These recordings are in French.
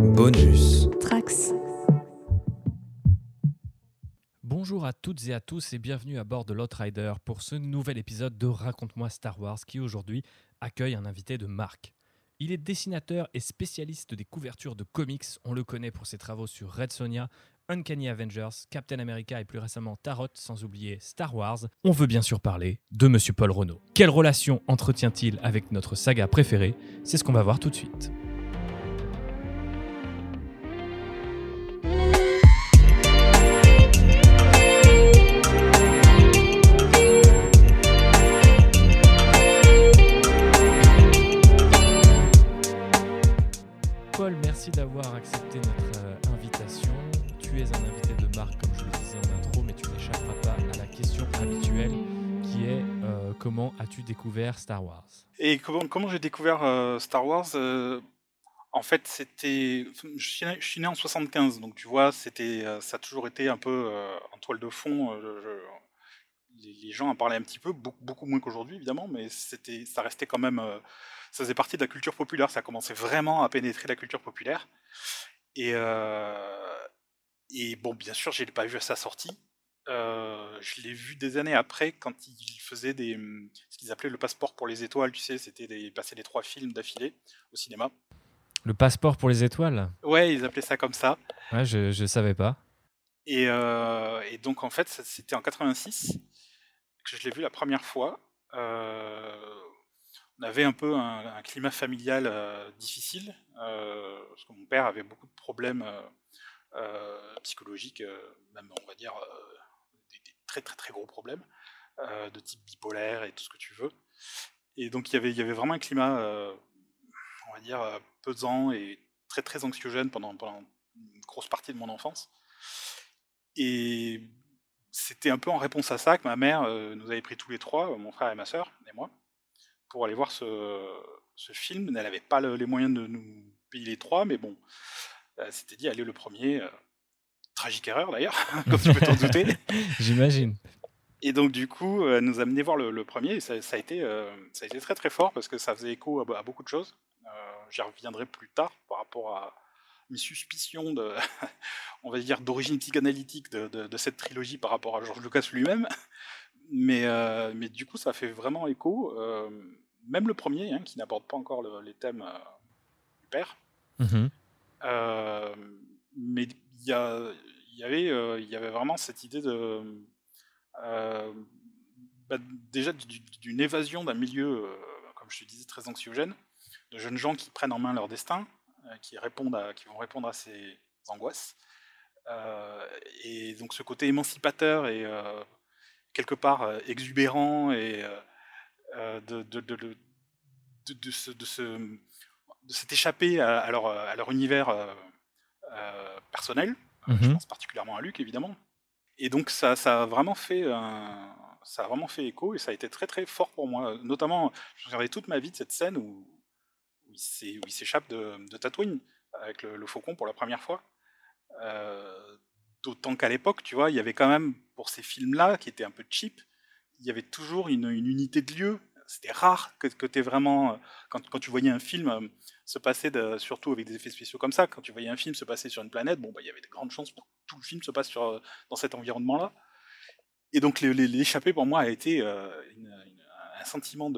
Bonus. Trax. Bonjour à toutes et à tous et bienvenue à bord de l'Outrider pour ce nouvel épisode de Raconte-moi Star Wars qui aujourd'hui accueille un invité de marque. Il est dessinateur et spécialiste des couvertures de comics. On le connaît pour ses travaux sur Red Sonja, Uncanny Avengers, Captain America et plus récemment Tarot, sans oublier Star Wars. On veut bien sûr parler de Monsieur Paul Renault. Quelle relation entretient-il avec notre saga préférée? C'est ce qu'on va voir tout de suite. Comment as-tu découvert Star Wars? Et comment, j'ai découvert euh, Star Wars euh, En fait, c'était. Je suis, né, en 75, donc tu vois, c'était, euh, ça a toujours été un peu en toile de fond. les, gens en parlaient un petit peu, beaucoup, moins qu'aujourd'hui, évidemment, mais c'était, ça restait quand même. ça faisait partie de la culture populaire, ça commençait vraiment à pénétrer la culture populaire. Et, et bon, bien sûr, je l'ai pas vu à sa sortie. Euh, je l'ai vu des années après quand il faisait des, hum, ce qu'ils appelaient le passeport pour les étoiles, tu sais, c'était des, passer les trois films d'affilée au cinéma. Le passeport pour les étoiles? Ouais, ils appelaient ça comme ça. Ouais, je ne savais pas. Et, euh, et donc en fait, c'était en 86 que je l'ai vu la première fois. Euh, on avait un peu un, un climat familial euh, difficile, parce que mon père avait beaucoup de problèmes psychologiques, même on va dire très très très gros problèmes, euh, de type bipolaire et tout ce que tu veux. Et donc il y avait, y avait vraiment un climat, euh, on va dire, euh, pesant et très très anxiogène pendant, pendant une grosse partie de mon enfance. Et c'était un peu en réponse à ça que ma mère nous avait pris tous les trois, mon frère et ma sœur et moi, pour aller voir ce, film. Elle n'avait pas le- les moyens de nous payer les trois, mais bon, elle s'était dit, allez le premier. Tragique erreur d'ailleurs, comme tu peux t'en douter. J'imagine. Et donc du coup, euh, elle nous a amené voir le, le premier, et ça, ça a été, euh, ça a été très très fort parce que ça faisait écho à, à beaucoup de choses. Euh, J'y reviendrai plus tard par rapport à mes suspicions de, on va dire, d'origine psychanalytique de, de- de cette trilogie par rapport à George Lucas lui-même. Mais, euh, mais du coup, ça fait vraiment écho. même le premier, hein, qui n'aborde pas encore le- les thèmes du père. Mhm. Euh, mais y, a- il y avait, euh, il y avait vraiment cette idée de euh, bah, déjà du- du- d'une évasion d'un milieu, euh, comme je te disais, très anxiogène, de jeunes gens qui prennent en main leur destin, qui répondent qui vont répondre à ces angoisses. Et donc ce côté émancipateur et quelque part exubérant et de, de, de, de, de, de se, de s'être échappé à, leur, à leur univers personnel. Euh, Je Mhm. pense particulièrement à Luc, évidemment. Et donc ça, ça a vraiment fait un- ça a vraiment fait écho et ça a été très très fort pour moi. Notamment, je regardais toute ma vie de cette scène où, où il s'échappe de, de Tatooine avec le, le faucon pour la première fois. Euh, D'autant qu'à l'époque, tu vois, il y avait quand même, pour ces films-là, qui étaient un peu cheap, il y avait toujours une, une unité de lieu. C'était rare que, que tu vraiment. euh, Quand, quand tu voyais un film euh, se passer, surtout avec des effets spéciaux comme ça, quand tu voyais un film se passer sur une planète, bon, bah, il y avait de grandes chances pour que tout le film se passe euh, dans cet environnement-là. Et donc, l'échappée pour moi a été euh, un sentiment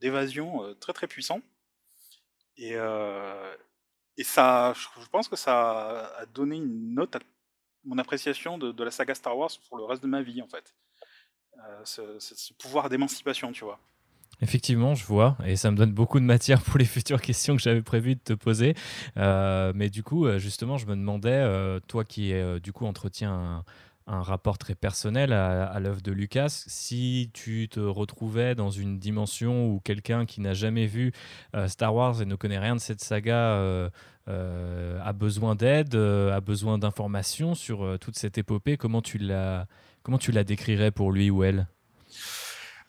d'évasion euh, très très puissant. Et, ça, je pense que ça a donné une note à mon appréciation de, la saga Star Wars pour le reste de ma vie, en fait. Ce pouvoir d'émancipation, tu vois. Effectivement, je vois, et ça me donne beaucoup de matière pour les futures questions que j'avais prévu de te poser. Euh, mais du coup, euh, justement, je me demandais, euh, toi qui un, rapport très personnel à, l'œuvre de Lucas, si tu te retrouvais dans une dimension où quelqu'un qui n'a jamais vu Star Wars et ne connaît rien de cette saga a besoin d'aide, a besoin d'informations sur toute cette épopée, comment tu la, comment tu la décrirais pour lui ou elle?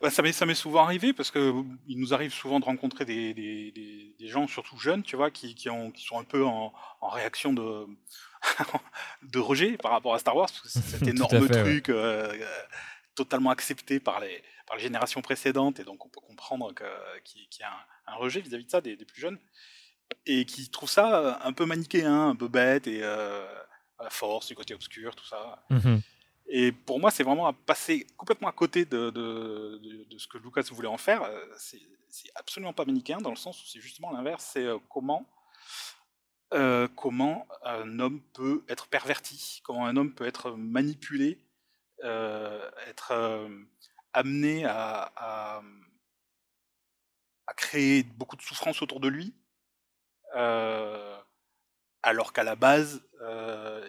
Ça m'est ça m'est souvent arrivé parce que il nous arrive souvent de rencontrer des, des, des- des gens, surtout jeunes, tu vois, qui, qui, ont, qui sont un peu en, en réaction de, de rejet par rapport à Star Wars, parce que c'est cet énorme fait, truc euh, euh, totalement accepté par les, par les générations précédentes, et donc on peut comprendre qu'il y a un, un rejet vis-à-vis de ça des, plus jeunes. et qui trouve ça un peu manichéen, un peu bête et la force, du côté obscur, tout ça. Mmh et pour moi, c'est vraiment à passer complètement à côté de, ce que Lucas voulait en faire. C'est absolument pas manichéen dans le sens où c'est justement l'inverse. C'est comment euh, comment un homme peut être perverti, comment un homme peut être manipulé, euh, être euh, amené à, créer beaucoup de souffrance autour de lui, alors qu'à la base,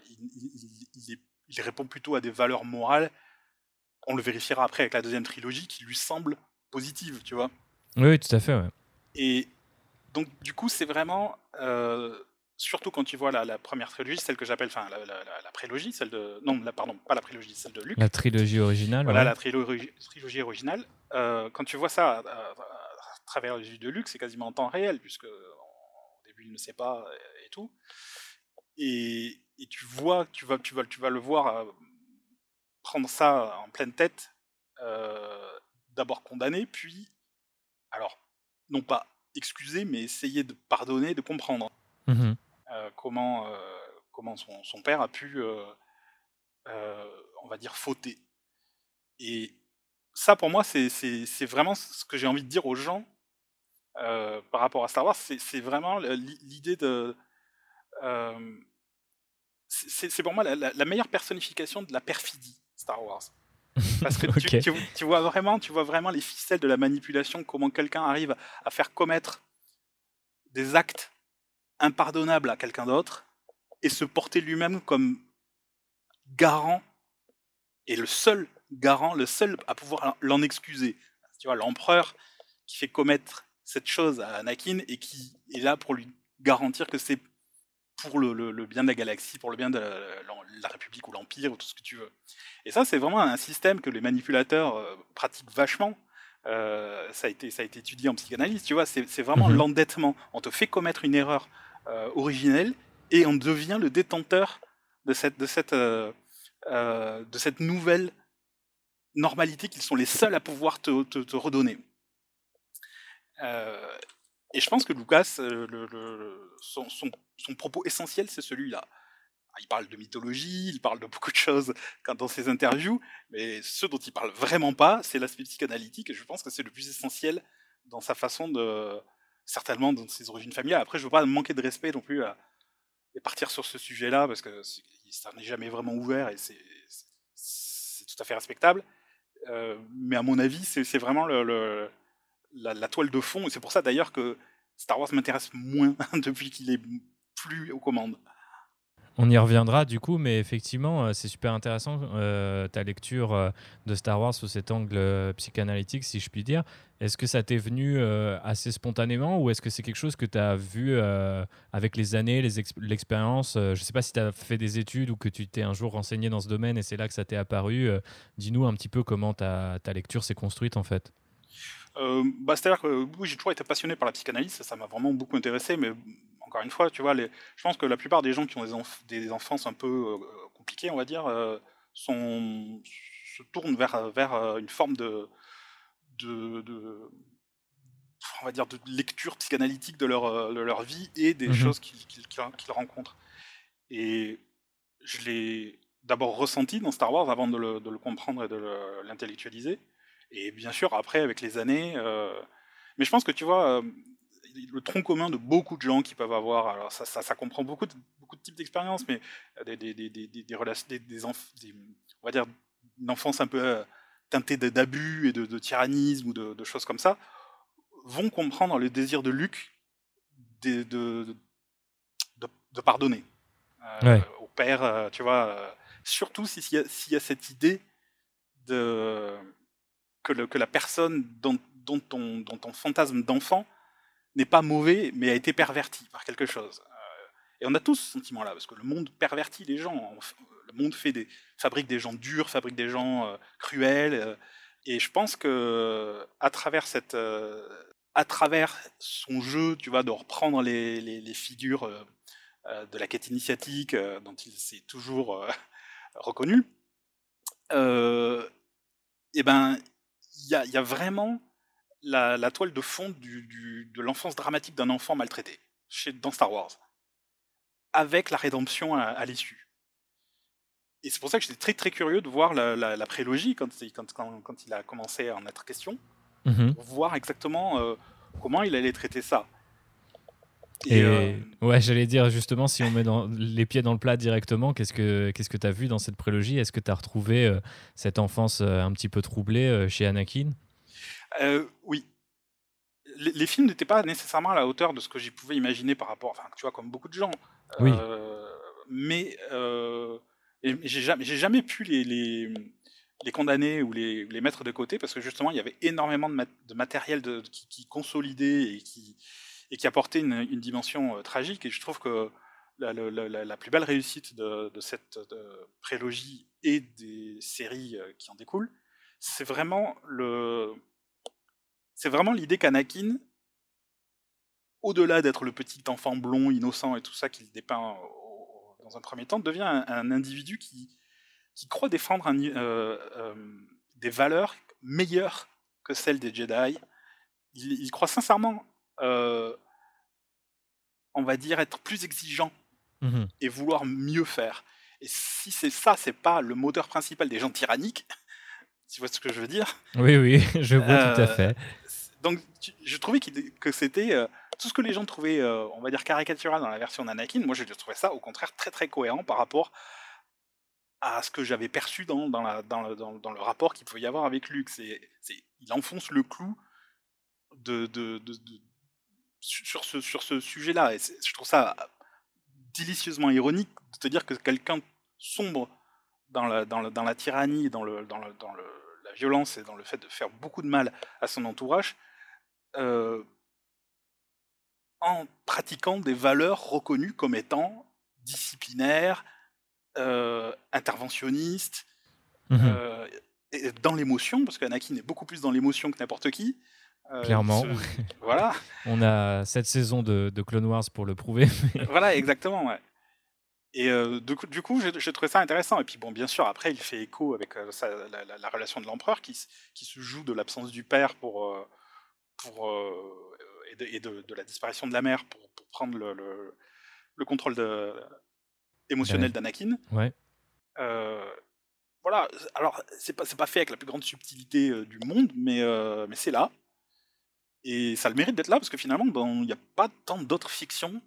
il, il, répond plutôt à des valeurs morales. On le vérifiera après avec la deuxième trilogie, qui lui semble positive, tu vois. Oui, tout à fait. Ouais. Et donc, du coup, c'est vraiment surtout quand tu vois la, première trilogie, celle que j'appelle, enfin la, prélogie, celle de, non, la, pardon, pas la prélogie, celle de Luc. La trilogie originale. Voilà, la trilogie, trilogie originale. Euh, quand tu vois ça à, travers les yeux de Luc, c'est quasiment en temps réel, puisque au début il ne sait pas et, tout. Et, tu vois, tu vas, tu vas, tu vas le voir euh, prendre ça en pleine tête, euh, d'abord condamné, puis, alors, non pas excuser, mais essayer de pardonner, de comprendre. Mmh euh, comment, euh, comment son, père a pu, euh, on va dire, fauter. Et ça, pour moi, c'est vraiment ce que j'ai envie de dire aux gens par rapport à Star Wars. C'est vraiment l'idée de. C'est pour moi la, meilleure personnification de la perfidie, Star Wars. Parce que tu, vois vraiment, tu vois vraiment les ficelles de la manipulation, comment quelqu'un arrive à faire commettre des actes impardonnable à quelqu'un d'autre et se porter lui-même comme garant et le seul garant, le seul à pouvoir l'en excuser. Tu vois, l'empereur qui fait commettre cette chose à Anakin et qui est là pour lui garantir que c'est pour le, bien de la galaxie, pour le bien de la, République ou l'Empire ou tout ce que tu veux. Et ça, c'est vraiment un système que les manipulateurs euh, pratiquent vachement. Euh, ça, a été, ça a été étudié en psychanalyse, tu vois, c'est vraiment mhm. l'endettement. On te fait commettre une erreur euh, originelle et on devient le détenteur de cette, de cette, de cette nouvelle normalité qu'ils sont les seuls à pouvoir te, te, redonner. Et je pense que Lucas, le, son, propos essentiel, c'est celui-là. Il parle de mythologie, il parle de beaucoup de choses dans ses interviews, mais ce dont il parle vraiment pas, c'est l'aspect psychanalytique, et je pense que c'est le plus essentiel dans sa façon de, certainement dans ses origines familiales. Après, je ne veux pas manquer de respect non plus et partir sur ce sujet-là, parce que ça n'est jamais vraiment ouvert et c'est tout à fait respectable. Euh, mais à mon avis, c'est vraiment le, la, toile de fond, et c'est pour ça d'ailleurs que Star Wars m'intéresse moins depuis qu'il est plus aux commandes. On y reviendra du coup, mais effectivement, euh, c'est super intéressant euh, ta lecture euh, de Star Wars sous cet angle psychanalytique, si je puis dire. Est-ce que ça t'est venu assez spontanément ou est-ce que c'est quelque chose que tu as vu avec les années, l'expérience Je ne sais pas si tu as fait des études ou que tu t'es un jour renseigné dans ce domaine et c'est là que ça t'est apparu. Dis-nous un petit peu comment ta, ta lecture s'est construite en fait. Bah, C'est-à-dire que j'ai toujours été passionné par la psychanalyse, ça m'a vraiment beaucoup intéressé, mais encore une fois, tu vois, les, je pense que la plupart des gens qui ont des, des enfances un peu euh, compliquées, on va dire, euh, sont, se tournent vers, vers euh, une forme de, de, on va dire, de lecture psychanalytique de leur, de leur vie et des mmh choses qu'ils rencontrent. Et je l'ai d'abord ressenti dans Star Wars avant de le, de le comprendre et de l'intellectualiser. Et bien sûr, après, avec les années. mais je pense que tu vois, le tronc commun de beaucoup de gens qui peuvent avoir, alors ça, ça, comprend beaucoup de, beaucoup de types d'expériences, mais des, des, des, des, des relations, des, des, on va dire une enfance un peu euh, teintée d'abus et de, de, tyrannisme ou de, choses comme ça, vont comprendre le désir de Luc de, de, de pardonner euh, au père, euh, tu vois, surtout s'il y, y, a cette idée de, que, la personne dont, ton, fantasme d'enfant n'est pas mauvais, mais a été perverti par quelque chose. Euh, et on a tous ce sentiment-là, parce que le monde pervertit les gens. Le monde fabrique des gens durs, fabrique des gens euh, cruels. Euh, et je pense que à travers son jeu, tu vois, de reprendre les, figures de la quête initiatique dont il s'est toujours reconnu, et ben, il y y a vraiment la, toile de fond de l'enfance dramatique d'un enfant maltraité. chez, dans Star Wars, avec la rédemption à, l'issue. Et c'est pour ça que j'étais très très curieux de voir la, prélogie quand, quand, quand, quand, il a commencé à en être question, mhm. voir exactement euh, comment il allait traiter ça. Et, euh, ouais, j'allais dire justement, si on met dans, les pieds dans le plat directement, qu'est-ce que qu'est-ce que tu as vu dans cette prélogie? Est-ce que tu as retrouvé euh, cette enfance un petit peu troublée chez Anakin? Oui, les, films n'étaient pas nécessairement à la hauteur de ce que j'y pouvais imaginer par rapport, enfin, tu vois, comme beaucoup de gens. Oui. Euh, mais euh, j'ai jamais, jamais, pu les, les, les, condamner ou les, les, mettre de côté parce que justement, il y avait énormément de, de matériel de, qui, consolidait et qui, et qui apportait une, une dimension euh, tragique. Et je trouve que la, plus belle réussite de, cette prélogie et des séries qui en découlent, c'est vraiment le c'est vraiment l'idée qu'Anakin, au-delà d'être le petit enfant blond, innocent et tout ça qu'il dépeint dans un premier temps, devient un, individu qui, qui croit défendre euh, euh, des valeurs meilleures que celles des Jedi. Il, croit sincèrement, euh, on va dire, être plus exigeant mmh et vouloir mieux faire. Et si c'est ça, c'est pas le moteur principal des gens tyranniques, tu vois ce que je veux dire? Oui, oui, je vois tout à fait donc je trouvais que c'était euh, tout ce que les gens trouvaient, euh, on va dire, caricatural dans la version d'Anakin. Moi, je trouvais ça au contraire très très cohérent par rapport à ce que j'avais perçu dans, dans, la, dans, le, dans, le, rapport qu'il pouvait y avoir avec Luke. C'est, il enfonce le clou de, de, de, sur ce, sur ce sujet-là. Et je trouve ça délicieusement ironique de te dire que quelqu'un sombre dans la, dans, dans la tyrannie, dans, le, dans, le, dans le, la violence et dans le fait de faire beaucoup de mal à son entourage, euh, en pratiquant des valeurs reconnues comme étant disciplinaires, euh, interventionnistes, mhm. euh, et dans l'émotion, parce qu'Anakin est beaucoup plus dans l'émotion que n'importe qui. Clairement. voilà. On a cette saison de, Clone Wars pour le prouver. voilà, exactement. Ouais. Et du coup, du coup j'ai trouvé ça intéressant. Et puis, bon, bien sûr, après, il fait écho avec la, relation de l'empereur qui, qui, se joue de l'absence du père pour, pour, euh, et, de, de, la disparition de la mère pour, prendre le, le, contrôle de, émotionnel d'Anakin. Ouais. Euh, voilà, alors c'est pas, pas fait avec la plus grande subtilité euh, du monde, mais, mais c'est là. Et ça le mérite d'être là parce que finalement, il n'y a pas tant d'autres fictions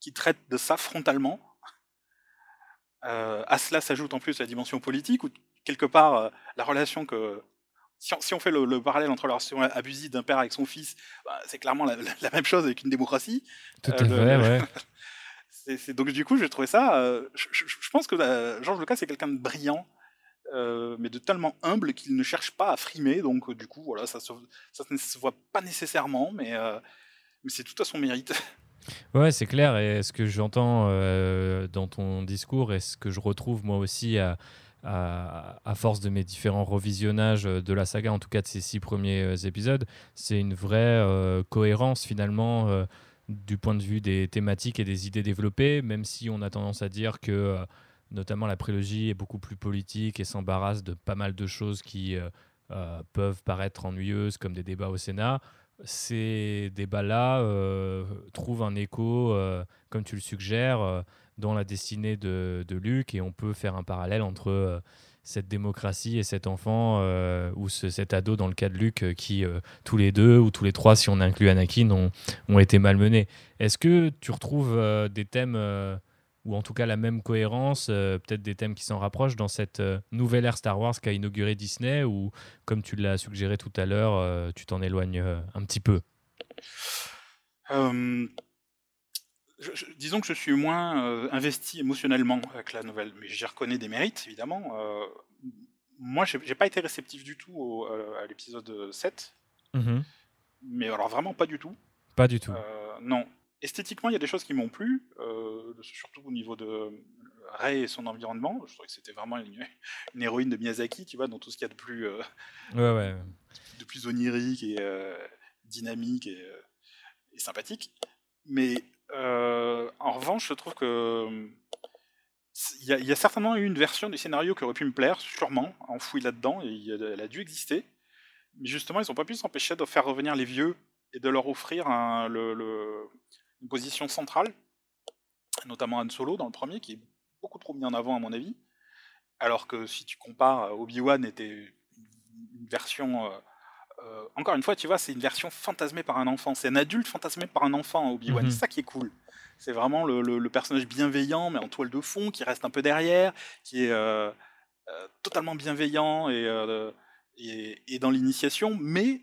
qui traitent de ça frontalement. à cela s'ajoute en plus la dimension politique, où quelque part, la relation que si on, fait le, parallèle entre la relation abusive d'un père avec son fils, bah, c'est clairement la, même chose avec une démocratie. Tout à euh, fait, donc du coup, j'ai trouvé ça. Euh, je, pense que euh, Georges Lucas c'est quelqu'un de brillant, mais de tellement humble qu'il ne cherche pas à frimer. Donc du coup, voilà, ça, ne se voit pas nécessairement, mais, mais c'est tout à son mérite. Ouais, c'est clair. Et ce que j'entends dans ton discours et ce que je retrouve moi aussi à, force de mes différents revisionnages de la saga, en tout cas de ces six premiers euh, épisodes, c'est une vraie euh, cohérence finalement euh, du point de vue des thématiques et des idées développées, même si on a tendance à dire que notamment la prélogie est beaucoup plus politique et s'embarrasse de pas mal de choses qui peuvent paraître ennuyeuses comme des débats au Sénat. Ces débats-là trouvent un écho, comme tu le suggères, dans la destinée de, Luc et on peut faire un parallèle entre euh, cette démocratie et cet enfant euh, ou cet ado dans le cas de Luc euh, qui tous les deux ou tous les trois si on inclut Anakin ont été malmenés. Est-ce que tu retrouves des thèmes ou en tout cas la même cohérence, peut-être des thèmes qui s'en rapprochent dans cette nouvelle ère Star Wars qu'a inauguré Disney ou comme tu l'as suggéré tout à l'heure, tu t'en éloignes un petit peu? Disons que je suis moins euh, investi émotionnellement avec la nouvelle, mais j'y reconnais des mérites, évidemment. Euh, moi, j'ai pas été réceptif du tout à l'épisode 7. Mm-hmm. Mais alors vraiment pas du tout. Pas du tout. Euh, non. Esthétiquement, il y a des choses qui m'ont plu, surtout au niveau de Rey et son environnement. Je trouvais que c'était vraiment une, héroïne de Miyazaki, tu vois, dans tout ce qu'il y a de plus, de plus onirique et dynamique et, et sympathique. Mais euh, en revanche, je trouve que il y, a certainement eu une version du scénario qui aurait pu me plaire, sûrement, enfouie là-dedans, et elle a dû exister. Mais justement, ils n'ont pas pu s'empêcher de faire revenir les vieux et de leur offrir le, une position centrale, notamment Han Solo dans le premier, qui est beaucoup trop mis en avant à mon avis. Alors que si tu compares, Obi-Wan était une version euh, encore une fois, tu vois, c'est une version fantasmée par un enfant. C'est un adulte fantasmé par un enfant, Obi-Wan. Mhm. C'est ça qui est cool. C'est vraiment le, personnage bienveillant, mais en toile de fond, qui reste un peu derrière, qui est euh, euh, totalement bienveillant et, et, dans l'initiation, mais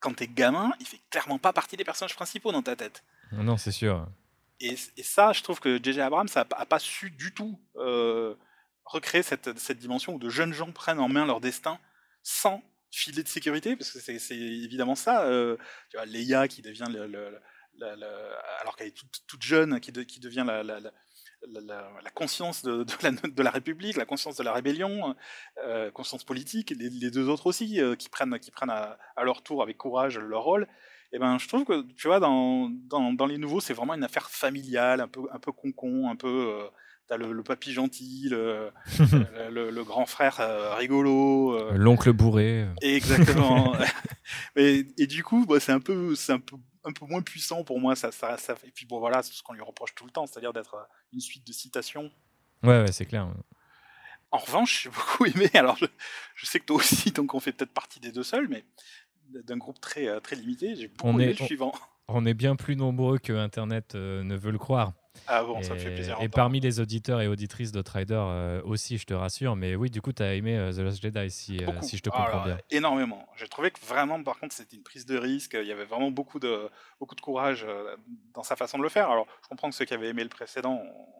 quand t'es gamin, il fait clairement pas partie des personnages principaux dans ta tête. Non, c'est sûr. Et, ça, je trouve que J.J. Abrams n'a pas su du tout recréer cette, dimension où de jeunes gens prennent en main leur destin sans filet de sécurité, parce que c'est évidemment ça. Euh, tu vois, Leia qui devient, alors qu'elle est toute, jeune, qui, devient la, conscience de, la, République, la conscience de la rébellion, euh, conscience politique, les, deux autres aussi, euh, qui prennent à, leur tour avec courage leur rôle. Et eh ben, je trouve que, tu vois, dans, dans, dans les nouveaux, c'est vraiment une affaire familiale, un peu, un peu concon, un peu T'as le, le, papy gentil, le, le, grand frère euh, rigolo. Euh. L'oncle bourré. Exactement. et, et, du coup, bah, c'est un peu, c'est un peu, un peu moins puissant pour moi. Ça, ça, ça et puis bon, voilà, c'est ce qu'on lui reproche tout le temps, c'est-à-dire d'être euh, une suite de citations. Ouais, ouais c'est clair. En revanche, j'ai beaucoup aimé. Alors, je, je, sais que toi aussi, donc on fait peut-être partie des deux seuls, mais d'un groupe très, très limité. J'ai beaucoup on est, le suivant. On est bien plus nombreux que Internet ne veut le croire. Ah bon, et, ça me fait plaisir. Et parmi les auditeurs et auditrices d'Outrider euh, aussi, je te rassure. Mais oui, du coup, tu as aimé euh, The Last Jedi, si, euh, si je te comprends bien. Énormément. J'ai trouvé que vraiment, par contre, c'était une prise de risque. Il y avait vraiment beaucoup de, beaucoup de courage dans sa façon de le faire. Alors, je comprends que ceux qui avaient aimé le précédent ont,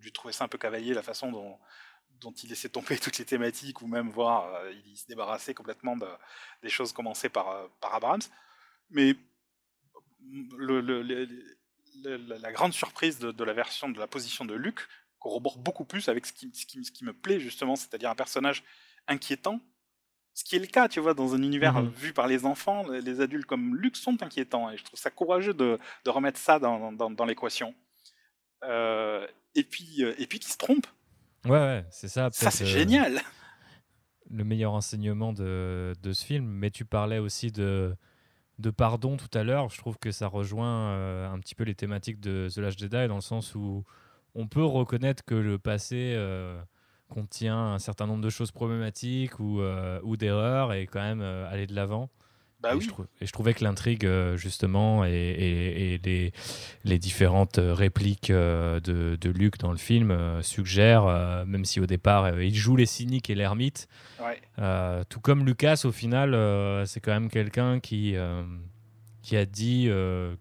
dû trouver ça un peu cavalier, la façon dont, dont il laissait tomber toutes les thématiques, ou même voir, il se débarrassait complètement de, des choses commencées par, par Abrams. Mais le, le, la, grande surprise de, la version de la position de Luke corrobore beaucoup plus avec ce qui, ce qui, me plaît justement, c'est-à-dire un personnage inquiétant. Ce qui est le cas, tu vois, dans un univers mhm. vu par les enfants, les adultes comme Luke sont inquiétants, et je trouve ça courageux de, remettre ça dans, dans, l'équation. Euh, et puis, euh, et puis qui se trompe. Ouais, ouais c'est ça. Ça, c'est génial. Le meilleur enseignement de, de, ce film, mais tu parlais aussi de, de pardon tout à l'heure, je trouve que ça rejoint euh, un petit peu les thématiques de The Last Jedi dans le sens où on peut reconnaître que le passé euh, contient un certain nombre de choses problématiques ou, euh, ou d'erreurs et quand même aller de l'avant. Bah et, je et, je trouvais que l'intrigue, euh, justement, et, les, les, différentes euh, répliques euh, de, de Luc dans le film suggèrent, même si au départ il joue les cyniques et l'ermite, tout comme Lucas, au final, c'est quand même quelqu'un qui, qui a dit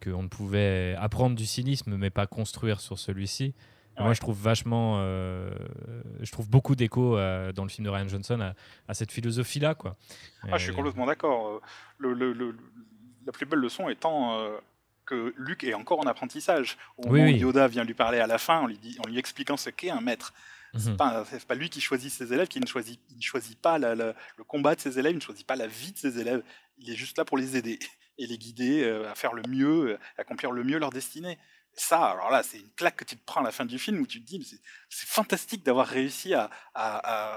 qu'on ne pouvait apprendre du cynisme, mais pas construire sur celui-ci. Moi, je trouve vachement, euh, je trouve beaucoup d'écho euh, dans le film de Ryan Johnson à, cette philosophie-là, quoi. Ah, je suis complètement d'accord. Le, le, la plus belle leçon étant euh, que Luc est encore en apprentissage. Au moment où Yoda vient lui parler à la fin, en lui, dit, en lui expliquant ce qu'est un maître. C'est mhm. pas, pas, lui qui choisit ses élèves, qui ne choisit, il ne choisit pas le combat de ses élèves, il ne choisit pas la vie de ses élèves. Il est juste là pour les aider et les guider à faire le mieux, à accomplir le mieux leur destinée ça, alors là, c'est une claque que tu te prends à la fin du film où tu te dis, c'est fantastique d'avoir réussi à,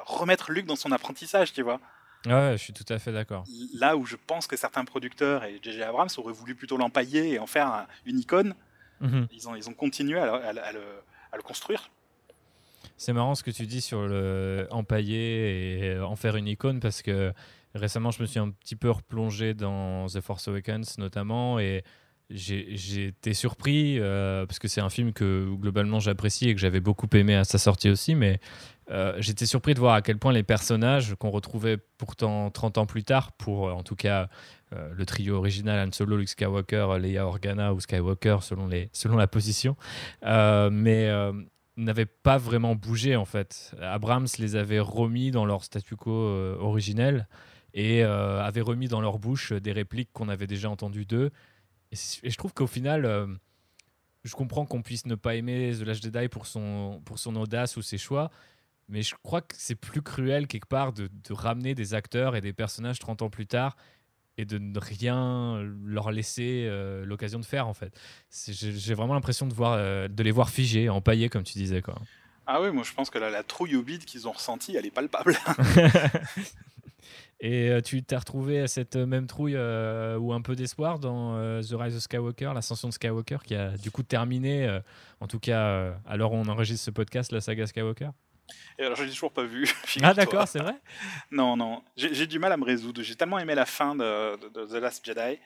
remettre Luc dans son apprentissage, tu vois. Ouais, je suis tout à fait d'accord. Là où je pense que certains producteurs et J.J. Abrams auraient voulu plutôt l'empailler et en faire une icône, mhm. ils, ont, ils ont continué à, le, construire. C'est marrant ce que tu dis sur le empailler et en faire une icône parce que récemment, je me suis un petit peu replongé dans The Force Awakens notamment et j'ai été surpris euh, parce que c'est un film que globalement j'apprécie et que j'avais beaucoup aimé à sa sortie aussi, mais euh, j'étais surpris de voir à quel point les personnages qu'on retrouvait pourtant 30 ans plus tard, pour euh, en tout cas le trio original Han Solo, Luke Skywalker, Leia Organa ou Skywalker selon, selon la position, mais n'avaient pas vraiment bougé en fait. Abrams les avait remis dans leur statu quo originel et avait remis dans leur bouche des répliques qu'on avait déjà entendues d'eux et, je trouve qu'au final, euh, je comprends qu'on puisse ne pas aimer The Last Jedi pour son, pour son audace ou ses choix, mais je crois que c'est plus cruel quelque part de, de, ramener des acteurs et des personnages 30 ans plus tard et de ne rien leur laisser euh, l'occasion de faire en fait. J'ai vraiment l'impression de, voir, euh, de les voir figés, empaillés comme tu disais. Quoi. Ah oui, moi je pense que la, la trouille au bide qu'ils ont ressentie, elle est palpable. Et euh, tu t'es retrouvé à cette même trouille euh, ou un peu d'espoir dans euh, The Rise of Skywalker, l'ascension de Skywalker, qui a du coup terminé, en tout cas où on enregistre ce podcast, la saga Skywalker? Et alors, je l'ai toujours pas vu. Ah, d'accord, c'est vrai Non, non. J'ai du mal à me résoudre. J'ai tellement aimé la fin de, The Last Jedi.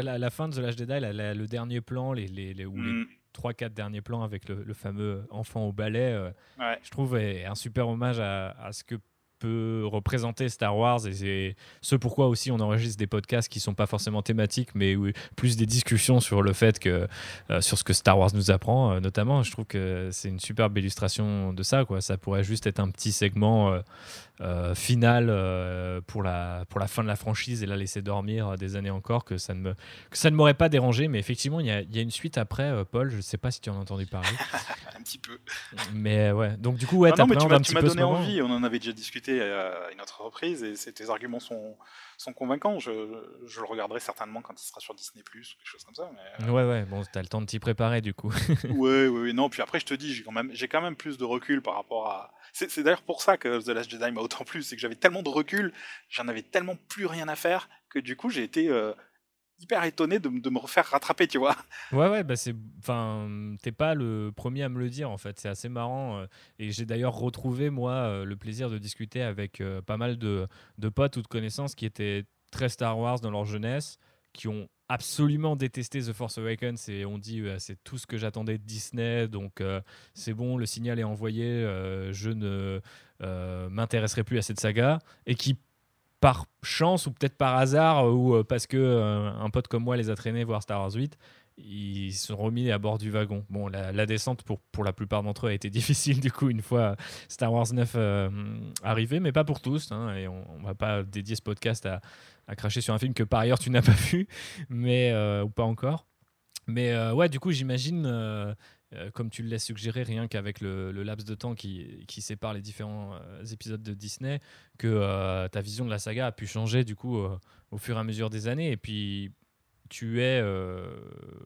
La, fin de The Last Jedi, le dernier plan, les, les, les, ou les mm. 3-4 derniers plans avec le, fameux enfant au ballet, je trouve est un super hommage à, à ce que peut représenter Star Wars et c'est ce pourquoi aussi on enregistre des podcasts qui sont pas forcément thématiques mais plus des discussions sur le fait que euh, sur ce que Star Wars nous apprend euh, notamment je trouve que c'est une superbe illustration de ça quoi ça pourrait juste être un petit segment euh, euh, pour, la, pour la fin de la franchise et la laisser dormir des années encore, que ça ne, me, que ça ne m'aurait pas dérangé. Mais effectivement, il y a, y a, une suite après, Paul. Je ne sais pas si tu en as entendu parler. un petit peu. Mais ouais, donc du coup, ouais, ah non, mais tu m'as donné envie. On en avait déjà discuté à une autre reprise et tes arguments sont, sont convaincants. Je, je, le regarderai certainement quand il sera sur Disney Plus ou quelque chose comme ça. Mais, Ouais, ouais, bon, t'as le temps de t'y préparer du coup. ouais, ouais, ouais, non. Puis après, je te dis, j'ai quand, même, quand même plus de recul par rapport à. C'est d'ailleurs pour ça que The Last Jedi m'a autant plus, c'est que j'avais tellement de recul, j'en avais tellement plus rien à faire que du coup j'ai été euh, hyper étonné de, me refaire rattraper, tu vois. Ouais, ouais, bah c'est. Enfin, t'es pas le premier à me le dire en fait, c'est assez marrant. Euh, et j'ai d'ailleurs retrouvé moi euh, le plaisir de discuter avec pas mal de, de potes ou de connaissances qui étaient très Star Wars dans leur jeunesse, qui ont absolument détesté The Force Awakens et on dit c'est tout ce que j'attendais de Disney donc c'est bon le signal est envoyé je ne euh, m'intéresserait plus à cette saga et qui par chance ou peut-être par hasard ou euh, parce que euh, un pote comme moi les a traînés voir Star Wars 8 ils se sont remis à bord du wagon. Bon, la, descente pour, pour la plupart d'entre eux a été difficile du coup une fois Star Wars 9 arrivé, mais pas pour tous. Hein, et on, on, va pas dédier ce podcast à, à, cracher sur un film que par ailleurs tu n'as pas vu, mais ou pas encore. Mais ouais, du coup, j'imagine euh, comme tu le laisses suggérer, rien qu'avec le, laps de temps qui, sépare les différents euh, épisodes de Disney, que euh, ta vision de la saga a pu changer du coup au fur et à mesure des années. Et puis, tu es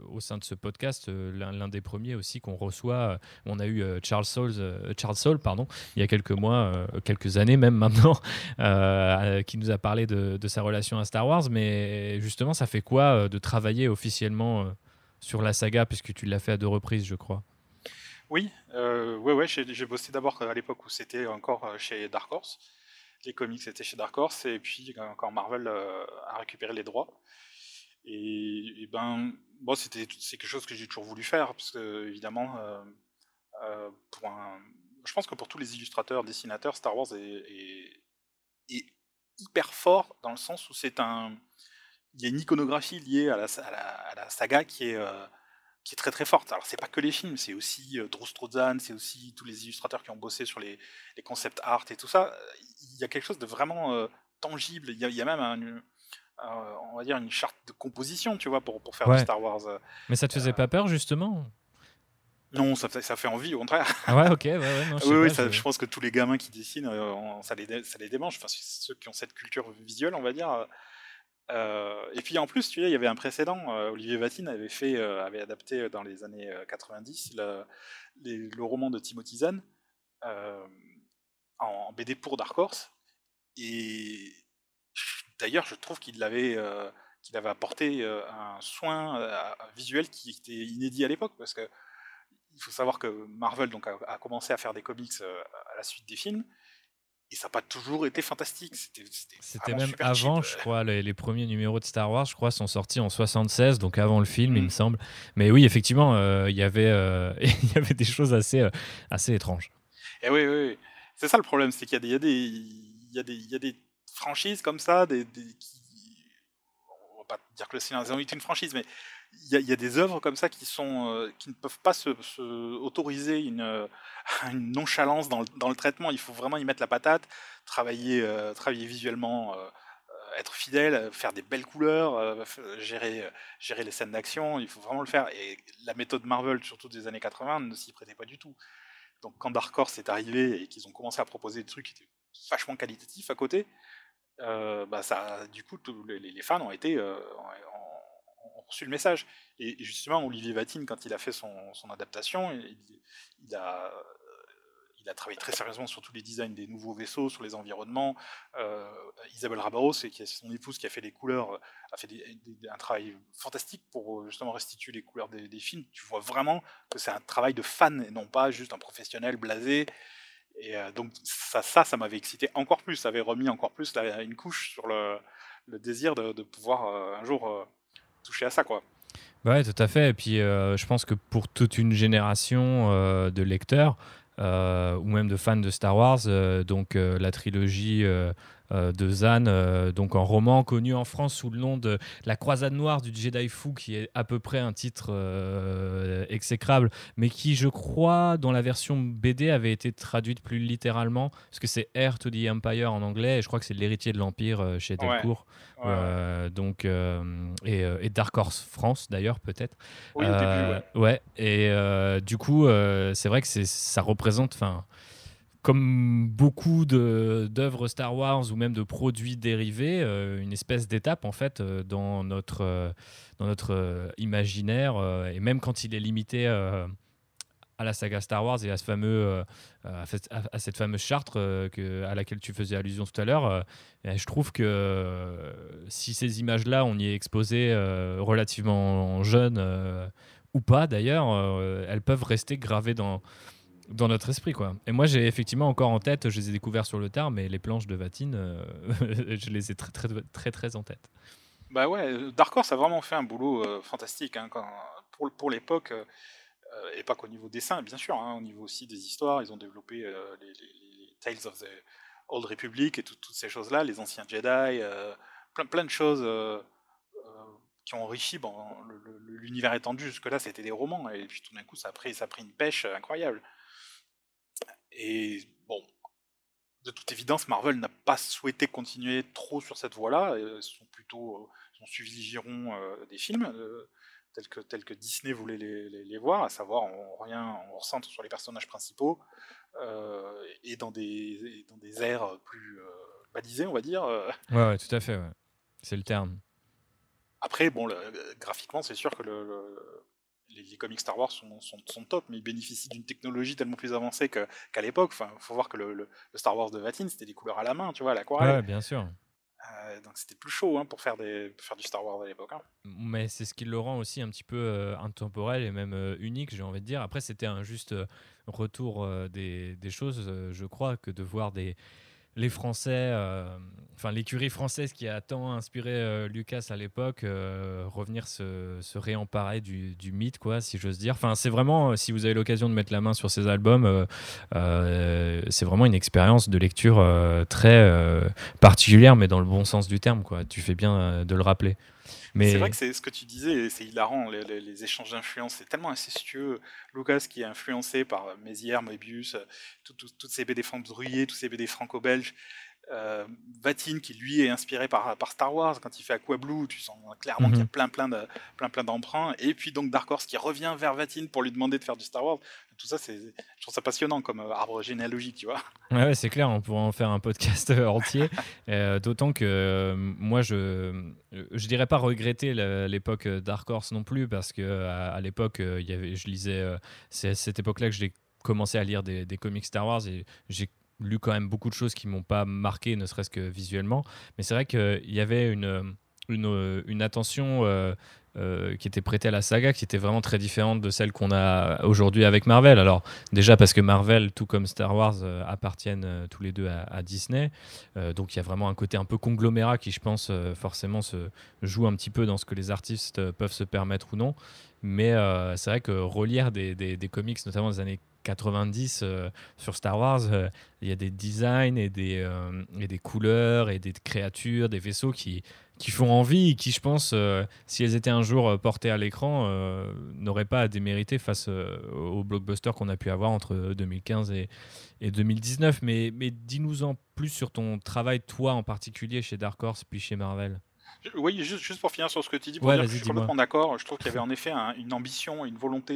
au sein de ce podcast l'un des premiers aussi qu'on reçoit. On a eu Charles Soule, Charles Soule pardon, il y a quelques mois, quelques années même maintenant, qui nous a parlé de, sa relation à Star Wars. Mais justement, ça fait quoi de travailler officiellement sur la saga, puisque tu l'as fait à deux reprises, je crois. Oui, euh, ouais, j'ai bossé d'abord à l'époque où c'était encore euh, chez Dark Horse. Les comics étaient chez Dark Horse, et puis quand Marvel euh, a récupéré les droits. Et, ben, bon, c'était c'est quelque chose que j'ai toujours voulu faire, parce que évidemment, pour un, je pense que pour tous les illustrateurs, dessinateurs, Star Wars est hyper fort dans le sens où c'est un il y a une iconographie liée à la, à la, saga qui est, euh, qui est très très forte. Alors c'est pas que les films, c'est aussi euh, Drew Struzan, c'est aussi tous les illustrateurs qui ont bossé sur les, les concepts art et tout ça. Il y a quelque chose de vraiment euh, tangible. Il y, a, il y, a, même un, on va dire une charte de composition, tu vois, pour, pour faire du Star Wars. Mais ça te faisait pas peur justement? Non, ça, ça, fait envie, au contraire. Ah ouais, ok, ouais, ouais, non, je, oui, oui, je... pense que tous les gamins qui dessinent, ça, les, ça les démange. Enfin, ceux qui ont cette culture visuelle, on va dire, euh, et puis en plus, tu vois, il y avait un précédent. Euh, Olivier Vatine avait fait, euh, avait adapté dans les années 90 le, le roman de Timothy Zahn en, BD pour Dark Horse. Et d'ailleurs, je trouve qu'il avait, qu'il avait apporté un soin visuel qui était inédit à l'époque, parce que il faut savoir que Marvel donc, a, commencé à faire des comics à la suite des films et ça n'a pas toujours été fantastique. C'était même avant, je crois, les, premiers numéros de Star Wars, je crois, sont sortis en 76, donc avant le film, il me mm. semble. Mais oui, effectivement, euh, il y avait, euh, il y avait des choses assez, euh, assez étranges. Et eh oui, oui, c'est ça le problème, c'est qu'il y, y, y, y, a des franchises comme ça, des, qui, on va pas dire que le Seigneur est une franchise, mais il y, a des œuvres comme ça qui euh, ne peuvent pas se, autoriser une, euh, nonchalance dans le, traitement. Il faut vraiment y mettre la patate, travailler euh, visuellement, être fidèle, faire des belles couleurs, gérer les scènes d'action. Il faut vraiment le faire. Et la méthode Marvel, surtout des années 80, ne s'y prêtait pas du tout. Donc quand Dark Horse est arrivé et qu'ils ont commencé à proposer des trucs qui étaient vachement qualitatifs à côté, bah du coup, les, les, fans ont été, reçu le message. Et, justement, Olivier Vatine, quand il a fait son, adaptation, il, a, il a travaillé très sérieusement sur tous les designs des nouveaux vaisseaux, sur les environnements. Isabelle Rabaros, qui est son épouse qui a fait les couleurs, a fait un travail fantastique pour justement restituer les couleurs des, films. Tu vois vraiment que c'est un travail de fan et non pas juste un professionnel blasé. Et donc ça, ça, ça m'avait excité encore plus. Ça avait remis encore plus une couche sur le, désir de, de pouvoir un jour toucher à ça, quoi. Ouais, tout à fait. Et puis, je pense que pour toute une génération de lecteurs, euh, ou même de fans de Star Wars, euh, donc euh, la trilogie de Zan, donc un roman connu en France sous le nom de La Croisade Noire du Jedi Fou, qui est à peu près un titre exécrable, mais qui, je crois, dans la version BD avait été traduite plus littéralement, parce que c'est Heir to the Empire en anglais, et je crois que c'est l'héritier de l'Empire chez Delcourt. Euh, donc, euh, euh, et, Dark Horse France d'ailleurs peut-être. Oui, au début, ouais. Et du coup, c'est vrai que ça représente, enfin, comme beaucoup d'œuvres Star Wars ou même de produits dérivés, une espèce d'étape en fait dans notre, dans notre imaginaire et même quand il est limité à la saga Star Wars et à ce fameux euh, à, cette fameuse charte euh, à laquelle tu faisais allusion tout à l'heure, euh, je trouve que si ces images-là, on y est exposé relativement jeune ou pas d'ailleurs, elles peuvent rester gravées dans, dans notre esprit. Quoi. Et moi, j'ai effectivement encore en tête, je les ai découverts sur le tard, mais les planches de Vatine, je les ai très, très, très, très en tête. Bah ouais, Dark Horse a vraiment fait un boulot fantastique. Hein, pour, pour l'époque, euh, et pas qu'au niveau dessin, bien sûr, hein, au niveau aussi des histoires, ils ont développé euh, les, Tales of the Old Republic et toutes ces choses-là, les anciens Jedi, euh, plein, plein de choses qui ont enrichi l'univers étendu. Jusque-là, c'était des romans, et puis tout d'un coup, ça a, pris, ça a pris une pêche incroyable. Et bon, de toute évidence, Marvel n'a pas souhaité continuer trop sur cette voie-là. Ils sont plutôt, ils ont suivi le giron des films tels que, tel que Disney voulait les, les, voir, à savoir on, rien, on recentre sur les personnages principaux euh, et dans des, dans des airs plus euh, balisés, on va dire. Ouais, tout à fait, c'est le terme. Après, bon, graphiquement, c'est sûr que le, les, comics Star Wars sont, sont, sont top, mais ils bénéficient d'une technologie tellement plus avancée qu'à l'époque. Enfin, faut voir que le, Star Wars de Vatine, c'était des couleurs à la main, tu vois, à l'aquarelle. Ouais, bien sûr. Euh, donc c'était plus chaud hein, pour, faire des, faire du Star Wars à l'époque. Hein. Mais c'est ce qui le rend aussi un petit peu euh, intemporel et même euh, unique, j'ai envie de dire. Après, c'était un juste retour des, des, choses, je crois, que de voir des, les Français, euh, enfin l'écurie française qui a tant inspiré euh, Lucas à l'époque, euh, revenir se, réemparer du, mythe, quoi, si j'ose dire. Enfin, c'est vraiment, si vous avez l'occasion de mettre la main sur ces albums, c'est vraiment une expérience de lecture très particulière, mais dans le bon sens du terme, quoi. Tu fais bien de le rappeler. C'est vrai que c'est ce que tu disais, c'est hilarant, les, échanges d'influence, c'est tellement incestueux. Lucas qui est influencé par Mézières, Moebius, toutes ces BD franco-brouillées, tous ces BD franco-belges, euh, Vatine qui lui est inspiré par, par Star Wars quand il fait Aqua Blue, tu sens clairement qu'il y a mhm. plein plein de plein plein d'emprunts et puis donc Dark Horse qui revient vers Vatine pour lui demander de faire du Star Wars. Tout ça c'est je trouve ça passionnant comme euh, arbre généalogique, tu vois. Ouais, c'est clair, on pourrait en faire un podcast euh, entier d'autant que moi je je dirais pas regretter l'époque Dark Horse non plus parce que à, l'époque il y avait je lisais c'est à cette époque-là que j'ai commencé à lire des, des comics Star Wars et j'ai lu quand même beaucoup de choses qui m'ont pas marqué, ne serait-ce que visuellement. Mais c'est vrai qu'il y avait une, une, une attention euh, euh, qui était prêtée à la saga, qui était vraiment très différente de celle qu'on a aujourd'hui avec Marvel. Alors déjà parce que Marvel, tout comme Star Wars, euh, appartiennent tous les deux à, Disney. donc il y a vraiment un côté un peu conglomérat qui, je pense, forcément se joue un petit peu dans ce que les artistes peuvent se permettre ou non. Mais c'est vrai que relire des, des, des comics, notamment des années 90 euh, sur Star Wars, euh, il y a des designs et des, euh, et des couleurs et des créatures, des vaisseaux qui, qui font envie et qui, je pense, si elles étaient un jour portées à l'écran, n'auraient pas à démériter face aux blockbusters qu'on a pu avoir entre 2015 et, et 2019. Mais, mais dis-nous en plus sur ton travail, toi en particulier, chez Dark Horse puis chez Marvel. Oui, juste, juste pour finir sur ce que tu dis, pour dire que je suis complètement d'accord. Je trouve qu'il y avait en effet une ambition, une volonté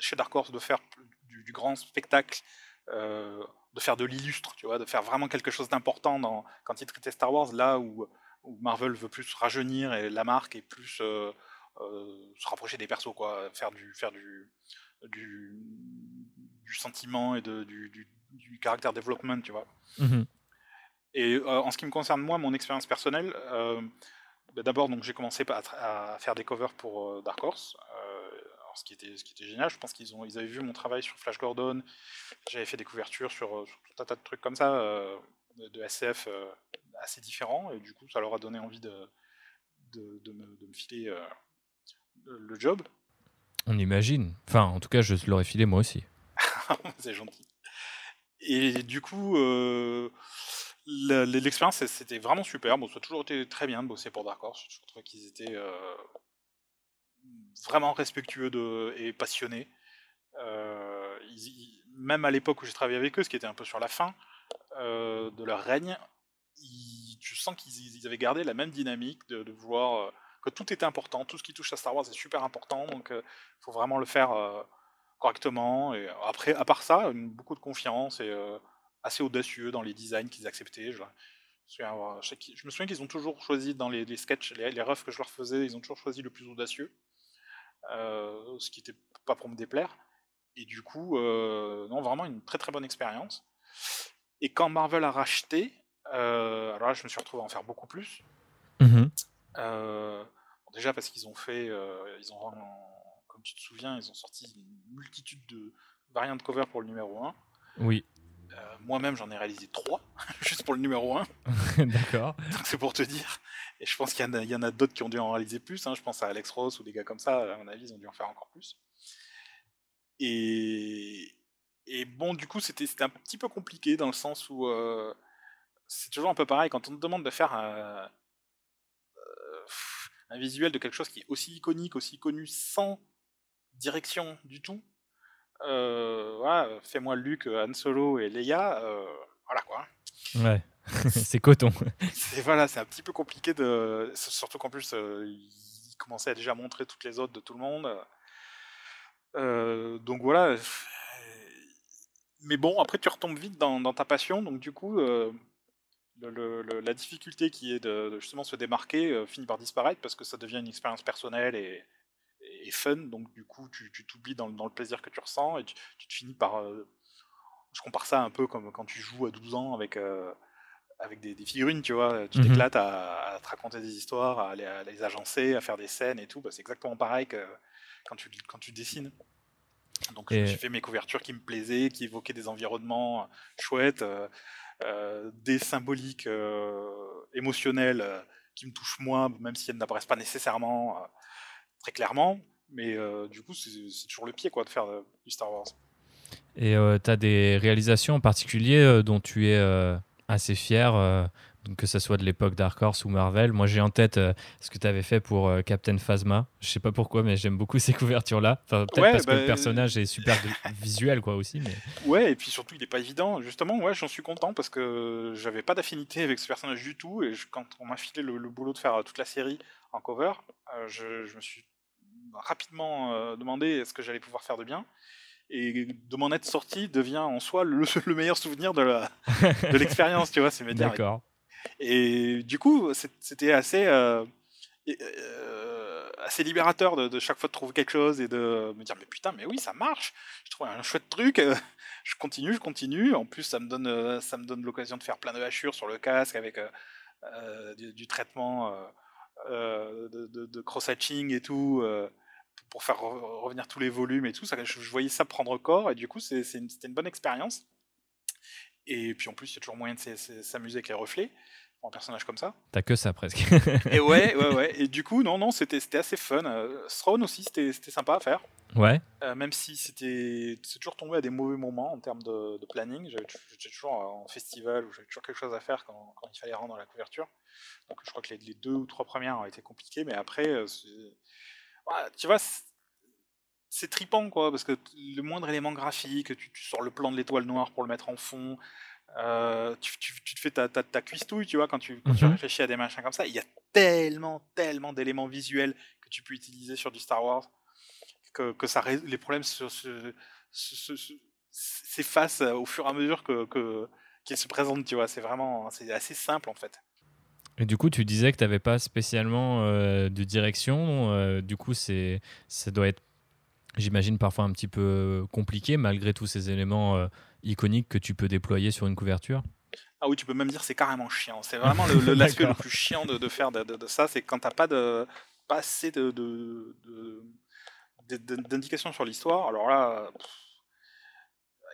chez Dark Horse de faire du, grand spectacle, euh, de faire de l'illustre, tu vois, de faire vraiment quelque chose d'important quand il traitait Star Wars, là où, Marvel veut plus rajeunir et la marque et plus euh, euh, se rapprocher des persos, quoi, faire du, faire du, du, du sentiment et de, du, du, du caractère développement, tu vois. Mhm. Et en ce qui me concerne, moi, mon expérience personnelle, bah, d'abord, donc j'ai commencé à, faire des covers pour euh, Dark Horse, ce, qui était, ce qui était génial. Je pense qu'ils ont, ils avaient vu mon travail sur Flash Gordon. J'avais fait des couvertures sur, euh, sur tout un tas de trucs comme ça, euh, de, SF euh, assez différents, et du coup, ça leur a donné envie de, de, de me, de me filer euh, le, job. On imagine. Enfin, en tout cas, je l'aurais filé moi aussi. c'est gentil. Et du coup, l'expérience, c'était vraiment super. Bon, ça a toujours été très bien de bosser pour Dark Horse. Je trouvais qu'ils étaient vraiment respectueux de, et passionnés. Euh, même à l'époque où j'ai travaillé avec eux, ce qui était un peu sur la fin euh, de leur règne, ils- je sens qu'ils ils avaient gardé la même dynamique de, de vouloir euh, que tout était important, tout ce qui touche à Star Wars est super important, donc il faut vraiment le faire correctement. Et après, à part ça, beaucoup de confiance et assez audacieux dans les designs qu'ils acceptaient. Je, me souviens qu'ils- ont toujours choisi dans les, les sketchs, les, les refs que je leur faisais, ils ont toujours choisi le plus audacieux, ce qui n'était pas pour me déplaire. Et du coup, euh, non, vraiment une très très bonne expérience. Et quand Marvel a racheté, euh, alors là, je me suis retrouvé à en faire beaucoup plus. Mhm. Euh, bon, déjà parce qu'ils ont fait, euh, ils ont, comme tu te souviens, ils ont sorti une multitude de variantes cover pour le numéro 1. Oui, Euh, Moi-même, j'en ai réalisé 3, juste pour le numéro 1, d'accord. c'est pour te dire. Et je pense qu'il y en a, d'autres qui ont dû en réaliser plus. hein. Je pense à Alex Ross ou des gars comme ça, à mon avis, ils ont dû en faire encore plus. Et, et bon, du coup, c'était un petit peu compliqué dans le sens où euh, c'est toujours un peu pareil quand on te demande de faire un, euh, un visuel de quelque chose qui est aussi iconique, aussi connu, sans direction du tout. Euh, voilà, fais-moi Luke, Han Solo et Leia, euh, voilà quoi. Ouais, c'est coton. C'est voilà, c'est un petit peu compliqué de, surtout qu'en plus euh, il commençait à déjà montrer toutes les autres de tout le monde. Euh, donc voilà. euh, Mais bon, après tu retombes vite dans, dans ta passion, donc du coup, euh, le- le- le- la difficulté qui est de, de justement se démarquer euh, finit par disparaître parce que ça devient une expérience personnelle et, et fun, donc du coup tu t'oublies dans, le- dans le plaisir que tu ressens et tu, tu te finis par... euh, je compare ça un peu comme quand tu joues à 12 ans avec, euh, avec des, des figurines, tu vois, tu Mhm. t'éclates à, à te raconter des histoires, à les, à les agencer, à faire des scènes et tout, bah, c'est exactement pareil que quand tu, quand tu dessines. Donc Et- j'ai fait mes couvertures qui me plaisaient, qui évoquaient des environnements chouettes, euh, euh, des symboliques euh, émotionnelles qui me touchent moi, même si elles n'apparaissent pas nécessairement très clairement. Mais euh, du coup, c'est toujours le pied quoi, de faire euh, du Star Wars. Et tu as des réalisations en particulier euh, dont tu es euh, assez fier, euh, que ce soit de l'époque Dark Horse ou Marvel? Moi, j'ai en tête euh, ce que tu avais fait pour euh, Captain Phasma. Je sais pas pourquoi, mais j'aime beaucoup ces couvertures-là. Enfin, peut-être Ouais, parce que bah, le personnage est super vi- visuel, quoi, aussi. Mais... Ouais, et puis surtout, il n'est pas évident. Justement, ouais, j'en suis content parce que j'avais pas d'affinité avec ce personnage du tout. Et je- quand on m'a filé le, le boulot de faire euh, toute la série en cover, euh, je, je me suis rapidement euh, demandé est-ce que j'allais pouvoir faire de bien. Et de m'en être sorti devient en soi le, le meilleur souvenir de l'expérience, tu vois, c'est me dire. D'accord. Et du coup, c'était assez, euh, euh, assez libérateur de, de chaque fois de trouver quelque chose et de me dire mais putain, mais oui, ça marche. Je trouve un chouette truc. euh, je continue, je continue. En plus, ça me donne, ça me donne l'occasion de faire plein de hachures sur le casque avec du, du traitement euh, de, de- cross-hatching et tout. euh, pour faire re- revenir tous les volumes et tout, ça, je, voyais ça prendre corps et du coup c'est une- c'était une bonne expérience. Et puis en plus il y a toujours moyen de s'amuser avec les reflets pour un personnage comme ça. T'as que ça presque. Et ouais, ouais, ouais. Et du coup, non, non, c'était assez fun. Euh, Throne aussi, c'était sympa à faire. ouais. Euh, même si c'était c'est toujours tombé à des mauvais moments en termes de, de planning. J'étais toujours en festival où j'avais toujours quelque chose à faire quand, quand il fallait rendre la couverture. Donc je crois que les, les deux ou trois premières ont été compliquées, mais après, euh, voilà, tu vois, c'est- tripant quoi, parce que le moindre élément graphique, tu, tu sors le plan de l'étoile noire pour le mettre en fond. Euh, tu, tu- tu te fais ta, ta, ta cuistouille, tu vois, quand tu, quand tu Mhm. réfléchis à des machins comme ça. Il y a tellement, tellement d'éléments visuels que tu peux utiliser sur du Star Wars que, que ça, ré- les problèmes se- se- se- se- se- s'effacent au fur et à mesure que, que- qu'ils se présentent, tu vois. C'est vraiment, c'est assez simple en fait. Et du coup, tu disais que tu n'avais pas spécialement euh, de direction. euh, du coup, ça doit être j'imagine parfois un petit peu compliqué malgré tous ces éléments iconiques que tu peux déployer sur une couverture. Ah oui, tu peux même dire c'est carrément chiant. C'est vraiment l'aspect le, plus chiant de, faire de, ça, c'est quand t'as pas de pas assez de, d'indications sur l'histoire. Alors là,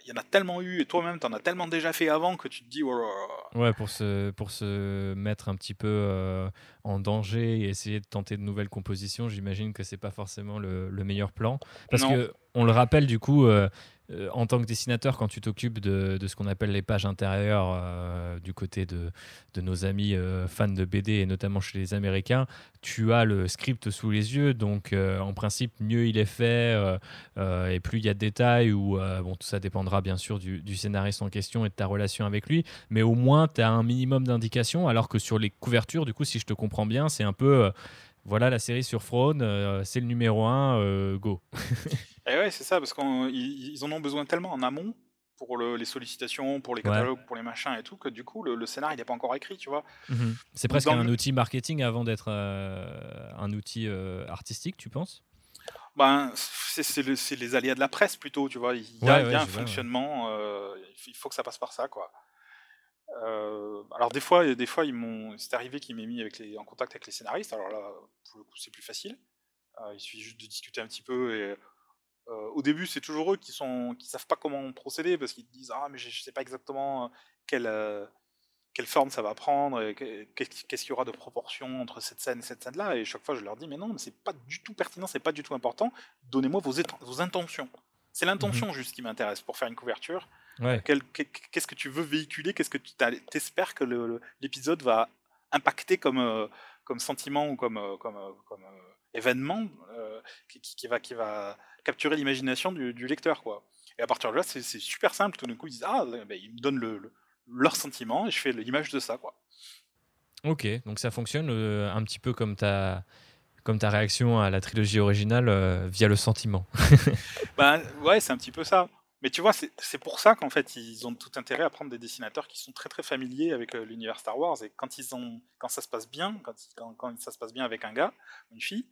il y en a tellement eu et toi-même t'en as tellement déjà fait avant que tu te dis oh ouais pour se pour se mettre un petit peu euh, en danger et essayer de tenter de nouvelles compositions j'imagine que c'est pas forcément le, meilleur plan parce que on le rappelle du coup euh, euh, en tant que dessinateur, quand tu t'occupes de, ce qu'on appelle les pages intérieures euh, du côté de, nos amis euh, fans de BD et notamment chez les Américains, tu as le script sous les yeux, donc en principe, mieux il est fait et plus il y a de détails, ou bon, tout ça dépendra bien sûr du, du, scénariste en question et de ta relation avec lui, mais au moins tu as un minimum d'indications, alors que sur les couvertures, du coup, si je te comprends bien, c'est un peu voilà la série sur Frone, euh, c'est le numéro 1, euh, go. et eh ouais, c'est ça, parce qu'ils en ont besoin tellement en amont pour les sollicitations, pour les catalogues, pour les machins et tout, que du coup, le, scénario, il n'est pas encore écrit, tu vois. Mhm. C'est presque un outil marketing avant d'être euh, un outil artistique, tu penses? Ben, c'est les aléas de la presse plutôt, tu vois. Il y a, un fonctionnement, il faut que ça passe par ça, quoi. Euh, alors des fois, des fois, ils m'ont, c'est arrivé qu'ils m'aient mis avec les, en contact avec les scénaristes. Alors là, pour le coup, c'est plus facile. Euh, il suffit juste de discuter un petit peu. Et euh, au début, c'est toujours eux qui sont, qui savent pas comment procéder parce qu'ils disent ah mais je, sais pas exactement quelle quelle forme ça va prendre, qu'est-ce qu'il y aura de proportion entre cette scène et cette scène-là. Et chaque fois, je leur dis mais non, mais c'est pas du tout pertinent, c'est pas du tout important. Donnez-moi vos, vos intentions. C'est l'intention mmh juste qui m'intéresse pour faire une couverture. Qu'est-ce que tu veux véhiculer? Qu'est-ce que tu espères que l'épisode va impacter comme, euh, comme sentiment ou comme, euh, comme, euh, comme événement qui, va, qui va capturer l'imagination du, lecteur quoi? Et à partir de là, c'est super simple. Tout d'un coup, ils disent ah, ben, ils me donnent le, leur sentiment et je fais l'image de ça quoi. Ok, donc ça fonctionne un petit peu comme ta comme ta réaction à la trilogie originale via le sentiment. bah ouais, c'est un petit peu ça. Mais tu vois, c'est pour ça qu'en fait, ils ont tout intérêt à prendre des dessinateurs qui sont très très familiers avec euh, l'univers Star Wars. Et quand, ils ont, quand ça se passe bien, quand, quand, ça se passe bien avec un gars, une fille,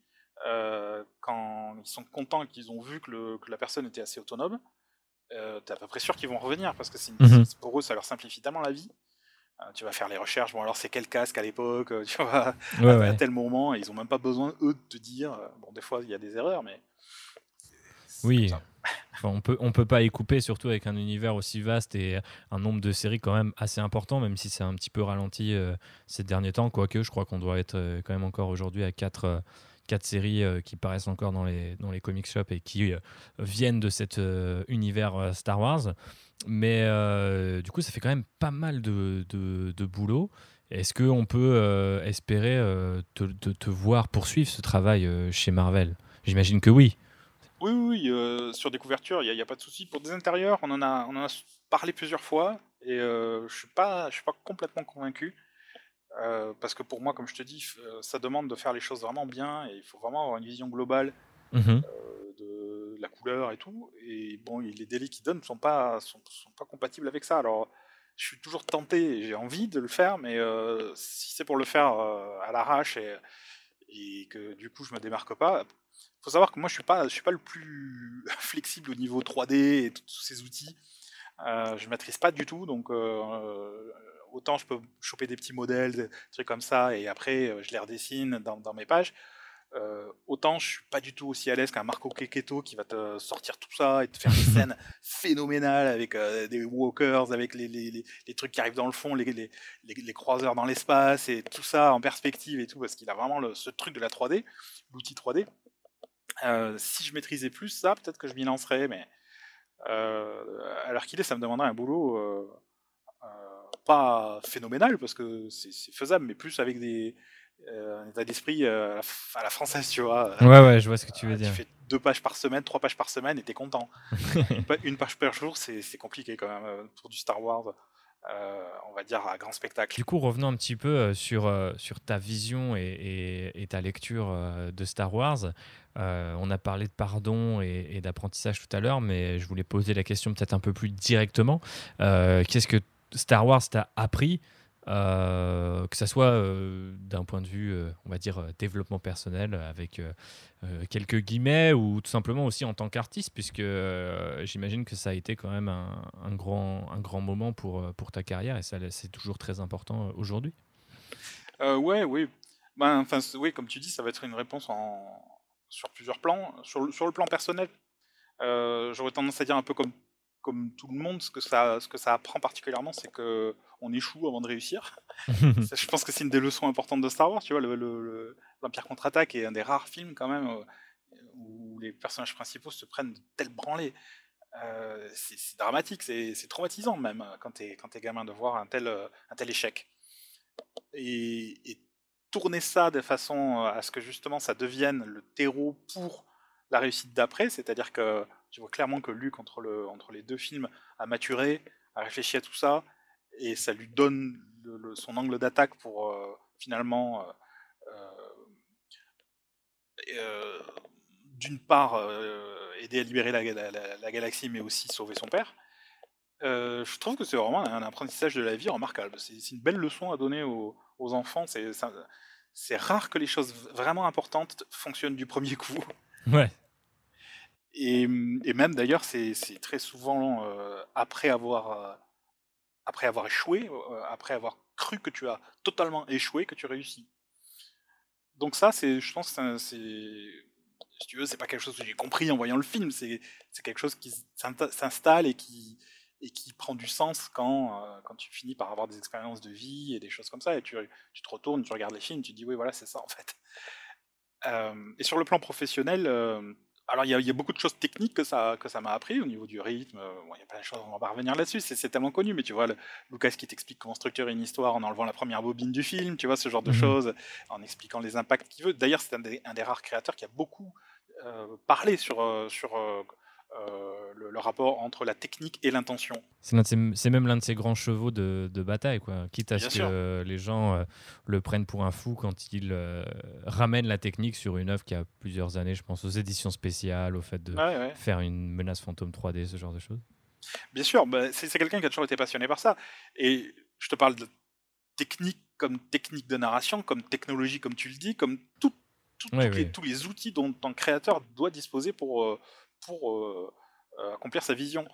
euh, quand ils sont contents qu'ils ont vu que, le, que, la personne était assez autonome, euh, t'es à peu près sûr qu'ils vont revenir parce que mhm. pour eux, ça leur simplifie tellement la vie. Euh, tu vas faire les recherches, bon alors c'est quel casque à l'époque, tu vois, à, tel moment, et ils ont même pas besoin, eux, de te dire. Bon, des fois, il y a des erreurs, mais. Oui, on peut on peut pas y couper, surtout avec un univers aussi vaste et un nombre de séries quand même assez important, même si c'est un petit peu ralenti euh, ces derniers temps. Quoique, je crois qu'on doit être euh, quand même encore aujourd'hui à quatre, euh, quatre séries qui paraissent encore dans les, dans les comic shops et qui viennent de cet univers Star Wars. Mais du coup, ça fait quand même pas mal de, de, boulot. Est-ce qu'on peut espérer te, voir poursuivre ce travail chez Marvel? J'imagine que oui. Oui, oui, euh, sur des couvertures, il n'y a, pas de souci. Pour des intérieurs, on en a, on en a parlé plusieurs fois et euh, je ne suis, pas, je suis pas complètement convaincu. Euh, parce que pour moi, comme je te dis, ça demande de faire les choses vraiment bien et il faut vraiment avoir une vision globale mmh de la couleur et tout. Et bon, les délais qu'ils donnent ne sont pas, sont, sont, pas compatibles avec ça. Alors, je suis toujours tenté, j'ai envie de le faire, mais si c'est pour le faire à l'arrache et, et que du coup je me démarque pas, faut savoir que moi, je suis pas, je suis pas le plus flexible au niveau 3D et tous ces outils. Euh, je maîtrise pas du tout, donc euh, autant je peux choper des petits modèles, des trucs comme ça, et après euh, je les redessine dans, dans mes pages. Euh, autant je suis pas du tout aussi à l'aise qu'un Marco Keketo qui va te sortir tout ça et te faire des scènes phénoménales avec des walkers, avec les, les, les, trucs qui arrivent dans le fond, les, les croiseurs dans l'espace et tout ça en perspective et tout, parce qu'il a vraiment le, ce truc de la 3D, l'outil 3D. Euh, si je maîtrisais plus ça, peut-être que je m'y lancerais, mais euh, alors qu'il est, ça me demanderait un boulot euh, pas phénoménal, parce que c'est faisable, mais plus avec des, un état d'esprit à, la française, tu vois. Ouais, ouais, je vois ce que tu veux dire. Tu fais deux pages par semaine, trois pages par semaine et t'es content. une page par jour, c'est compliqué quand même pour du Star Wars. Euh, on va dire, à grand spectacle. Du coup, revenons un petit peu euh, sur, euh, sur ta vision et, ta lecture de Star Wars. on a parlé de pardon et, d'apprentissage tout à l'heure, mais je voulais poser la question peut-être un peu plus directement. Qu'est-ce que Star Wars t'a appris que ça soit d'un point de vue, on va dire, développement personnel, avec quelques guillemets, ou tout simplement aussi en tant qu'artiste, puisque j'imagine que ça a été quand même un, grand, un grand moment pour, ta carrière, et ça c'est toujours très important aujourd'hui. ouais, oui. Ben, enfin, oui, comme tu dis, ça va être une réponse sur plusieurs plans. Sur le plan personnel, j'aurais tendance à dire un peu comme comme tout le monde, ce que ça, ce que ça apprend particulièrement, c'est que on échoue avant de réussir. je pense que c'est une des leçons importantes de Star Wars. Tu vois, l'Empire contre-attaque est un des rares films quand même euh, où les personnages principaux se prennent de telles branlées. Euh, c'est dramatique, c'est traumatisant même quand t'es quand es gamin de voir un tel, un tel échec. Et, et, tourner ça de façon à ce que justement ça devienne le terreau pour la réussite d'après, c'est-à-dire que tu vois clairement que Luc, entre les deux films, a maturé, a réfléchi à tout ça, et ça lui donne son angle d'attaque pour euh, finalement, euh, euh, d'une part, aider à libérer la, galaxie, mais aussi sauver son père. je trouve que c'est vraiment un apprentissage de la vie remarquable. C'est une belle leçon à donner aux, aux enfants. C'est rare que les choses vraiment importantes fonctionnent du premier coup. Ouais. Et, même d'ailleurs, c'est très souvent après, avoir, après avoir échoué, après avoir cru que tu as totalement échoué, que tu réussis. Donc ça, c'est, je pense c'est, si tu veux, c'est pas quelque chose que j'ai compris en voyant le film, c'est quelque chose qui s'installe et qui, et qui prend du sens quand, quand tu finis par avoir des expériences de vie et des choses comme ça, et tu, tu te retournes, tu regardes les films, tu te dis oui, voilà, c'est ça en fait. et sur le plan professionnel, alors, il y, a beaucoup de choses techniques que ça que ça m'a appris au niveau du rythme. Euh, il y a plein de choses, on va pas revenir là-dessus, c'est tellement connu, mais tu vois, Lucas qui t'explique comment structurer une histoire en enlevant la première bobine du film, tu vois, ce genre de mmh choses, en expliquant les impacts qu'il veut. D'ailleurs, c'est un, des rares créateurs qui a beaucoup euh, parlé sur, euh, sur euh, le, rapport entre la technique et l'intention. C'est même l'un de ses grands chevaux de, bataille, quoi. quitte à ce que les gens euh, le prennent pour un fou quand il euh, ramène la technique sur une œuvre qui a plusieurs années, je pense aux éditions spéciales, au fait de faire une menace fantôme 3D, ce genre de choses. Bien sûr, bah, c'est quelqu'un qui a toujours été passionné par ça. Et je te parle de technique comme technique de narration, comme technologie, comme tu le dis, comme tout, tous les outils dont un créateur doit disposer pour pour euh, euh, accomplir sa vision.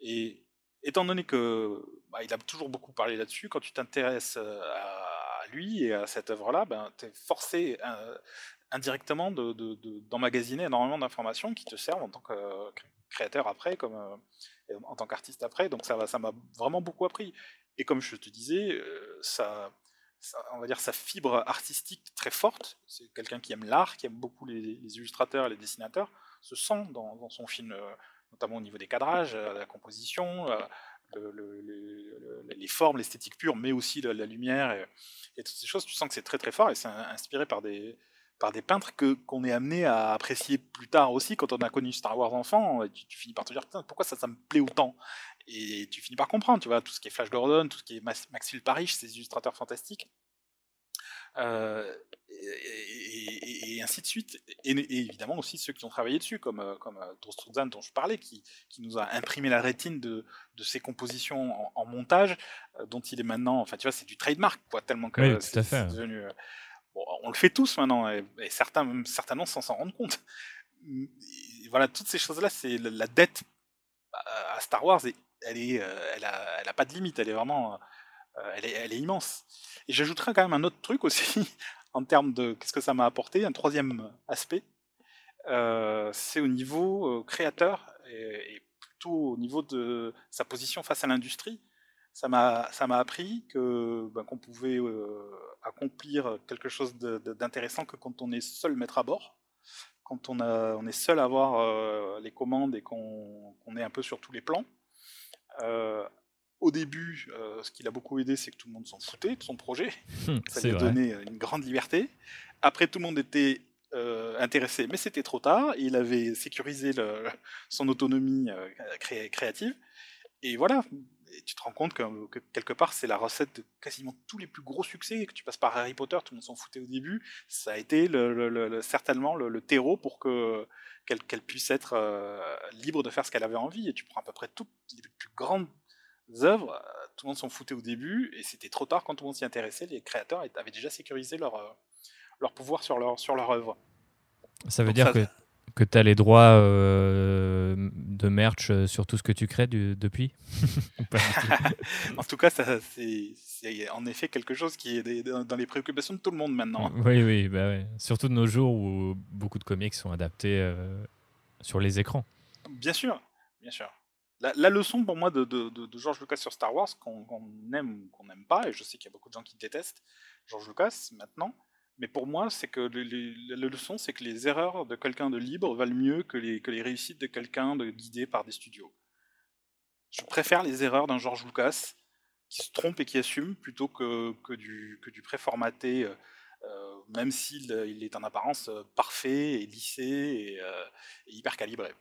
Et étant donné que bah, il a toujours beaucoup parlé là-dessus, quand tu t'intéresses euh, à lui et à cette œuvre-là, ben, tu es forcé indirectement d'emmagasiner de, énormément d'informations qui te servent en tant que créateur après, comme en tant qu'artiste après. Donc ça ça m'a vraiment beaucoup appris. Et comme je te disais, ça, on va dire sa fibre artistique très forte. C'est quelqu'un qui aime l'art, qui aime beaucoup les, les, illustrateurs et les dessinateurs se sent dans, son film, euh, notamment au niveau des cadrages, euh, la composition, euh, les formes, l'esthétique pure, mais aussi la, lumière et, toutes ces choses. Tu sens que c'est très très fort et c'est inspiré par des, par des peintres que qu'on est amené à apprécier plus tard aussi quand on a connu Star Wars enfant. Tu, tu finis par te dire pourquoi ça, ça me plaît autant? Et tu finis par comprendre, tu vois, tout ce qui est Flash Gordon, tout ce qui est Max, Parrish, ces illustrateurs fantastiques. Euh, et, ainsi de suite. Et, évidemment aussi ceux qui ont travaillé dessus, comme, euh, comme euh, Drostruzan dont je parlais, qui, qui, nous a imprimé la rétine de, de ses compositions en, montage, dont il est maintenant, enfin tu vois, c'est du trademark, quoi, tellement que c'est devenu... Bon, on le fait tous maintenant, et, certains même certainement sans s'en rendre compte. voilà, toutes ces choses-là, c'est la dette à Star Wars, elle, est, elle, a, elle a pas de limite, elle est vraiment... Elle est, elle, est, immense. Et j'ajouterais quand même un autre truc aussi, en termes de qu'est-ce que ça m'a apporté, un troisième aspect, euh, c'est au niveau euh, créateur et, plutôt au niveau de sa position face à l'industrie. Ça m'a appris que ben, qu'on pouvait euh, accomplir quelque chose d'intéressant que quand on est seul maître à bord, quand on, a, on est seul à avoir les commandes et qu'on est un peu sur tous les plans au début, euh, ce qui l'a beaucoup aidé, c'est que tout le monde s'en foutait de son projet. Ça lui a donné euh, une grande liberté. Après, tout le monde était euh, intéressé, mais c'était trop tard. Il avait sécurisé son autonomie créative. Et voilà, tu te rends compte que, quelque part, c'est la recette de quasiment tous les plus gros succès. Que tu passes par Harry Potter, tout le monde s'en foutait au début. Ça a été certainement le, terreau pour que qu'elle puisse être libre de faire ce qu'elle avait envie. Et tu prends à peu près toutes les plus grandes œuvres, tout le monde s'en foutait au début, et c'était trop tard quand tout le monde s'y intéressait. Les créateurs avaient déjà sécurisé leur, leur pouvoir sur leur, sur leur œuvre. Ça veut dire que, que tu as les droits de merch sur tout ce que tu crées depuis? En tout cas, c'est en effet quelque chose qui est dans les préoccupations de tout le monde maintenant. Oui, oui, bah surtout de nos jours où beaucoup de comics sont adaptés sur les écrans. Bien sûr, bien sûr. La, leçon pour moi de, George Lucas sur Star Wars, qu'on aime ou qu'on n'aime pas, et je sais qu'il y a beaucoup de gens qui détestent George Lucas maintenant, mais pour moi, c'est que la leçon, c'est que les erreurs de quelqu'un de libre valent mieux que les, les réussites de quelqu'un de guidé par des studios. Je préfère les erreurs d'un George Lucas qui se trompe et qui assume plutôt que, du, préformaté, euh, euh, même s'il il est en apparence euh, parfait et lissé et, et hyper calibré.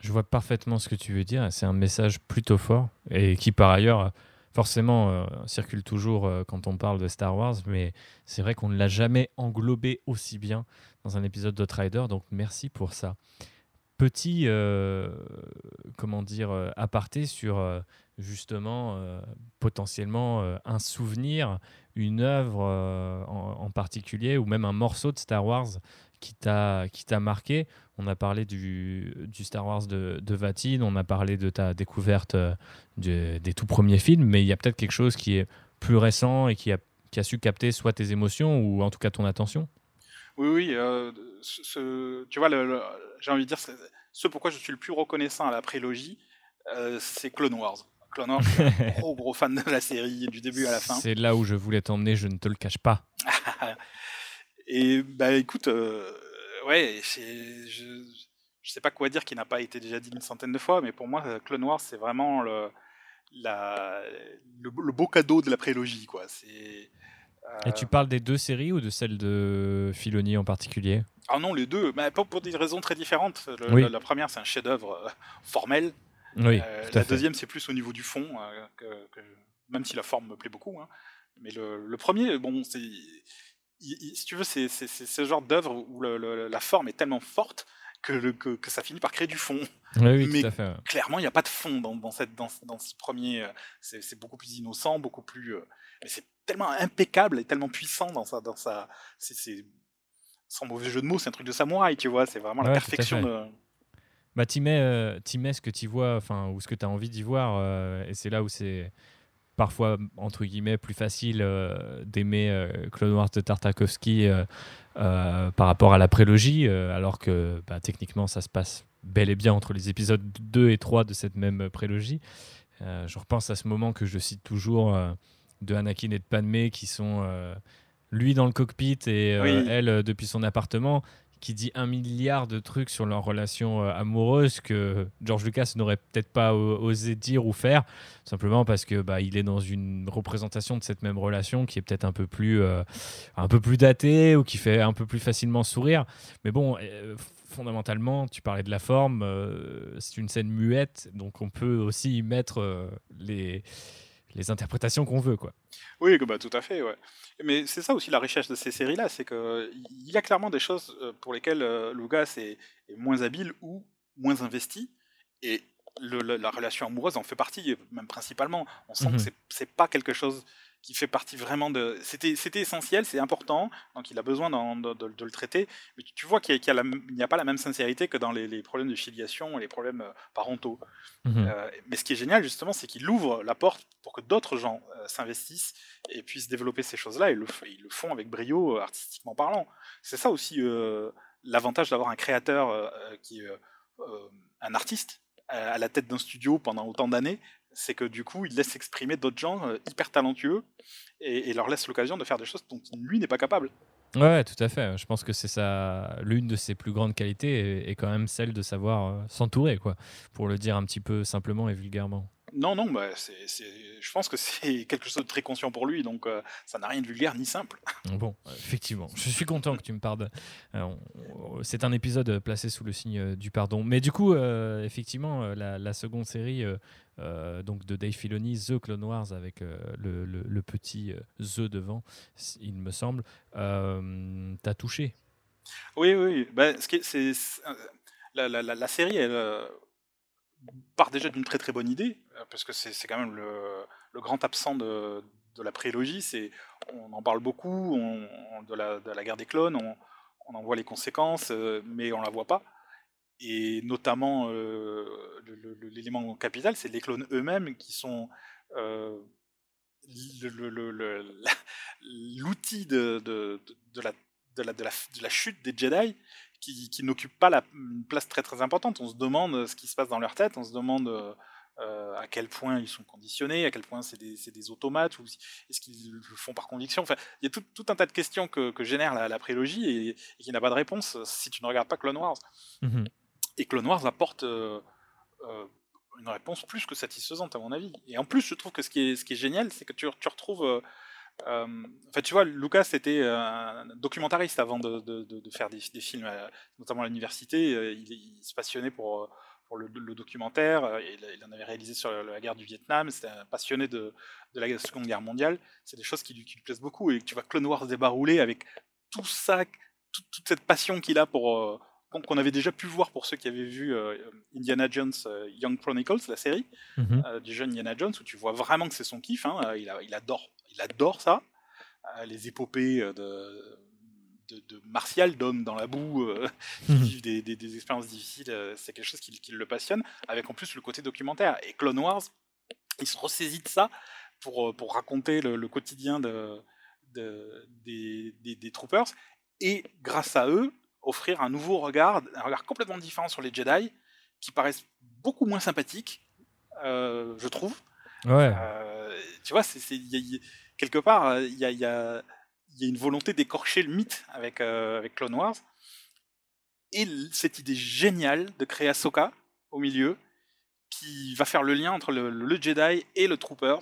Je vois parfaitement ce que tu veux dire. C'est un message plutôt fort et qui, par ailleurs, forcément, euh, circule toujours euh, quand on parle de Star Wars. Mais c'est vrai qu'on ne l'a jamais englobé aussi bien dans un épisode d'Outrider. Donc, merci pour ça. Petit, euh, comment dire, aparté sur justement potentiellement un souvenir, une œuvre en, en, particulier ou même un morceau de Star Wars qui t'a marqué. On a parlé du, du Star Wars de, de, Vatine, on a parlé de ta découverte euh, des tout premiers films, mais il y a peut-être quelque chose qui est plus récent et qui a, qui a su capter soit tes émotions ou en tout cas ton attention. Oui, oui. Euh, tu vois, j'ai envie de dire, ce pourquoi je suis le plus reconnaissant à la prélogie, euh, c'est Clone Wars. Clone Wars, je suis un gros gros fan de la série du début à la fin. C'est là où je voulais t'emmener, je ne te le cache pas. Et bah écoute, euh, ouais, je, je sais pas quoi dire qui n'a pas été déjà dit une centaine de fois, mais pour moi, euh, Clone Wars, c'est vraiment le, la, le, beau cadeau de la prélogie, quoi. C'est. Et tu euh, parles des deux séries ou de celle de Filoni en particulier? Ah non, les deux, mais pour, pour des raisons très différentes. la, première, c'est un chef-d'œuvre formel. Oui, la deuxième, c'est plus au niveau du fond, que, même si la forme me plaît beaucoup. Hein. Mais le, le, premier, bon, c'est si tu veux, c'est ce genre d'œuvre où la forme est tellement forte que, que, ça finit par créer du fond. Oui, Mais tout à fait, clairement, il n'y a pas de fond dans, cette, dans, dans ce premier. Euh, c'est beaucoup plus innocent, beaucoup plus. Euh, mais c'est tellement impeccable et tellement puissant dans sa. Dans sa c'est sans mauvais jeu de mots, c'est un truc de samouraï, tu vois. C'est vraiment la perfection de. Bah, tu mets, euh, mets, ce que tu vois, enfin, ou ce que tu as envie d'y voir, et c'est là où c'est parfois entre guillemets plus facile euh, d'aimer euh, Clone Wars de Tartakovsky euh, par rapport à la prélogie, alors que bah, techniquement ça se passe bel et bien entre les épisodes 2 et 3 de cette même prélogie. je repense à ce moment que je cite toujours de Anakin et de Padmé qui sont lui dans le cockpit et elle depuis son appartement qui dit un milliard de trucs sur leur relation euh, amoureuse que George Lucas n'aurait peut-être pas osé dire ou faire, simplement parce que bah, il est dans une représentation de cette même relation qui est peut-être un peu plus euh, un peu plus datée ou qui fait un peu plus facilement sourire. Mais bon, euh, fondamentalement, tu parlais de la forme, c'est une scène muette, donc on peut aussi y mettre les les interprétations qu'on veut, quoi. Oui, bah, tout à fait, ouais. Mais c'est ça aussi la richesse de ces séries-là, c'est qu'il y a clairement des choses euh, pour lesquelles euh, Lugas est, est moins habile ou moins investi, et la, relation amoureuse en fait partie, même principalement. On sent que mhm. c'est pas quelque chose qui fait partie vraiment de. C'était, c'était essentiel, c'est important, donc il a besoin de, de, le traiter. Mais tu, vois qu'il n'y a, a, pas la même sincérité que dans les, problèmes de filiation et les problèmes euh, parentaux. Mhm. Euh, mais ce qui est génial, justement, c'est qu'il ouvre la porte pour que d'autres gens euh, s'investissent et puissent développer ces choses-là, et le, ils le font avec brio, artistiquement parlant. C'est ça aussi l'avantage d'avoir un créateur qui est un artiste à la tête d'un studio pendant autant d'années, c'est que du coup, il laisse exprimer d'autres gens euh, hyper talentueux et, leur laisse l'occasion de faire des choses dont lui n'est pas capable. Ouais, tout à fait. Je pense que c'est ça, l'une de ses plus grandes qualités est, quand même celle de savoir euh, s'entourer, quoi, pour le dire un petit peu simplement et vulgairement. Non, non, bah, je pense que c'est quelque chose de très conscient pour lui, donc euh, ça n'a rien de vulgaire ni simple. Bon, effectivement, je suis content que tu me parles. c'est un épisode placé sous le signe du pardon. Mais du coup, effectivement, la, seconde série euh, donc de Dave Filoni, The Clone Wars avec euh, le, petit euh, The devant, il me semble, t'as touché. Oui, oui. Ben, c'est, la, la, la, série, elle part déjà d'une très très bonne idée, parce que c'est, quand même le, le grand absent de, de la prélogie. C'est, on en parle beaucoup on, de, la, guerre des clones, on, en voit les conséquences, mais on la voit pas. Et notamment, l'élément capital, c'est les clones eux-mêmes qui sont l'outil de, la, chute des Jedi qui, qui n'occupe pas une place très très importante. On se demande ce qui se passe dans leur tête, on se demande euh, à quel point ils sont conditionnés, à quel point c'est des, des, automates, ou est-ce qu'ils le font par conviction. Enfin, il y a tout, tout un tas de questions que, que génère la, prélogie et, qui n'a pas de réponse si tu ne regardes pas Clone Wars. Mmh et Clone Wars apporte euh, euh, une réponse plus que satisfaisante à mon avis. Et en plus, je trouve que ce qui est, ce qui est génial, c'est que tu, tu retrouves. Euh, en fait, tu vois, Lucas était un documentariste avant de, de, de faire des, des, films, notamment à l'université. Il, il, se passionnait pour, pour le, documentaire. Il, il, en avait réalisé sur la guerre du Vietnam. C'était un passionné de, de, la Seconde Guerre mondiale. C'est des choses qui lui, qui lui, plaisent beaucoup. Et tu vois Clone Wars débarrouler avec tout ça, toute cette passion qu'il a pour qu'on avait déjà pu voir pour ceux qui avaient vu euh, Indiana Jones euh, Young Chronicles, la série mhm. euh, du jeune Indiana Jones, où tu vois vraiment que c'est son kiff. Hein, il, il, adore, il adore ça. les épopées de, de, martial, d'hommes dans la boue, qui mhm. vivent des, des, expériences difficiles, c'est quelque chose qui, qui, le passionne, avec en plus le côté documentaire. Et Clone Wars, il se ressaisit de ça pour, pour raconter le, quotidien de, des, des, troopers. Et grâce à eux, offrir un nouveau regard, un regard complètement différent sur les Jedi, qui paraissent beaucoup moins sympathiques, euh, je trouve. Ouais. Euh, tu vois, c'est, quelque part, il y a, y a, une volonté d'écorcher le mythe avec, euh, avec Clone Wars. Et cette idée géniale de créer Ahsoka au milieu, qui va faire le lien entre le, Jedi et le Trooper,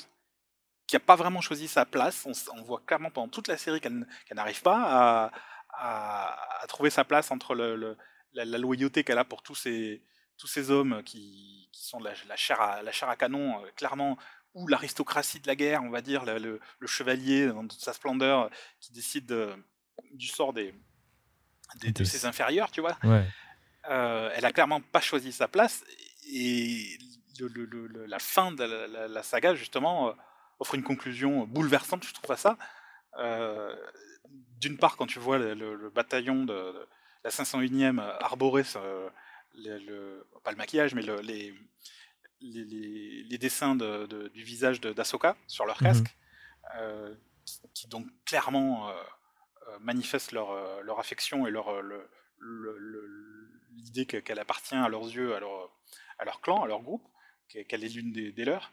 qui n'a pas vraiment choisi sa place. On, voit clairement pendant toute la série qu'elle, n'arrive pas à, trouver sa place entre la, loyauté qu'elle a pour tous ces, hommes qui, sont la, chair à, la à canon, euh, clairement, ou l'aristocratie de la guerre, on va dire, le, chevalier dans toute sa splendeur, qui décide du sort des, de ses inférieurs, tu vois. Euh, elle a clairement pas choisi sa place, et la fin de la, saga, justement, euh, offre une conclusion bouleversante, je trouve, à ça d'une part, quand tu vois le, bataillon de, la 501e arborer le, pas le maquillage, mais les, les, dessins du visage d'Asoka sur leur mhm. casque, euh, qui, donc clairement euh, euh, manifestent leur, leur, affection et leur l'idée qu'elle appartient à leurs yeux, à leur, à leur clan, à leur groupe, qu'elle est l'une des, des, leurs.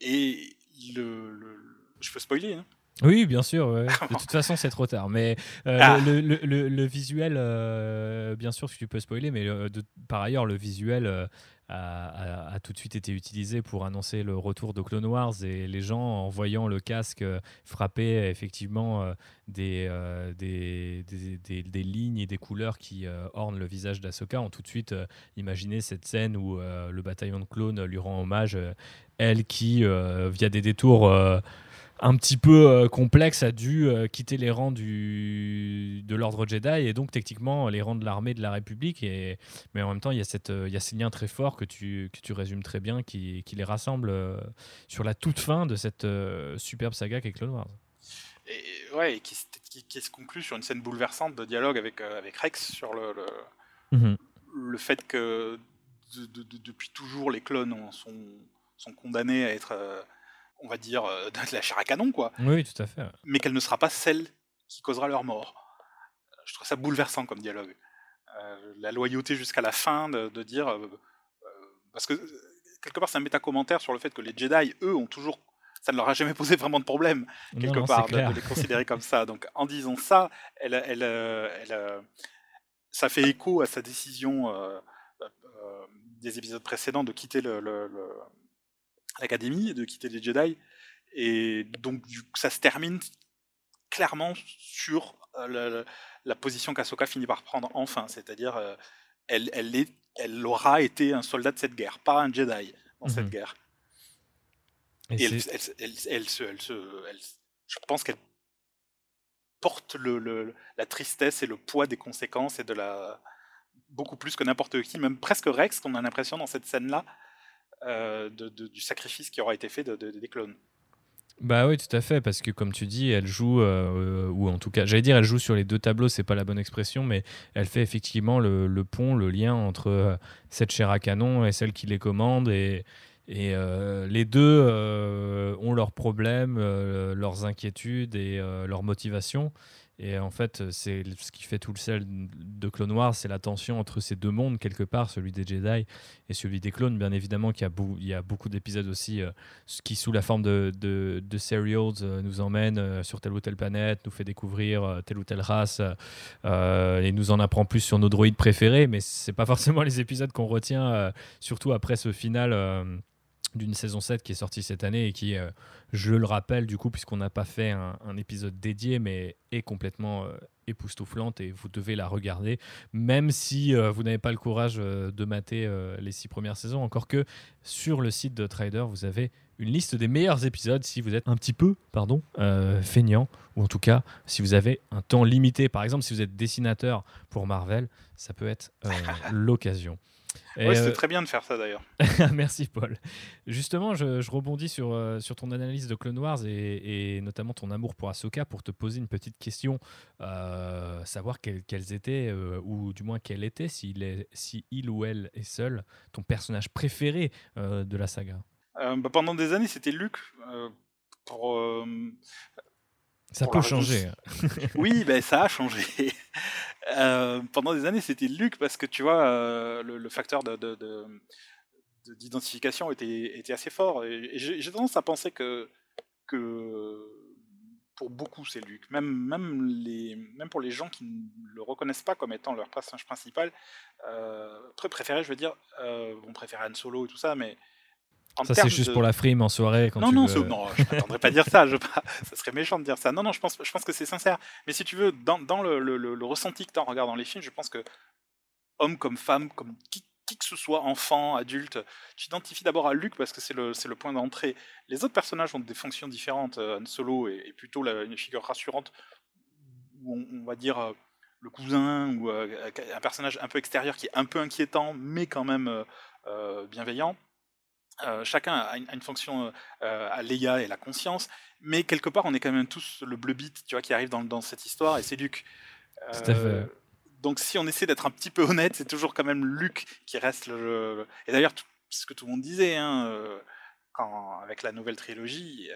et le, je peux spoiler, hein oui, bien sûr. De toute façon, c'est trop tard. Mais euh, ah. le, le, le, visuel, euh, bien sûr, tu peux spoiler, mais euh, par ailleurs, le visuel a, a, tout de suite été utilisé pour annoncer le retour de Clone Wars et les gens, en voyant le casque frapper effectivement des, des, des, des, lignes et des couleurs qui ornent le visage d'Asoka, ont tout de suite imaginé cette scène où le bataillon de clones lui rend hommage, elle qui, via des détours un petit peu euh, complexe a dû euh, quitter les rangs du, de l'ordre Jedi et donc techniquement les rangs de l'armée de la République. Et, mais en même temps, il y, a cette, euh, il y a ces liens très forts que tu, que tu résumes très bien qui, qui les rassemblent sur la toute fin de cette superbe saga qu'est Clone Wars. Et, ouais, et qui, qui, se conclut sur une scène bouleversante de dialogue avec, avec Rex sur le, le, mhm. le fait que depuis toujours les clones sont, sont condamnés à être on va dire, euh, de la chair à canon, quoi. Oui, tout à fait. Mais qu'elle ne sera pas celle qui causera leur mort. Euh, je trouve ça bouleversant comme dialogue. Euh, la loyauté jusqu'à la fin, de, dire. parce que, quelque part, c'est un méta-commentaire sur le fait que les Jedi, eux, ont toujours. Ça ne leur a jamais posé vraiment de problème, quelque part, de, les considérer comme ça. Donc, en disant ça, elle, elle, elle, ça fait écho à sa décision des épisodes précédents de quitter le l'académie, de quitter les Jedi. Et donc ça se termine clairement sur euh, la, position qu'Asoka finit par prendre enfin, c'est-à-dire euh, elle, elle, est, elle aura été un soldat de cette guerre, pas un Jedi dans cette mhm. guerre. Et, elle, elle, se, je pense qu'elle porte le, la tristesse et le poids des conséquences et de la beaucoup plus que n'importe qui, même presque Rex, qu'on a l'impression dans cette scène-là, du sacrifice qui aura été fait des clones. Bah oui, tout à fait, parce que comme tu dis, elle joue, euh, ou en tout cas, j'allais dire, elle joue sur les deux tableaux, c'est pas la bonne expression, mais elle fait effectivement le, pont, le lien entre euh, cette chair à canon et celle qui les commande, et, euh, les deux ont leurs problèmes, leurs inquiétudes et leurs motivations. Et en fait, c'est ce qui fait tout le sel de Clone Wars, c'est la tension entre ces deux mondes, quelque part, celui des Jedi et celui des clones. Bien évidemment qu'il y, a beaucoup d'épisodes aussi euh, qui, sous la forme de, de, serials, euh, nous emmènent euh, sur telle ou telle planète, nous fait découvrir telle ou telle race et nous en apprend plus sur nos droïdes préférés. Mais c'est pas forcément les épisodes qu'on retient, surtout après ce final d'une saison 7 qui est sortie cette année et qui, euh, je le rappelle du coup, puisqu'on n'a pas fait un, épisode dédié, mais est complètement euh, époustouflante et vous devez la regarder, même si euh, vous n'avez pas le courage de mater les six premières saisons, encore que sur le site de Trader, vous avez une liste des meilleurs épisodes si vous êtes un petit peu, pardon, feignant, ou en tout cas si vous avez un temps limité. Par exemple, si vous êtes dessinateur pour Marvel, ça peut être l'occasion. Ouais, c'était euh, très bien de faire ça d'ailleurs. Merci Paul. Justement, je, rebondis sur, euh, sur ton analyse de Clone Wars et, notamment ton amour pour Ahsoka pour te poser une petite question, euh, savoir quels étaient, ou du moins quel était, s'il est, si il ou elle est seul, ton personnage préféré de la saga. Bah, pendant des années, c'était Luke. pour, ça peut changer. oui, ben, ça a changé. Euh, pendant des années, c'était Luc parce que tu vois, euh, le, facteur d'identification de, était, était, assez fort. Et, j'ai tendance à penser que, que pour beaucoup, c'est Luc. Même, même, les, même pour les gens qui ne le reconnaissent pas comme étant leur personnage principal, euh, préféré, je veux dire, euh, vont préférer Han Solo et tout ça, mais ça, c'est juste pour la frime en soirée. Quand non, non, non, je ne pas dire ça. Je, ça serait méchant de dire ça. Non, non, je pense, je pense que c'est sincère. Mais si tu veux, dans, dans le, le, ressenti que tu as en regardant les films, je pense que homme comme femme, comme qui, que ce soit, enfant, adulte, tu t'identifies d'abord à Luke parce que c'est le, le point d'entrée. Les autres personnages ont des fonctions différentes. Euh, Han Solo est, plutôt une figure rassurante, où on, va dire euh, le cousin, ou euh, un personnage un peu extérieur qui est un peu inquiétant, mais quand même bienveillant. Euh, chacun a une, fonction euh, à Leia et la conscience, mais quelque part on est quand même tous le bleu bit, tu vois, qui arrive dans, dans cette histoire, et c'est Luc. Euh, donc si on essaie d'être un petit peu honnête, c'est toujours quand même Luc qui reste le. Et d'ailleurs, ce que tout le monde disait, hein, quand, avec la nouvelle trilogie,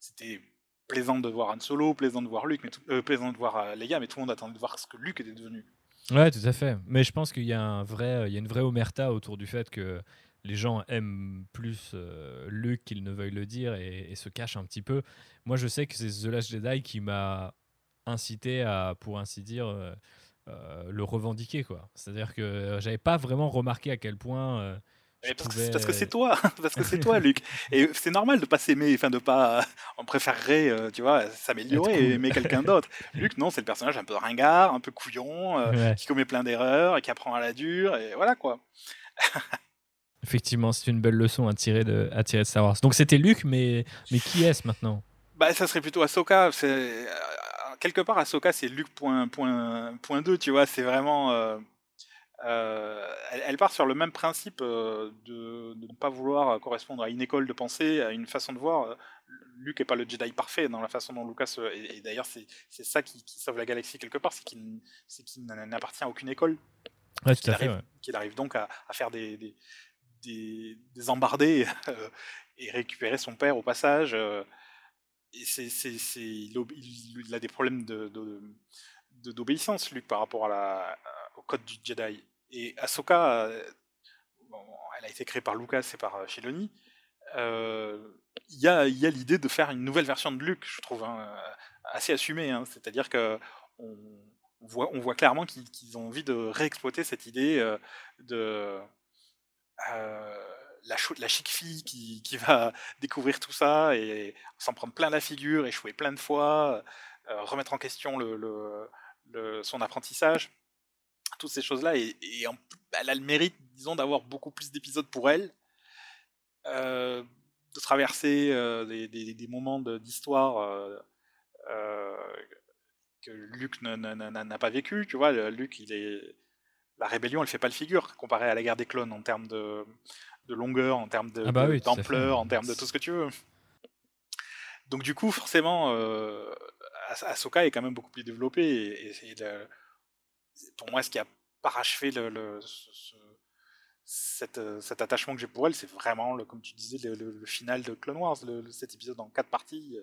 c'était plaisant de voir Han Solo, plaisant de voir Luke, mais plaisant de voir Leia, mais tout le monde attendait de voir ce que Luke était devenu. Ouais, tout à fait. Mais je pense qu'il y a un vrai, il y a une vraie omerta autour du fait que les gens aiment plus euh, Luke qu'ils ne veuillent le dire et, se cachent un petit peu. Moi, je sais que c'est The Last Jedi qui m'a incité à, pour ainsi dire, euh, euh, le revendiquer. quoi. C'est-à-dire que j'avais pas vraiment remarqué à quel point. parce, que c'est toi, parce que c'est toi, Luc. Et c'est normal de pas s'aimer, enfin de pas, on préférerait, tu vois, s'améliorer et aimer quelqu'un d'autre. Luc, non, c'est le personnage un peu ringard, un peu couillon, qui commet plein d'erreurs et qui apprend à la dure, et voilà quoi. Effectivement, c'est une belle leçon à tirer de, à tirer de Star Wars. Donc c'était Luke, mais, mais qui est-ce maintenant? Bah, Ça serait plutôt Ahsoka. Euh, quelque part, Ahsoka, c'est Luke point, point, point 2, tu vois. C'est vraiment. Euh, euh, elle, part sur le même principe de, de, ne pas vouloir correspondre à une école de pensée, à une façon de voir. Luke n'est pas le Jedi parfait dans la façon dont Lucas. Et, d'ailleurs, c'est ça qui, sauve la galaxie quelque part, c'est qu'il n'appartient à aucune école. Ouais, qu'il arrive, arrive, donc à, à faire des, des, embardés euh, et récupérer son père au passage. Euh, et c'est, il, a des problèmes de, d'obéissance, Luke, par rapport au code du Jedi. Et Ahsoka, euh, elle a été créée par Lucas et par Sheloni. Il y a, a l'idée de faire une nouvelle version de Luke, je trouve, hein, assez assumée. Hein. C'est-à-dire que on, voit, on voit clairement qu'ils ont envie de réexploiter cette idée de euh, la, la, chic fille qui, va découvrir tout ça et s'en prendre plein la figure, échouer plein de fois, euh, remettre en question son apprentissage, toutes ces choses-là. Et, elle a le mérite, disons, d'avoir beaucoup plus d'épisodes pour elle, euh, de traverser des, moments d'histoire que Luc n'a pas vécu. Tu vois, Luc, il est la rébellion, elle fait pas le figure comparé à la guerre des clones en termes de, longueur, en termes ah bah d'ampleur, en termes de tout ce que tu veux. Donc du coup, forcément, euh, Ahsoka est quand même beaucoup plus développé. Et, pour moi, ce qui a parachevé le, cet, attachement que j'ai pour elle, c'est vraiment, le, comme tu disais, le, final de Clone Wars, cet épisode en quatre parties,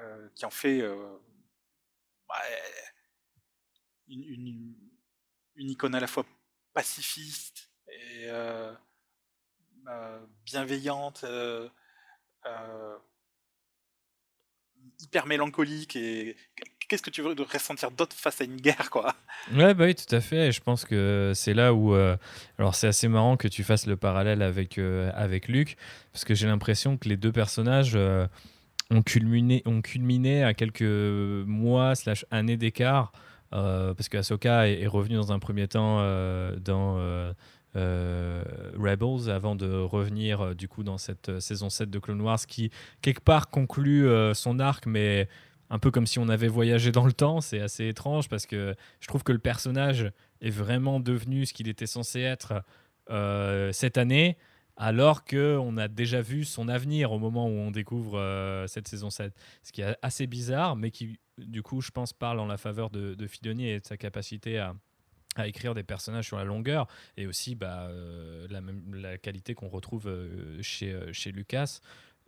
euh, qui en fait bah, une, une, icône à la fois pacifiste et euh, euh, bienveillante, euh, hyper mélancolique et qu'est-ce que tu veux ressentir d'autre face à une guerre quoi? Ouais bah oui tout à fait. Je pense que c'est là où alors c'est assez marrant que tu fasses le parallèle avec avec Luc parce que j'ai l'impression que les deux personnages ont culminé ont culminé à quelques mois slash années d'écart euh, parce que Ahsoka est, revenu dans un premier temps euh, dans euh, Rebels avant de revenir du coup dans cette saison 7 de Clone Wars qui quelque part conclut son arc mais un peu comme si on avait voyagé dans le temps c'est assez étrange parce que je trouve que le personnage est vraiment devenu ce qu'il était censé être cette année alors qu'on a déjà vu son avenir au moment où on découvre cette saison 7. Ce qui est assez bizarre, mais qui du coup, je pense, parle en la faveur de, de et de sa capacité à, écrire des personnages sur la longueur et aussi bah, euh, la qualité qu'on retrouve euh, chez, euh, chez Lucas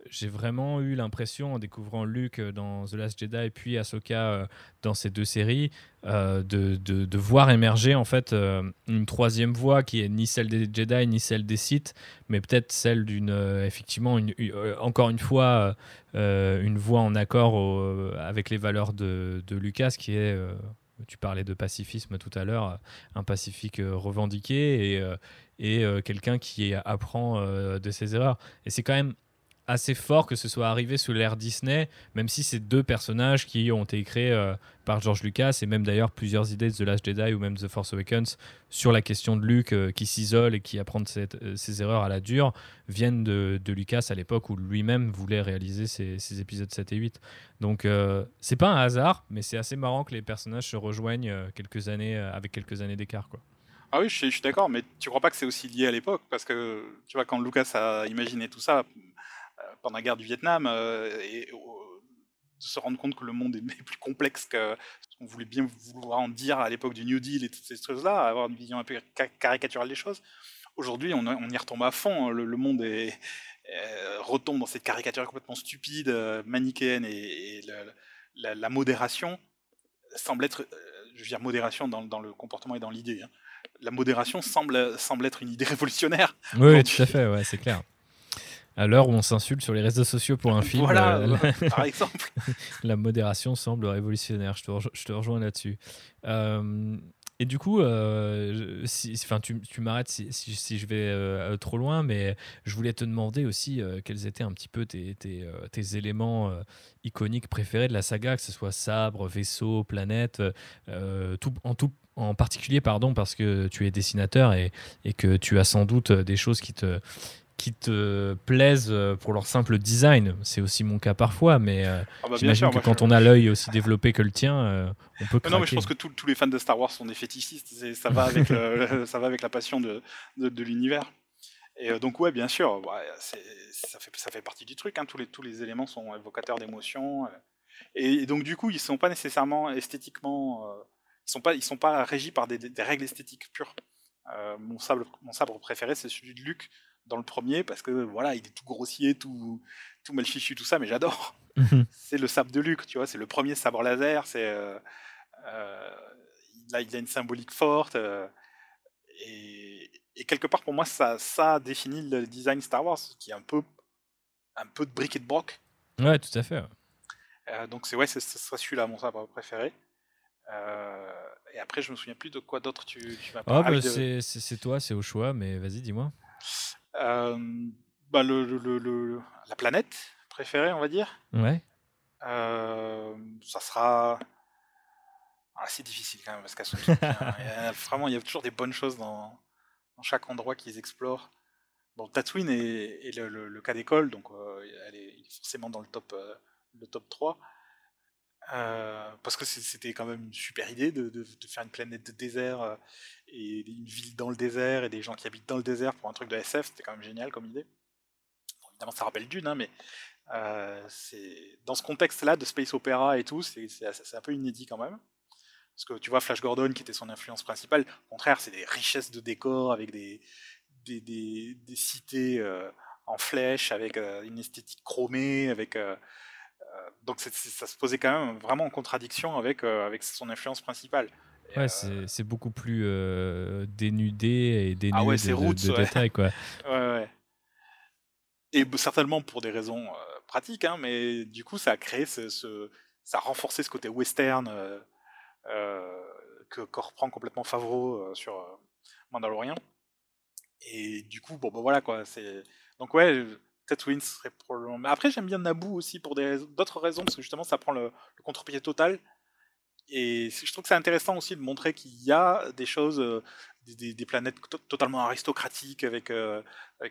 j'ai vraiment eu l'impression, en découvrant Luke dans The Last Jedi puis Ahsoka dans ces deux séries, de, de, voir émerger en fait une troisième voie qui est ni celle des Jedi ni celle des Sith, mais peut-être celle d'une effectivement une, encore une fois une voie en accord avec les valeurs de, de, Lucas qui est tu parlais de pacifisme tout à l'heure, un pacifique revendiqué et, et quelqu'un qui apprend de ses erreurs. Et c'est quand même assez fort que ce soit arrivé sous l'ère Disney, même si c'est deux personnages qui ont été créés euh, par George Lucas et même d'ailleurs plusieurs idées de The Last Jedi ou même The Force Awakens sur la question de Luke euh, qui s'isole et qui apprend euh, ses erreurs à la dure viennent de, Lucas à l'époque où lui-même voulait réaliser ces, épisodes 7 et 8. Donc c'est pas un hasard, mais c'est assez marrant que les personnages se rejoignent quelques années avec quelques années d'écart. Ah oui, je suis, suis d'accord, mais tu crois pas que c'est aussi lié à l'époque? Parce que, tu vois, quand Lucas a imaginé tout ça, pendant la guerre du Vietnam euh, et de se rendre compte que le monde est plus complexe que ce qu'on voulait bien vouloir en dire à l'époque du New Deal et toutes ces choses-là, avoir une vision un peu caricaturale des choses. Aujourd'hui, on, y retombe à fond. Hein. Le, monde est, retombe dans cette caricature complètement stupide, euh, manichéenne, et, la, modération semble être, euh, je veux dire modération dans, le comportement et dans l'idée. Hein. La modération semble, semble être une idée révolutionnaire. Oui, tout à fait, ouais, c'est clair à l'heure où on s'insulte sur les réseaux sociaux pour un film. Voilà, euh, par exemple. la modération semble révolutionnaire. Je te, je te rejoins là-dessus. Euh, et du coup, euh, si, tu, tu m'arrêtes si, si, je vais trop loin, mais je voulais te demander aussi quels étaient un petit peu tes, tes, tes éléments iconiques préférés de la saga, que ce soit sabre, vaisseau, planète, tout, en tout en particulier, pardon, parce que tu es dessinateur et, et, que tu as sans doute des choses qui te, qui te plaisent euh, pour leur simple design. C'est aussi mon cas parfois, mais euh, ah bah, j'imagine que quand on a l'œil aussi développé que le tien, euh, on peut Non, mais je pense que tous les fans de Star Wars sont des fétichistes. Ça va avec, ça va avec la passion de, de, l'univers. Et donc, ouais, bien sûr, ça, fait, ça fait partie du truc. Hein. Tous, les, tous les éléments sont évocateurs d'émotions. Et, donc, du coup, ils ne sont pas nécessairement esthétiquement. ils ne sont, pas, ils sont pas régis par des, des règles esthétiques pures. mon, sabre, mon sabre préféré, c'est celui de Luke dans le premier parce que voilà, il est tout grossier, tout, tout mal fichu, tout ça, mais j'adore. Mhm. c'est le sabre de Luc, tu vois, c'est le premier sabre laser, c'est euh, euh, là il a une symbolique forte euh, et, quelque part pour moi ça, ça définit le design Star Wars qui est un peu un peu de brick et de broc. Ouais, tout à fait. donc c'est ouais, ce sera celui-là mon sabre préféré. et après, je me souviens plus de quoi d'autre tu, tu m'as parlé. Oh, bah, C'est toi, c'est au choix, mais vas-y, dis-moi. Euh, bah, le, la planète préférée, on va dire. Ouais. Euh, ça sera assez difficile quand même parce qu'elles vraiment, il y a toujours des bonnes choses dans, dans chaque endroit qu'ils explorent. Bon, Tatooine est, le, cas d'école, donc euh, elle est forcément dans le top, le top 3. Parce que c'était quand même une super idée de, faire une planète de désert et une ville dans le désert et des gens qui habitent dans le désert pour un truc de SF, c'était quand même génial comme idée. évidemment, ça rappelle Dune, hein, mais c'est dans ce contexte-là de space opéra et tout, c'est un peu inédit quand même. Parce que tu vois, Flash Gordon, qui était son influence principale, au contraire, c'est des richesses de décors avec des, cités en flèche, avec une esthétique chromée, avec. Donc ça se posait quand même vraiment en contradiction avec, avec son influence principale. Ouais, c'est beaucoup plus dénudé et dénué ah de, détails. Quoi. ouais, ouais. Et certainement pour des raisons pratiques, hein, mais du coup, ça a créé ce, ça a renforcé ce côté western que, que, reprend complètement Favreau sur Mandalorian. Et du coup, bon, bah voilà quoi. Donc ouais, Tatooine serait probablement. Mais après, j'aime bien Naboo aussi pour d'autres raisons parce que justement, ça prend le, le contre-pied total. Et je trouve que c'est intéressant aussi de montrer qu'il y a des choses, des, planètes totalement aristocratiques avec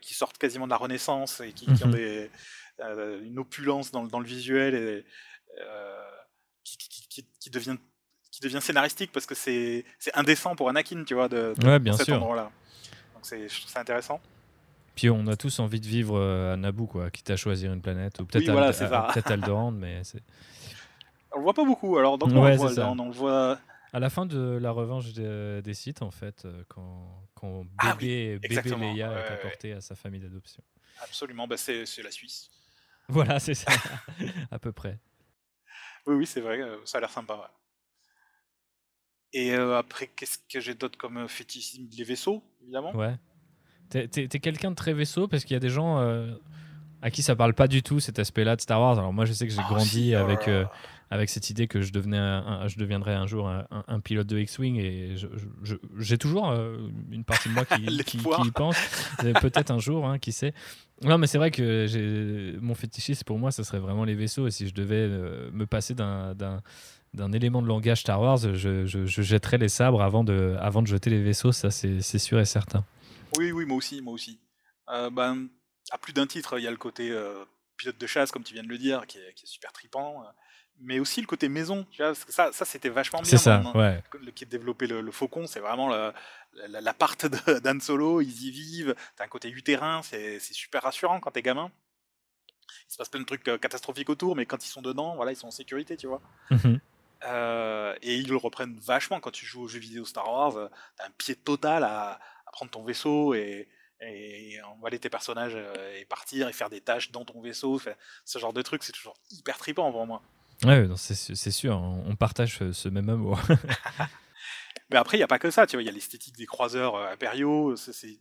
qui sortent quasiment de la Renaissance et qui, ont mmh des, une opulence dans, dans, le visuel et qui, qui, devient qui devient scénaristique parce que c'est indécent pour Anakin, tu vois, de, ouais, bien cet endroit-là. Donc je trouve ça intéressant. Puis on a tous envie de vivre à Naboo, quoi, quitte à choisir une planète, ou peut-être à, peut Alderaan, mais c'est. On le voit pas beaucoup, alors donc on, le voit, on, le voit. À la fin de la revanche des, sites, en fait, euh, quand, ah bébé, bébé Leia est apporté à sa famille d'adoption. Absolument, bah c'est la Suisse. Voilà, c'est ça, à peu près. Oui, oui, c'est vrai, euh, ça a l'air sympa. Et euh, après, qu'est-ce que j'ai d'autre comme fétichisme? Les vaisseaux, évidemment. Ouais. T'es quelqu'un de très vaisseau parce qu'il y a des gens à qui ça parle pas du tout cet aspect-là de Star Wars. Alors moi, je sais que j'ai oh, grandi avec avec cette idée que je, devenais je deviendrais un jour un, pilote de X-Wing et j'ai toujours euh, une partie de moi qui, qui, y pense. Peut-être un jour, hein, qui sait. Non, mais c'est vrai que mon fétichisme pour moi, ce serait vraiment les vaisseaux. Et si je devais euh, me passer d'un d'un élément de langage Star Wars, je, je, jetterais les sabres avant de, avant de jeter les vaisseaux, ça c'est sûr et certain. Oui, oui, moi aussi, moi aussi. Euh, ben, à plus d'un titre, il y a le côté pilote de chasse, comme tu viens de le dire, qui est, qui est super tripant mais aussi le côté maison, tu vois, ça, ça c'était vachement bien. C'est ça, ouais. Le, qui développé le, le faucon, c'est vraiment la, la, part d'Anne Solo, ils y vivent, t'as un côté utérin, c'est super rassurant quand t'es gamin. Il se passe plein de trucs euh, catastrophiques autour, mais quand ils sont dedans, voilà, ils sont en sécurité, tu vois. Mhm. Euh, et ils le reprennent vachement quand tu joues aux jeux vidéo Star Wars, euh, t'as un pied total à, prendre ton vaisseau et, et envoyer tes personnages et partir et faire des tâches dans ton vaisseau. Ce genre de truc, c'est toujours hyper trippant pour moi. Ouais, c'est sûr, on partage ce même amour. Mais après, il n'y a pas que ça, tu vois, il y a l'esthétique des croiseurs euh, impériaux, c'est,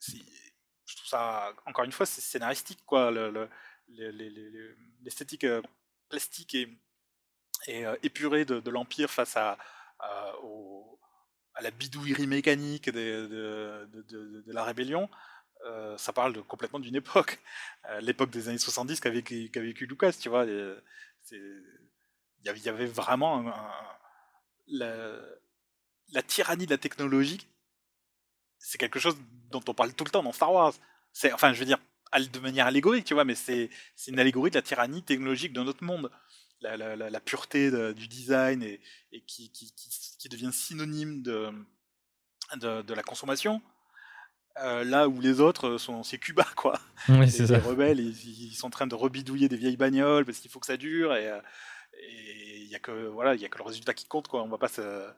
je trouve ça, encore une fois, c'est scénaristique, quoi, l'esthétique le, euh, plastique et, et euh, épurée de, l'Empire face à, à, à, la bidouillerie mécanique de, la rébellion. Euh, ça parle complètement d'une époque, euh, l'époque des années 70 qu'a vécu, Lucas, tu vois. Il y, avait vraiment la, tyrannie de la technologie. C'est quelque chose dont on parle tout le temps dans Star Wars. Enfin, je veux dire, de manière allégorique, tu vois, mais c'est, une allégorie de la tyrannie technologique de notre monde. La, pureté du design et, qui, qui, devient synonyme de, de la consommation euh, là où les autres euh, sont c'est Cuba quoi. Oui, c'est les, rebelles ils, sont en train de rebidouiller des vieilles bagnoles parce qu'il faut que ça dure et euh, il y a que voilà il y a que le résultat qui compte quoi. On va pas se...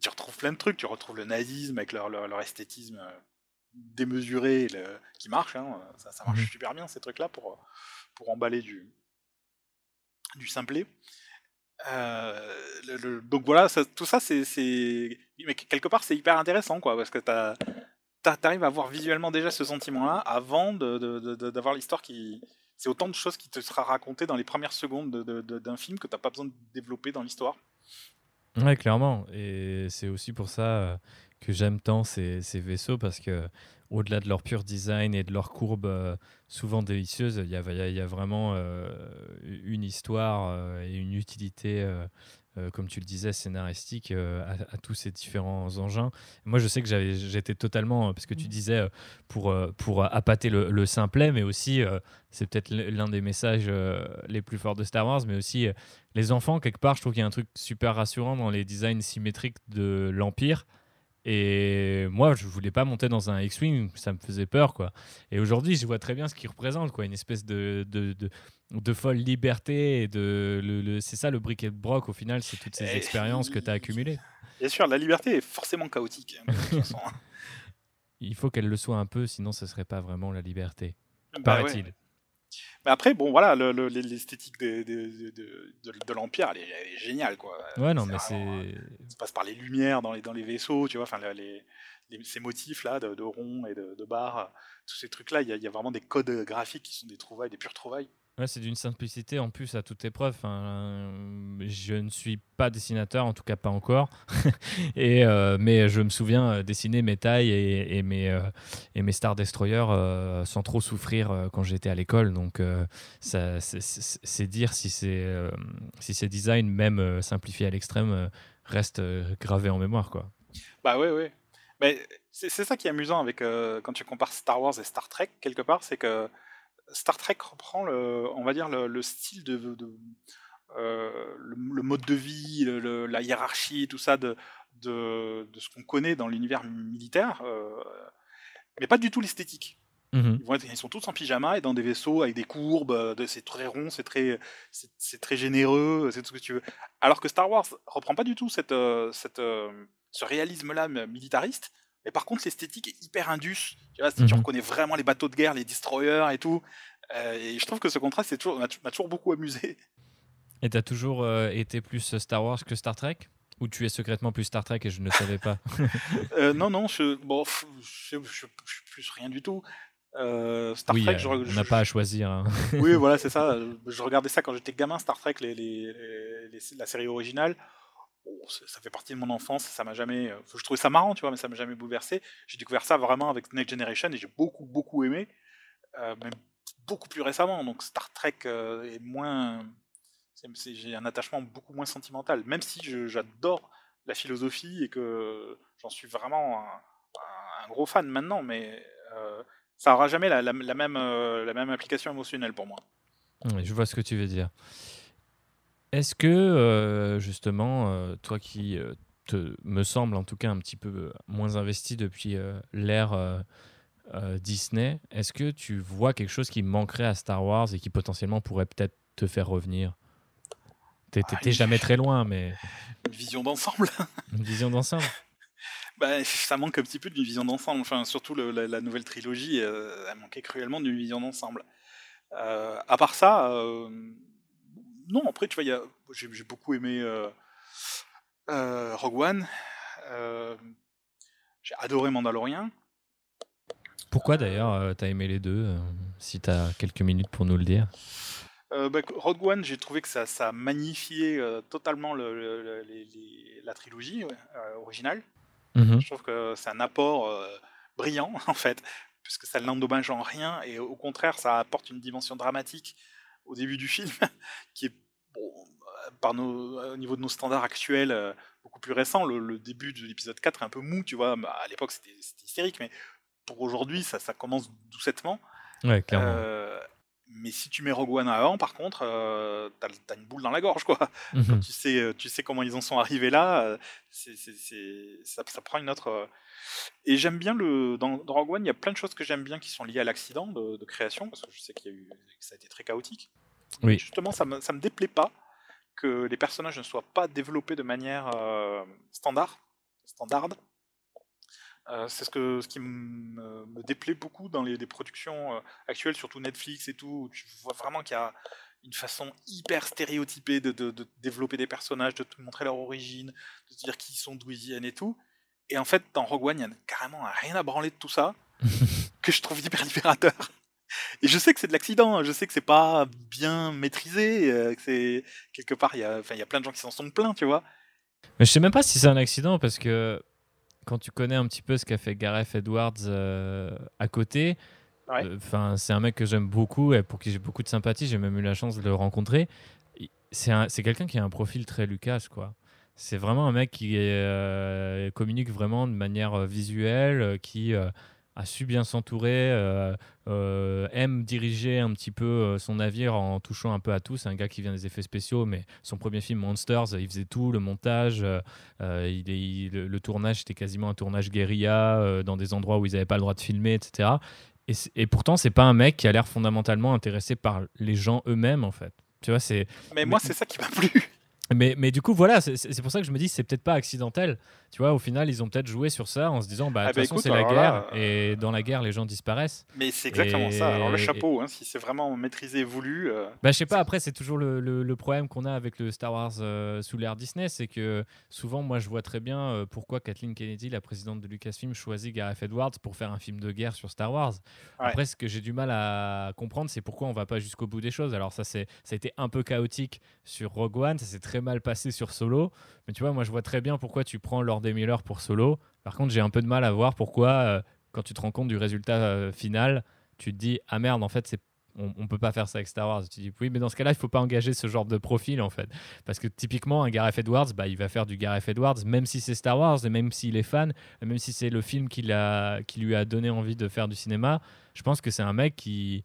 tu retrouves plein de trucs. Tu retrouves le nazisme avec leur, leur, esthétisme démesuré qui marche. Hein. Ça, ça, marche mhm. super bien ces trucs là pour pour emballer du du simplet. donc voilà, tout ça, c'est, mais quelque part, c'est hyper intéressant, quoi, parce que t'arrives à voir visuellement déjà ce sentiment-là avant d'avoir l'histoire qui. C'est autant de choses qui te sera racontées dans les premières secondes d'un film que t'as pas besoin de développer dans l'histoire. Ouais, clairement. Et c'est aussi pour ça euh, que j'aime tant ces, ces, vaisseaux parce que au-delà de leur pur design et de leurs courbes euh, souvent délicieuses, il y a, y a, vraiment euh, une histoire et une utilité comme tu le disais, scénaristique à, tous ces différents engins. Moi, je sais que j'étais totalement, parce que tu mmh. disais, pour, pour appâter le, le simplet, mais aussi, c'est peut-être l'un des messages les plus forts de Star Wars, mais aussi les enfants, quelque part, je trouve qu'il y a un truc super rassurant dans les designs symétriques de l'Empire. Et moi, je voulais pas monter dans un X-Wing, ça me faisait peur, quoi. Et aujourd'hui, je vois très bien ce qu'il représente, quoi. Une espèce de, de, de, de folle liberté. Et de, le, c'est ça le briquet de broc, au final, c'est toutes ces expériences que tu as accumulées. Bien sûr, la liberté est forcément chaotique. Hein, hein. Il faut qu'elle le soit un peu, sinon ce serait pas vraiment la liberté. Bah paraît-il. Mais après, bon, voilà, l'esthétique de, de, de, l'Empire, elle, est géniale, quoi. Ouais, non, mais c'est. Euh, ça passe par les lumières dans les, dans les vaisseaux, tu vois, enfin, les, ces motifs-là de, de rond et de, barres, tous ces trucs-là, il y, y, a vraiment des codes graphiques qui sont des trouvailles, des pures trouvailles c'est d'une simplicité en plus à toute épreuve. je ne suis pas dessinateur, en tout cas pas encore. euh, mais je me souviens euh, dessiner mes tailles et, mes, euh, et Star Destroyer sans trop souffrir quand j'étais à l'école. Donc c'est dire si, si ces designs, même simplifiés à l'extrême, restent gravés en mémoire. Quoi. Bah ouais, ouais. Mais c'est ça qui est amusant avec quand tu compares Star Wars et Star Trek, quelque part, c'est que Star Trek reprend le, on va dire le, style de, euh, le, mode de vie, la hiérarchie, tout ça de, de, ce qu'on connaît dans l'univers militaire, euh, mais pas du tout l'esthétique. Mmh ils, sont tous en pyjama et dans des vaisseaux avec des courbes, euh, c'est très rond, c'est très, c'est très généreux, c'est tout ce que tu veux. Alors que Star Wars reprend pas du tout cette, cette, ce réalisme-là militariste, mais par contre, l'esthétique est hyper indus. Tu, vois, tu mhm. reconnais vraiment les bateaux de guerre, les destroyers et tout. Euh, et je trouve que ce contraste toujours, m'a toujours beaucoup amusé. Et t'as toujours euh, été plus Star Wars que Star Trek? Ou tu es secrètement plus Star Trek et je ne savais pas? Euh, Non, non, je, bon, je, suis plus rien du tout. Star Trek, je, on n'a pas à choisir. Hein. oui, voilà, c'est ça. Je regardais ça quand j'étais gamin, Star Trek, les, les, la série originale ça fait partie de mon enfance, ça m'a jamais. Euh, je trouvais ça marrant, tu vois, mais ça m'a jamais bouleversé. J'ai découvert ça vraiment avec Next Generation et j'ai beaucoup, beaucoup aimé, euh, même beaucoup plus récemment. Donc Star Trek euh, est moins. J'ai un attachement beaucoup moins sentimental, même si j'adore la philosophie et que j'en suis vraiment un, gros fan maintenant, mais ça aura jamais la, même, la même application émotionnelle pour moi. je vois ce que tu veux dire. Est-ce que, euh, justement, euh, toi qui euh, te, me semble en tout cas un petit peu moins investi depuis l'ère Disney, est-ce que tu vois quelque chose qui manquerait à Star Wars et qui potentiellement pourrait peut-être te faire revenir? T'es ah, jamais très loin, mais. Une vision d'ensemble. une vision d'ensemble. Bah, ça manque un petit peu d'une vision d'ensemble. Enfin, surtout la, nouvelle trilogie, elle manquait cruellement d'une vision d'ensemble. à part ça, non, après, tu vois, j'ai beaucoup aimé euh, euh, Rogue One. Euh, j'ai adoré Mandalorian. Pourquoi d'ailleurs t'as aimé les deux Si t'as quelques minutes pour nous le dire? Bah, Rogue One, j'ai trouvé que ça, ça magnifiait totalement la trilogie originale. Mmh je trouve que c'est un apport brillant en fait, puisque ça l'endommage en rien et au contraire ça apporte une dimension dramatique au début du film, qui est, bon, euh, par nos, au niveau de nos standards actuels, euh, beaucoup plus récent. Le, début de l'épisode 4 est un peu mou, tu vois. Bah, à l'époque, c'était hystérique, mais pour aujourd'hui, ça, ça commence doucettement. Ouais, clairement. Euh, mais si tu mets Rogue One avant, par contre, euh, t'as as une boule dans la gorge, quoi. Mhm. tu sais, tu sais comment ils en sont arrivés là, c'est ça, ça, prend une autre. Et j'aime bien le dans, Rogue One, il y a plein de choses que j'aime bien qui sont liées à l'accident de, création, parce que je sais qu'il y a eu, que ça a été très chaotique. Oui. justement, ça me, ça me déplaît pas que les personnages ne soient pas développés de manière euh, standard, standarde. Euh, c'est ce, que, ce qui me, déplaît beaucoup dans les, productions euh, actuelles, surtout Netflix et tout, où tu vois vraiment qu'il y a une façon hyper stéréotypée de, de, développer des personnages, de te montrer leur origine, de te dire qui ils sont, d'où ils viennent et tout. Et en fait, dans Rogue One, il y a carrément rien à branler de tout ça, que je trouve hyper libérateur. Et je sais que c'est de l'accident, je sais que c'est pas bien maîtrisé, euh, que c'est quelque part il y a, y a plein de gens qui s'en sont plaints, tu vois. Mais je sais même pas si c'est un accident parce que quand tu connais un petit peu ce qu'a fait Gareth Edwards euh, à côté, euh, enfin c'est un mec que j'aime beaucoup et pour qui j'ai beaucoup de sympathie, j'ai même eu la chance de le rencontrer. c'est quelqu'un qui a un profil très Lucas, quoi. C'est vraiment un mec qui euh, communique vraiment de manière visuelle, qui a su bien s'entourer, aime diriger un petit peu son navire en touchant un peu à tout. C'est un gars qui vient des effets spéciaux, mais son premier film Monsters, il faisait tout, le montage, il, le, tournage, c'était quasiment un tournage guérilla dans des endroits où ils n'avaient pas le droit de filmer, etc. Et, et pourtant, c'est pas un mec qui a l'air fondamentalement intéressé par les gens eux-mêmes, en fait. Tu vois, c'est. Mais moi, c'est ça qui m'a plu. Mais, mais, du coup, voilà, c'est pour ça que je me dis c'est peut-être pas accidentel. Tu vois, au final, ils ont peut-être joué sur ça en se disant, bah, de ah toute bah, façon, c'est la guerre, et dans la guerre, les gens disparaissent. Mais c'est exactement ça. Alors, le chapeau, hein, si c'est vraiment maîtrisé, voulu. Euh, bah, je sais pas, après, c'est toujours le, le, problème qu'on a avec le Star Wars euh, sous l'ère Disney, c'est que souvent, moi, je vois très bien euh, pourquoi Kathleen Kennedy, la présidente de Lucasfilm, choisit Gareth Edwards pour faire un film de guerre sur Star Wars. Après, ce que j'ai du mal à comprendre, c'est pourquoi on va pas jusqu'au bout des choses. Alors, ça, ça a été un peu chaotique sur Rogue One, ça s'est très mal passé sur solo. Mais tu vois, moi, je vois très bien pourquoi tu prends Lord Miller pour solo. Par contre, j'ai un peu de mal à voir pourquoi, euh, quand tu te rends compte du résultat euh, final, tu te dis ah merde, en fait, on, on, peut pas faire ça avec Star Wars. Tu dis oui, mais dans ce cas-là, il faut pas engager ce genre de profil en fait, parce que typiquement un Gareth Edwards, bah, il va faire du Gareth Edwards, même si c'est Star Wars et même s'il est fan, même si c'est le film qui lui a donné envie de faire du cinéma. Je pense que c'est un mec qui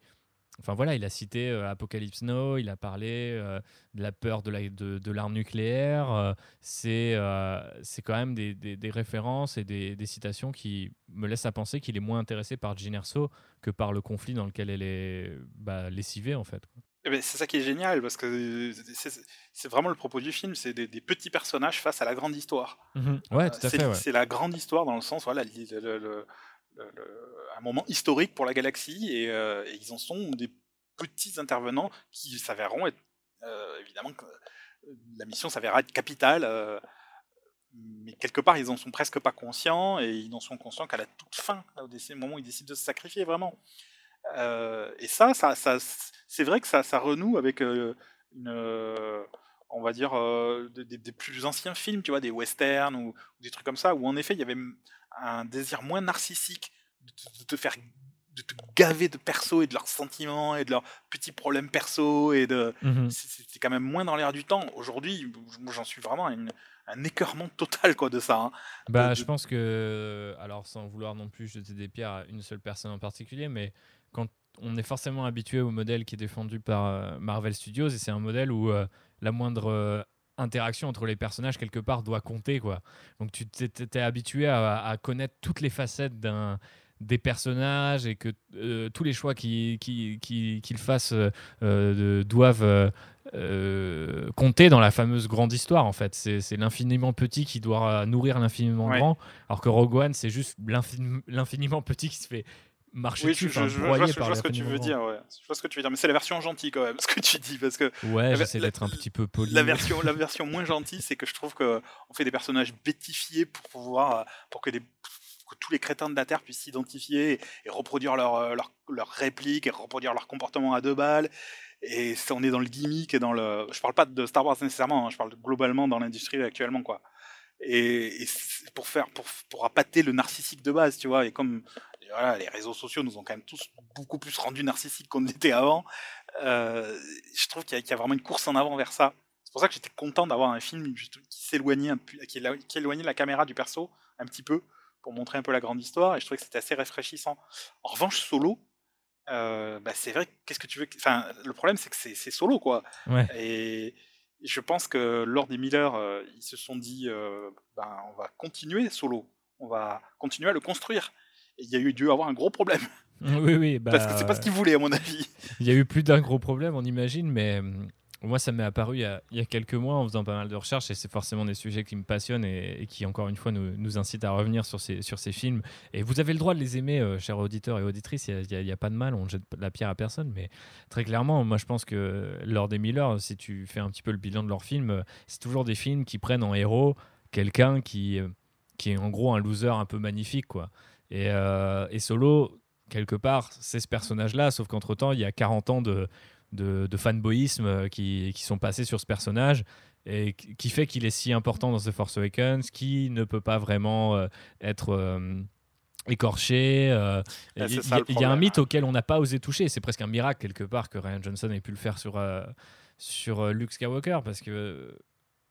Enfin voilà, il a cité euh, Apocalypse Now, il a parlé euh, de la peur de l'arme de, de nucléaire. Euh, c'est c'est quand même des, des, références et des, des, citations qui me laissent à penser qu'il est moins intéressé par Gin Erso que par le conflit dans lequel elle est bah, lessivée en fait. Eh ben, c'est ça qui est génial parce que c'est vraiment le propos du film, c'est des, petits personnages face à la grande histoire. Mmh ouais, tout à fait. C'est la grande histoire dans le sens, voilà, le un moment historique pour la galaxie et, euh, ils en sont des petits intervenants qui s'avéreront être euh, évidemment euh, la mission s'avérera être capitale mais quelque part ils en sont presque pas conscients et ils n'en sont conscients qu'à la toute fin au, moment où ils décident de se sacrifier vraiment. Et ça, c'est vrai que ça, renoue avec on va dire des, plus anciens films, tu vois, des westerns ou, des trucs comme ça, où en effet il y avait un désir moins narcissique de, te faire de te gaver de perso et de leurs sentiments et de leurs petits problèmes perso et de mmh c'était quand même moins dans l'air du temps aujourd'hui j'en suis vraiment un écœurement total quoi de ça hein. bah je pense que alors sans vouloir non plus jeter des pierres à une seule personne en particulier mais quand on est forcément habitué au modèle qui est défendu par euh, Marvel Studios et c'est un modèle où euh, la moindre euh, interaction entre les personnages quelque part doit compter quoi. Donc tu t'es habitué à, connaître toutes les facettes d'un des personnages et que euh, tous les choix qu'ils fassent euh, euh, doivent compter dans la fameuse grande histoire en fait. C'est l'infiniment petit qui doit nourrir l'infiniment grand, alors que Rogue One c'est juste l'infiniment petit qui se fait marcher oui, je, je, vois, ce que tu veux dire. Je vois ce que tu veux dire, mais c'est la version gentille quand même, ce que tu dis, parce que ouais, j'essaie d'être un petit peu poli. La version, la version moins gentille, c'est que je trouve que on fait des personnages bétifiés pour pouvoir, pour que, tous les crétins de la Terre puissent s'identifier et, reproduire leurs leur, leur, leur répliques et reproduire leur comportement à deux balles. Et on est dans le gimmick et dans le. Je parle pas de Star Wars nécessairement, hein, je parle globalement dans l'industrie actuellement, quoi. Et, pour faire pour, pour appâter le narcissique de base, tu vois. Et comme les réseaux sociaux nous ont quand même tous beaucoup plus rendus narcissiques qu'on était avant. Euh, je trouve qu'il y, a vraiment une course en avant vers ça. C'est pour ça que j'étais content d'avoir un film qui s'éloignait, qui, qui éloignait la caméra du perso un petit peu pour montrer un peu la grande histoire. Et je trouvais que c'était assez rafraîchissant. En revanche, solo, euh, bah c'est vrai. Qu'est-ce que tu veux Enfin, le problème c'est que c'est solo quoi. Et je pense que lors des Miller, euh, ils se sont dit, ben, on va continuer solo, on va continuer à le construire il y a eu dû avoir un gros problème. Oui, oui. Bah, Parce que c'est pas ce qu'ils voulaient, à mon avis. Il y a eu plus d'un gros problème, on imagine, mais hum, moi, ça m'est apparu il y, a, quelques mois en faisant pas mal de recherches, et c'est forcément des sujets qui me passionnent et, qui, encore une fois, nous, incitent à revenir sur ces, films. Et vous avez le droit de les aimer, euh, chers auditeurs et auditrices, il n'y a, pas de mal, on ne jette la pierre à personne, mais très clairement, moi, je pense que lors des Miller, si tu fais un petit peu le bilan de leurs films, c'est toujours des films qui prennent en héros quelqu'un qui, euh, est en gros un loser un peu magnifique, quoi. Euh, et, Solo, quelque part, c'est ce personnage-là, sauf qu'entre-temps, il y a 40 ans de, de, fanboyisme euh, qui, qui, sont passés sur ce personnage et qui fait qu'il est si important dans The Force Awakens, qui ne peut pas vraiment euh, être écorché. Il y, a un mythe auquel on n'a pas osé toucher. C'est presque un miracle quelque part que Ryan Johnson ait pu le faire sur, sur Luke Skywalker parce que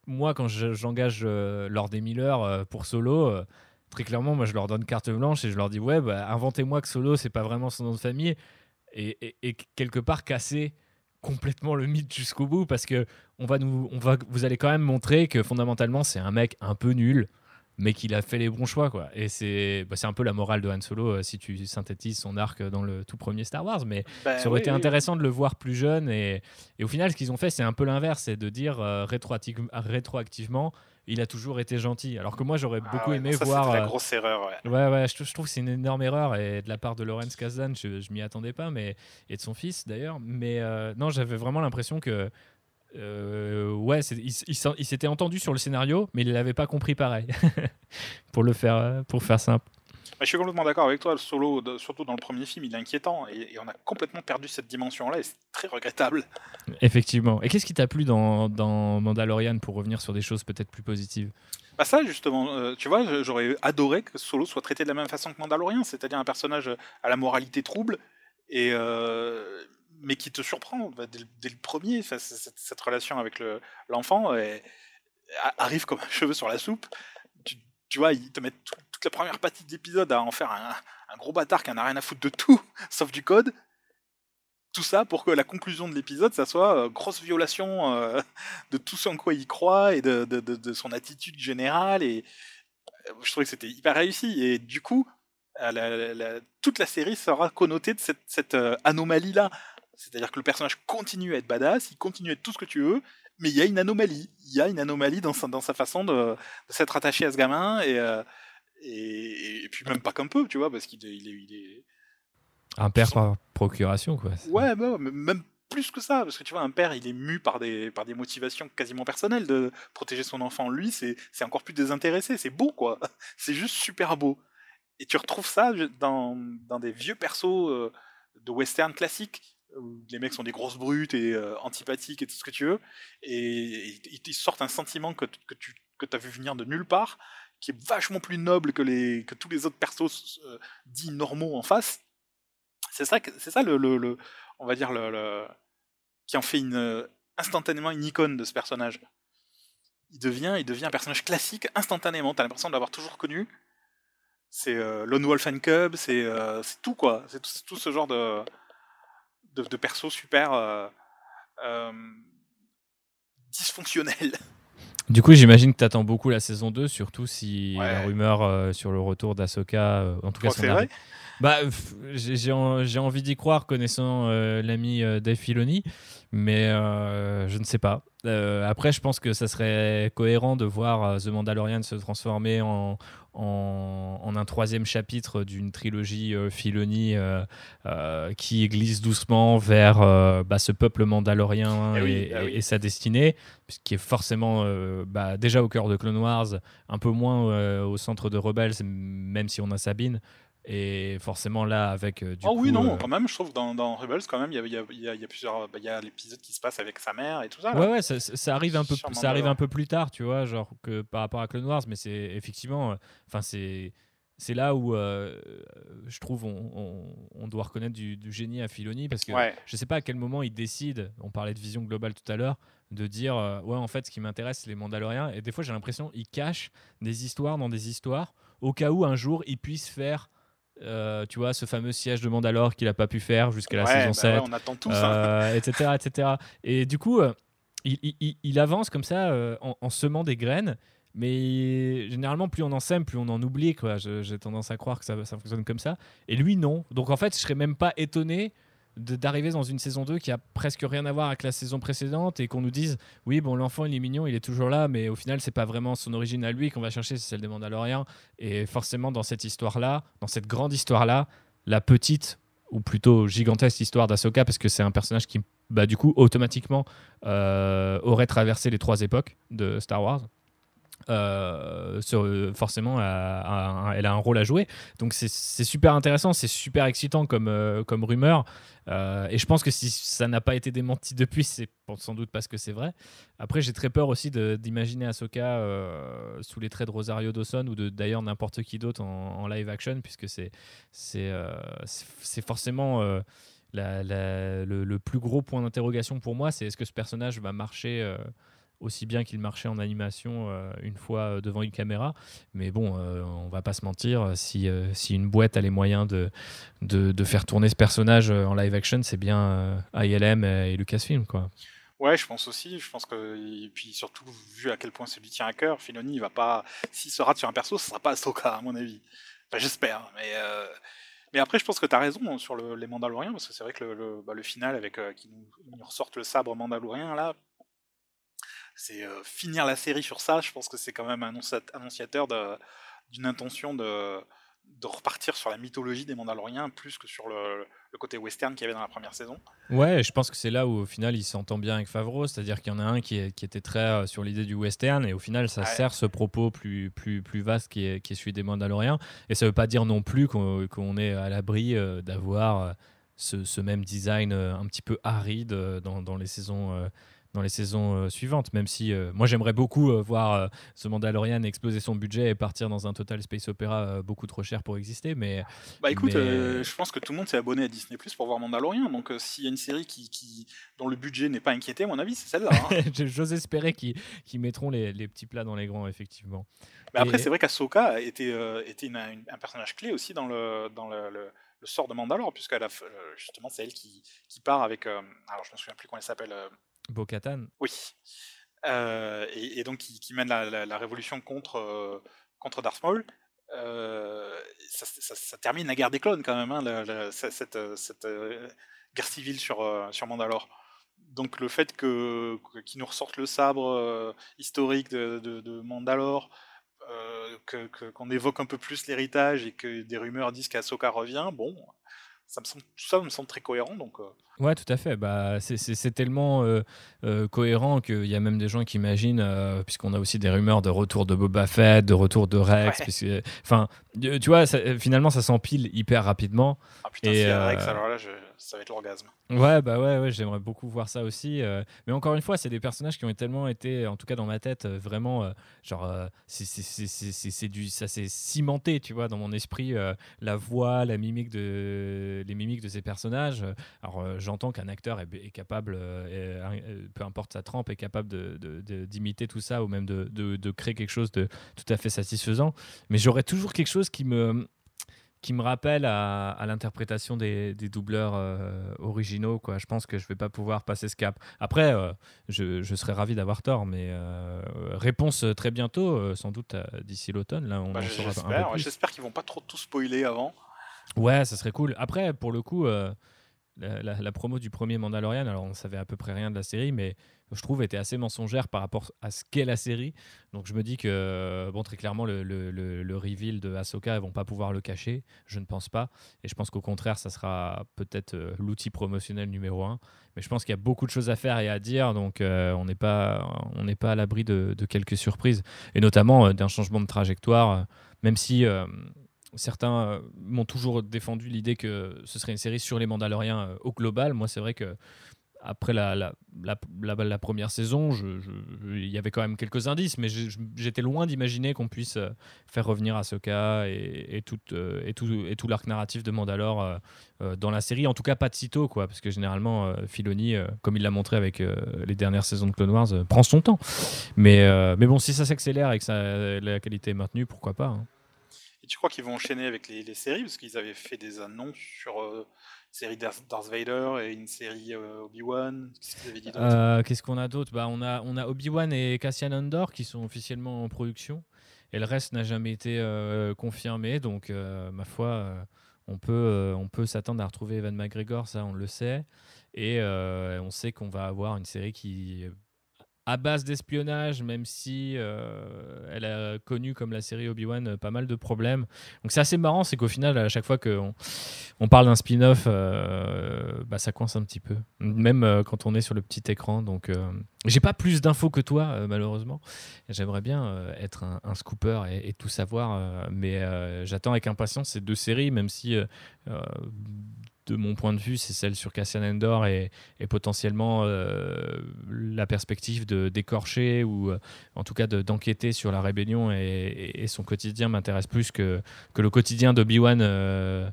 moi, quand j'engage Lord des Miller pour Solo, très clairement, moi, je leur donne carte blanche et je leur dis ouais, bah, inventez-moi que Solo, c'est pas vraiment son nom de famille et, et quelque part casser complètement le mythe jusqu'au bout parce que on va nous, on va, vous allez quand même montrer que fondamentalement c'est un mec un peu nul, mais qu'il a fait les bons choix quoi. Et c'est, bah, c'est un peu la morale de Han Solo euh, si tu synthétises son arc dans le tout premier Star Wars. Mais ben ça aurait été intéressant de le voir plus jeune et, et au final ce qu'ils ont fait c'est un peu l'inverse, c'est de dire euh, rétroactivement il a toujours été gentil. Alors que moi, j'aurais ah beaucoup aimé voir. C'est la euh, grosse erreur, ouais. Ouais, ouais, je, trouve que c'est une énorme erreur. Et de la part de Lorenz Kazan, je, je m'y attendais pas, mais et de son fils d'ailleurs. Mais euh, non, j'avais vraiment l'impression que. Euh, ouais, il, il, s'était entendu sur le scénario, mais il l'avait pas compris pareil. pour le faire, pour faire simple je suis complètement d'accord avec toi. Le solo, surtout dans le premier film, il est inquiétant et, on a complètement perdu cette dimension-là et c'est très regrettable. Effectivement. Et qu'est-ce qui t'a plu dans, dans, Mandalorian pour revenir sur des choses peut-être plus positives? Bah ça justement, euh, tu vois, j'aurais adoré que Solo soit traité de la même façon que Mandalorian, c'est-à-dire un personnage à la moralité trouble et euh, mais qui te surprend bah, dès, le premier. Cette, relation avec l'enfant arrive comme un cheveu sur la soupe tu vois, ils te mettent toute la première partie de l'épisode à en faire un, gros bâtard qui n'a rien à foutre de tout, sauf du code. Tout ça pour que la conclusion de l'épisode, ça soit euh, grosse violation euh, de tout ce en quoi il croit et de, son attitude générale. Et euh, je trouvais que c'était hyper réussi. Et du coup, toute la série sera connotée de cette, anomalie-là. C'est-à-dire que le personnage continue à être badass, il continue à être tout ce que tu veux, mais il y a une anomalie. Il y a une anomalie dans sa, façon de, s'être attaché à ce gamin euh, et, et, puis même pas qu'un peu, tu vois, parce qu'il est, il est, Un père par procuration, quoi. Ouais, bah, même plus que ça, parce que tu vois, un père, il est mu par des, par des motivations quasiment personnelles de protéger son enfant. Lui, c'est encore plus désintéressé, c'est beau, quoi. C'est juste super beau. Et tu retrouves ça dans, dans des vieux persos euh, de western classiques où les mecs sont des grosses brutes et euh, antipathiques et tout ce que tu veux, et, ils sortent un sentiment que, que tu que as vu venir de nulle part, qui est vachement plus noble que, les, que tous les autres persos euh, dits normaux en face. C'est ça, c'est ça le, le, on va dire le, qui en fait une, instantanément une icône de ce personnage. Il devient, il devient un personnage classique instantanément. T'as l'impression de l'avoir toujours connu. C'est euh, Lone Wolf and Cub, c'est tout quoi. C'est tout, ce genre de, de, de persos super euh, euh, dysfonctionnels. Du coup, j'imagine que tu attends beaucoup la saison 2, surtout si la rumeur euh, sur le retour d'Asoka, en tout cas, c'est vrai bah, j'ai envie d'y croire, connaissant l'ami Dave Filoni, mais je ne sais pas. après, je pense que ça serait cohérent de voir The Mandalorian se transformer en, en, un troisième chapitre d'une trilogie euh, Filoni euh, euh, qui glisse doucement vers bah, ce peuple mandalorien eh eh et, sa destinée, qui est forcément bah, déjà au cœur de Clone Wars, un peu moins au centre de Rebels, même si on a Sabine. Et forcément là, avec du oh oui, non, quand même, je trouve dans, dans Rebels, quand même, il y a, y, a, y a, plusieurs, bah, il y a l'épisode qui se passe avec sa mère et tout ça. Ouais, ouais, ça, ça, arrive un peu, ça arrive un peu plus tard, tu vois, genre que par rapport à Clone Wars, mais c'est effectivement, enfin c'est c'est là où euh, je trouve on, on, doit reconnaître du, génie à Filoni parce que je sais pas à quel moment il décide, on parlait de vision globale tout à l'heure, de dire euh, ouais en fait ce qui m'intéresse c'est les Mandaloriens et des fois j'ai l'impression il cache des histoires dans des histoires au cas où un jour il puisse faire euh, tu vois, ce fameux siège de Mandalore qu'il n'a pas pu faire jusqu'à la saison 7. Bah on attend tous. etc., etc. Et du coup, il, il, avance comme ça en, en, semant des graines. Mais généralement, plus on en sème, plus on en oublie. Quoi. J'ai tendance à croire que ça, ça, fonctionne comme ça. Et lui, non. Donc en fait, je serais même pas étonné d'arriver dans une saison 2 qui a presque rien à voir avec la saison précédente et qu'on nous dise oui bon l'enfant il est mignon il est toujours là mais au final c'est pas vraiment son origine à lui qu'on va chercher c'est celle des Mandaloriens. Et forcément dans cette histoire là dans cette grande histoire là la petite ou plutôt gigantesque histoire d'Asoka parce que c'est un personnage qui bah, du coup automatiquement euh, aurait traversé les trois époques de Star Wars euh, euh, forcément, elle a un rôle à jouer. Donc c'est super intéressant, c'est super excitant comme, euh, rumeur. et je pense que si ça n'a pas été démenti depuis, c'est sans doute parce que c'est vrai. Après, j'ai très peur aussi d'imaginer Ahsoka sous les traits de Rosario Dawson ou d'ailleurs n'importe qui d'autre en, live action, puisque c'est c'est forcément le, plus gros point d'interrogation pour moi, c'est est-ce que ce personnage va marcher aussi bien qu'il marchait en animation une fois devant une caméra. Mais bon, on va pas se mentir, si, si une boîte a les moyens de, de, faire tourner ce personnage en live action, c'est bien ILM et Lucasfilm. Quoi. Ouais, je pense aussi. Je pense que et puis surtout vu à quel point ça lui tient à cœur, Filoni il va pas. S'il se rate sur un perso, ce sera pas Ahsoka à mon avis. Enfin, j'espère. Mais euh, mais après, je pense que tu as raison sur le, les Mandaloriens parce que c'est vrai que bah, le final avec euh, qui nous, nous ressortent le sabre Mandalorien là, c'est euh, finir la série sur ça. Je pense que c'est quand même annonciateur d'une intention de de repartir sur la mythologie des Mandaloriens plus que sur le, côté western qu'il y avait dans la première saison. Ouais, je pense que c'est là où au final il s'entend bien avec Favreau, c'est-à-dire qu'il y en a un qui, était très euh, sur l'idée du western et au final ça sert ce propos plus, plus, plus vaste qui est, qui est celui des Mandaloriens. Et ça veut pas dire non plus qu'on est à l'abri euh, d'avoir ce, même design un petit peu aride dans, dans les saisons dans les saisons euh, suivantes, même si euh, moi j'aimerais beaucoup euh, voir ce Mandalorian exploser son budget et partir dans un total space opéra beaucoup trop cher pour exister. Mais bah écoute, je pense que tout le monde s'est abonné à Disney Plus pour voir Mandalorian, donc s'il y a une série qui, qui dont le budget n'est pas inquiété, à mon avis, c'est celle-là. Hein. J'ose espérer qu'ils mettront les, les, petits plats dans les grands, effectivement. Mais après, c'est vrai qu'Ahsoka était, était un personnage clé aussi dans le, dans le, le sort de Mandalore, puisque justement c'est elle qui, qui, part avec. alors je me souviens plus comment elle s'appelle. Bo-Katan Oui. Euh, et, donc qui, mène la, révolution contre, euh, contre Darth Maul. Euh, ça, termine la guerre des clones quand même, hein, cette, cette guerre civile sur, sur Mandalore. Donc le fait que qu'ils nous ressortent le sabre historique de, de, Mandalore, qu'on évoque un peu plus l'héritage et que des rumeurs disent qu'Asoka revient, bon, ça me semble, tout ça me semble très cohérent. Donc, euh. Ouais, tout à fait. Bah, c'est tellement euh, euh, cohérent qu'il y a même des gens qui imaginent, puisqu'on a aussi des rumeurs de retour de Boba Fett, de retour de Rex. Enfin, tu vois, finalement, ça s'empile hyper rapidement. Ah putain, et, Rex, alors là, ça va être l'orgasme. Ouais, bah ouais, ouais j'aimerais beaucoup voir ça aussi. mais encore une fois, c'est des personnages qui ont tellement été, en tout cas dans ma tête, vraiment, genre, c'est du, ça s'est cimenté, tu vois, dans mon esprit, la voix, la mimique de les mimiques de ces personnages. Alors euh, j'entends qu'un acteur est, capable, euh, peu importe sa trempe, est capable d'imiter tout ça ou même de, créer quelque chose de tout à fait satisfaisant. Mais j'aurais toujours quelque chose qui me qui me rappelle à, l'interprétation des, doubleurs euh, originaux. Quoi. Je pense que je vais pas pouvoir passer ce cap. Après, je, serais ravi d'avoir tort, mais réponse très bientôt, sans doute d'ici l'automne. Là, on bah, J'espère, j'espère qu'ils vont pas trop tout spoiler avant. Ouais, ça serait cool. Après, pour le coup, euh, la, promo du premier Mandalorian, alors on savait à peu près rien de la série, mais je trouve était assez mensongère par rapport à ce qu'est la série. Donc je me dis que, bon, très clairement, le, le, le, reveal de Ahsoka, ils vont pas pouvoir le cacher. Je ne pense pas. Et je pense qu'au contraire, ça sera peut-être euh, l'outil promotionnel numéro un. Mais je pense qu'il y a beaucoup de choses à faire et à dire, donc euh, on n'est pas, pas à l'abri de, de, quelques surprises, et notamment d'un changement de trajectoire, même si certains euh, m'ont toujours défendu l'idée que ce serait une série sur les Mandaloriens euh, au global. Moi, c'est vrai que après la, première saison, il y avait quand même quelques indices, mais j'étais loin d'imaginer qu'on puisse euh, faire revenir Ahsoka et, tout, et, tout, et tout l'arc narratif de Mandalore dans la série. En tout cas, pas de sitôt, quoi, parce que généralement, Filoni, comme il l'a montré avec les dernières saisons de Clone Wars, prend son temps. Mais, bon, si ça s'accélère et que la qualité est maintenue, pourquoi pas hein. Et tu crois qu'ils vont enchaîner avec les, séries Parce qu'ils avaient fait des annonces sur euh, série Darth Vader et une série euh, Obi-Wan. Euh, qu'est-ce qu'on a d'autre? Bah, on, a, on a Obi-Wan et Cassian Andor qui sont officiellement en production. Et le reste n'a jamais été confirmé. Donc, ma foi, on peut, on peut s'attendre à retrouver Evan McGregor, ça on le sait. Et on sait qu'on va avoir une série qui à base d'espionnage, même si euh, elle a connu comme la série Obi-Wan euh, pas mal de problèmes. Donc c'est assez marrant, c'est qu'au final, à chaque fois qu'on on parle d'un spin-off, euh, bah, ça coince un petit peu, même quand on est sur le petit écran. Donc j'ai pas plus d'infos que toi, malheureusement. J'aimerais bien être un, scooper et, et, tout savoir, mais j'attends avec impatience ces deux séries, même si de mon point de vue, c'est celle sur Cassian Endor et, potentiellement euh, la perspective de d'écorcher ou euh, en tout cas d'enquêter sur la rébellion et, son quotidien m'intéresse plus que, que le quotidien d'Obi-Wan euh,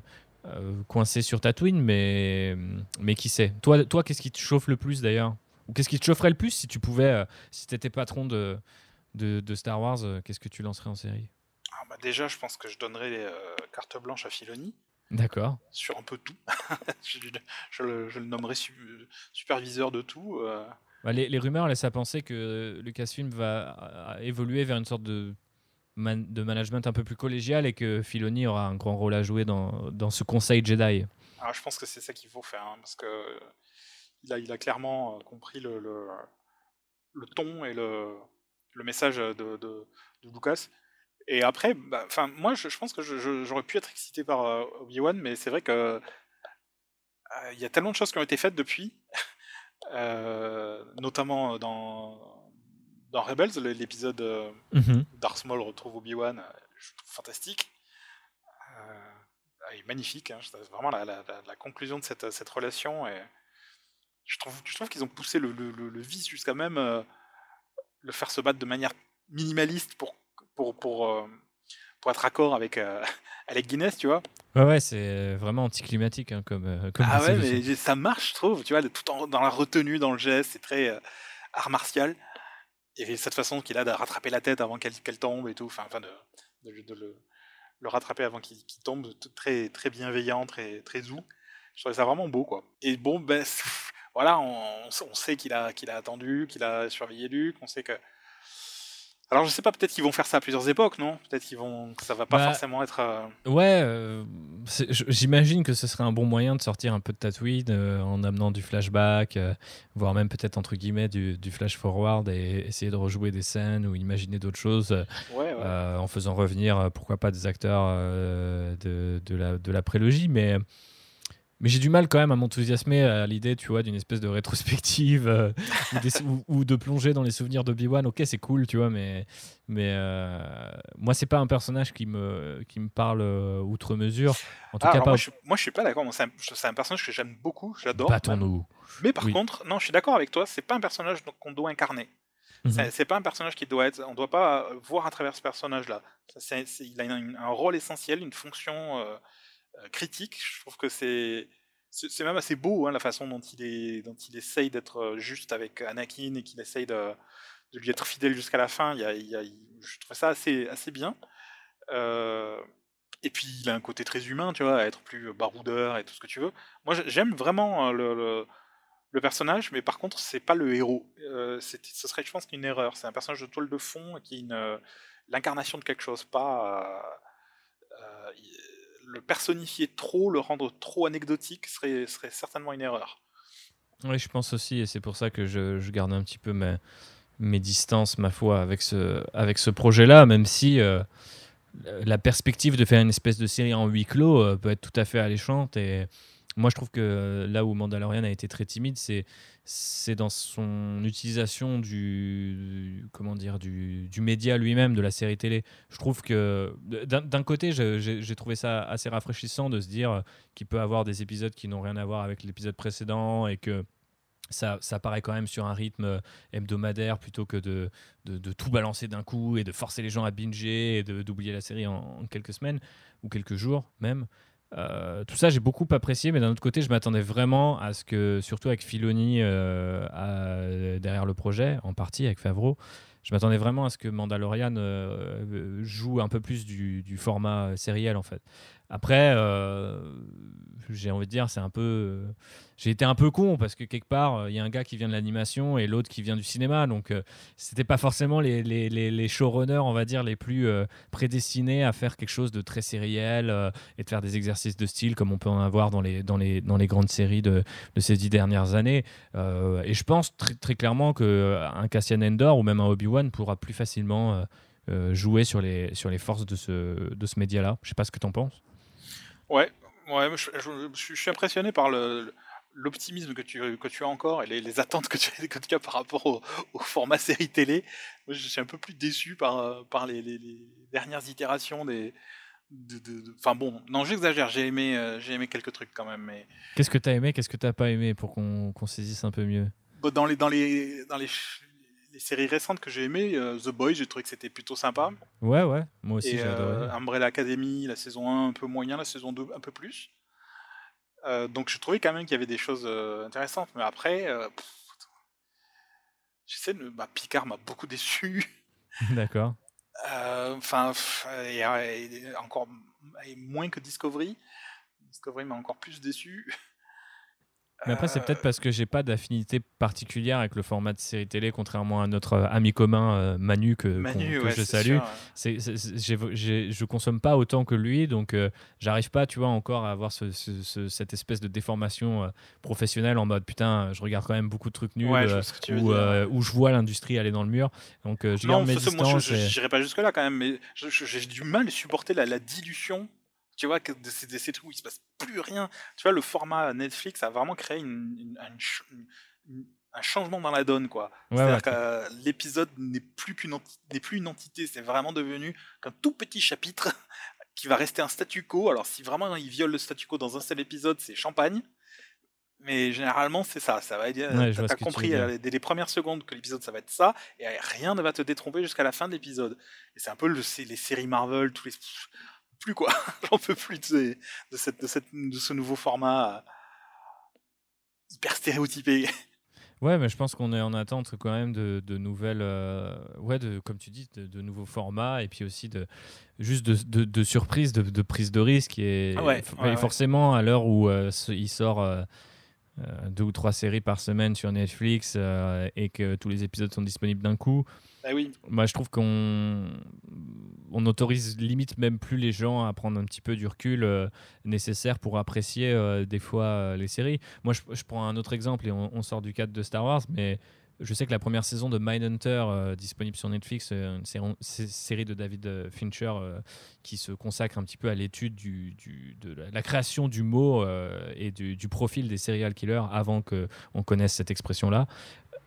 coincé sur Tatooine, mais, mais qui sait. Toi, toi qu'est-ce qui te chauffe le plus d'ailleurs? Ou qu'est-ce qui te chaufferait le plus si tu pouvais, si tu étais patron de, de, Star Wars, qu'est-ce que tu lancerais en série? Ah, bah Déjà, je pense que je donnerais carte blanche à Filoni. D'accord. Sur un peu tout. je, le, nommerai superviseur de tout. Euh. Bah, les, rumeurs laissent à penser que Lucasfilm va évoluer vers une sorte de, de management un peu plus collégial et que Filoni aura un grand rôle à jouer dans, dans ce conseil Jedi. Ah, je pense que c'est ça qu'il faut faire, hein, parce que il a, il a clairement euh, compris le, le, ton et le, le message de, de, de Lucas. Et après, bah, enfin, moi, je, pense que j'aurais pu être excité par euh, Obi-Wan, mais c'est vrai que euh, il y a tellement de choses qui ont été faites depuis, euh, notamment dans, dans Rebels, l'épisode mmh Darth Maul retrouve Obi-Wan, je trouve fantastique. il est magnifique, hein, c'est vraiment la, la, la, conclusion de cette, cette relation. Et je trouve, je trouve qu'ils ont poussé le, le, le, vice jusqu'à même le faire se battre de manière minimaliste pour pour, pour, euh, pour être accord avec, euh, avec Guinness, tu vois. Ouais, ouais, c'est vraiment anticlimatique hein, comme, euh, comme Ah ouais, mais ça marche, je trouve, tu vois, tout en, dans la retenue, dans le geste, c'est très art martial. Et cette façon qu'il a de rattraper la tête avant qu'elle tombe et tout, enfin, enfin de, de, le, le, rattraper avant qu'il tombe, très, très bienveillant, très, très doux. Je trouvais ça vraiment beau, quoi. Et bon, ben, voilà, on, on sait qu'il a, qu'il a attendu, qu'il a surveillé Luc, on sait que alors je sais pas, peut-être qu'ils vont faire ça à plusieurs époques, non? Peut-être qu'ils vont, ça va pas bah, forcément être. Euh, ouais, euh, j'imagine que ce serait un bon moyen de sortir un peu de Tatooine euh, en amenant du flashback, voire même peut-être entre guillemets du, flash forward et essayer de rejouer des scènes ou imaginer d'autres choses en faisant revenir, pourquoi pas, des acteurs de, de, la, de la prélogie, mais mais j'ai du mal quand même à m'enthousiasmer à l'idée, tu vois, d'une espèce de rétrospective euh, ou, de plonger dans les souvenirs d'Obi-Wan. Ok, c'est cool, tu vois, mais, mais euh, moi, c'est pas un personnage qui me, qui me parle euh, outre mesure. En tout ah, cas, pas... moi, je, moi, je suis pas d'accord. C'est un, un, personnage que j'aime beaucoup, j'adore. nous Mais par contre, non, je suis d'accord avec toi, c'est pas un personnage qu'on doit incarner. Mhm. C'est pas un personnage qui doit être. On doit pas voir à travers ce personnage-là. Il a un, rôle essentiel, une fonction euh, critique. Je trouve que c'est c'est même assez beau hein, la façon dont il est dont il essaye d'être euh, juste avec Anakin et qu'il essaye de, de, lui être fidèle jusqu'à la fin. Il y a, il y je trouve ça assez assez bien. Euh, et puis il a un côté très humain, tu vois, à être plus baroudeur et tout ce que tu veux. Moi, j'aime vraiment le, le, personnage, mais par contre, c'est pas le héros. Euh, ce serait, je pense, une erreur. C'est un personnage de toile de fond qui est l'incarnation de quelque chose, pas. Euh, le personnifier trop, le rendre trop anecdotique serait, serait certainement une erreur. Oui, je pense aussi, et c'est pour ça que je, garde un petit peu mes, distances, ma foi, avec ce, projet-là, même si euh, la perspective de faire une espèce de série en huis clos euh, peut être tout à fait alléchante. Et moi, je trouve que là où Mandalorian a été très timide, c'est c'est dans son utilisation du comment dire du, média lui-même de la série télé je trouve que d'un côté j'ai trouvé ça assez rafraîchissant de se dire qu'il peut avoir des épisodes qui n'ont rien à voir avec l'épisode précédent et que ça, paraît quand même sur un rythme hebdomadaire plutôt que de, de, tout balancer d'un coup et de forcer les gens à binger et d'oublier la série en, quelques semaines ou quelques jours même. Euh, tout ça, j'ai beaucoup apprécié, mais d'un autre côté, je m'attendais vraiment à ce que, surtout avec Filoni euh, derrière le projet, en partie avec Favreau, je m'attendais vraiment à ce que Mandalorian euh, joue un peu plus du, du, format sériel, en fait. Après, j'ai envie de dire, c'est un peu j'ai été un peu con parce que quelque part, euh, il y a un gars qui vient de l'animation et l'autre qui vient du cinéma. Donc, euh, c'était pas forcément les, les, les, showrunners, on va dire, les plus euh, prédestinés à faire quelque chose de très sériel et de faire des exercices de style comme on peut en avoir dans les, dans les, dans les grandes séries de, de ces dix dernières années. et je pense très, très clairement qu'un Cassian Endor ou même un Obi-Wan pourra plus facilement jouer sur les, sur les forces de ce, de ce média-là. Je sais pas ce que tu en penses. Ouais, ouais je, je, suis impressionné par le l'optimisme que tu, que tu as encore et les, attentes que tu, que tu, as par rapport au, format série télé. Moi, je suis un peu plus déçu par, par les, les, dernières itérations des. Enfin bon, non, j'exagère, j'ai aimé, euh, j'ai aimé quelques trucs quand même. Mais... Qu'est-ce que tu as aimé, qu'est-ce que tu n'as pas aimé pour qu'on saisisse un peu mieux? Dans les, dans les, dans les, les séries récentes que j'ai aimées, euh, The Boys, j'ai trouvé que c'était plutôt sympa. Ouais, ouais, moi aussi j'ai adoré. Euh, Umbrella Academy, la saison 1 un peu moyen, la saison 2 un peu plus. donc je trouvais quand même qu'il y avait des choses intéressantes. Mais après, j'essaie de. Bah, Picard m'a beaucoup déçu. D'accord. Enfin, encore moins que Discovery. Discovery m'a encore plus déçu. Mais après, c'est peut-être parce que j'ai pas d'affinité particulière avec le format de série télé, contrairement à notre euh, ami commun euh, Manu que, je salue. c'est, je consomme pas autant que lui, donc euh, j'arrive pas, tu vois, encore à avoir cette espèce de déformation professionnelle en mode putain, je regarde quand même beaucoup de trucs nuls où, où, je vois l'industrie aller dans le mur. Donc je garde mes distances. je n'irai pas jusque là quand même, mais j'ai du mal à supporter la, la dilution tu vois, que de ces, trucs où il se passe plus rien. Tu vois, le format Netflix a vraiment créé une, un changement dans la donne, quoi. C'est-à-dire que euh, l'épisode n'est plus qu'une n'est plus une entité, c'est vraiment devenu qu'un tout petit chapitre qui va rester un statu quo. Alors si vraiment il viole le statu quo dans un seul épisode, c'est champagne. Mais généralement, c'est ça. Ça va être. Ouais, t'as compris euh, dès les premières secondes que l'épisode ça va être ça, et rien ne va te détromper jusqu'à la fin de l'épisode. Et c'est un peu le, les séries Marvel, tous les plus quoi. J'en peux plus de, de, cette, de, cette, de, ce nouveau format euh, hyper stéréotypé. Ouais, mais je pense qu'on est en attente quand même de, de nouvelles, euh, ouais, de, comme tu dis, de, nouveaux formats et puis aussi de juste de, de surprises, de, prise de risque et, ah forcément à l'heure où euh, il sort deux ou trois séries par semaine sur Netflix et que tous les épisodes sont disponibles d'un coup. Ah. Moi, je trouve qu'on on limite même plus les gens à prendre un petit peu du recul euh, nécessaire pour apprécier euh, des fois euh, les séries. Moi, je, prends un autre exemple et on, sort du cadre de Star Wars, mais je sais que la première saison de Mindhunter, disponible sur Netflix, une série de David Fincher qui se consacre un petit peu à l'étude de la, création du mot et du, du, profil des serial killers avant qu'on connaisse cette expression-là.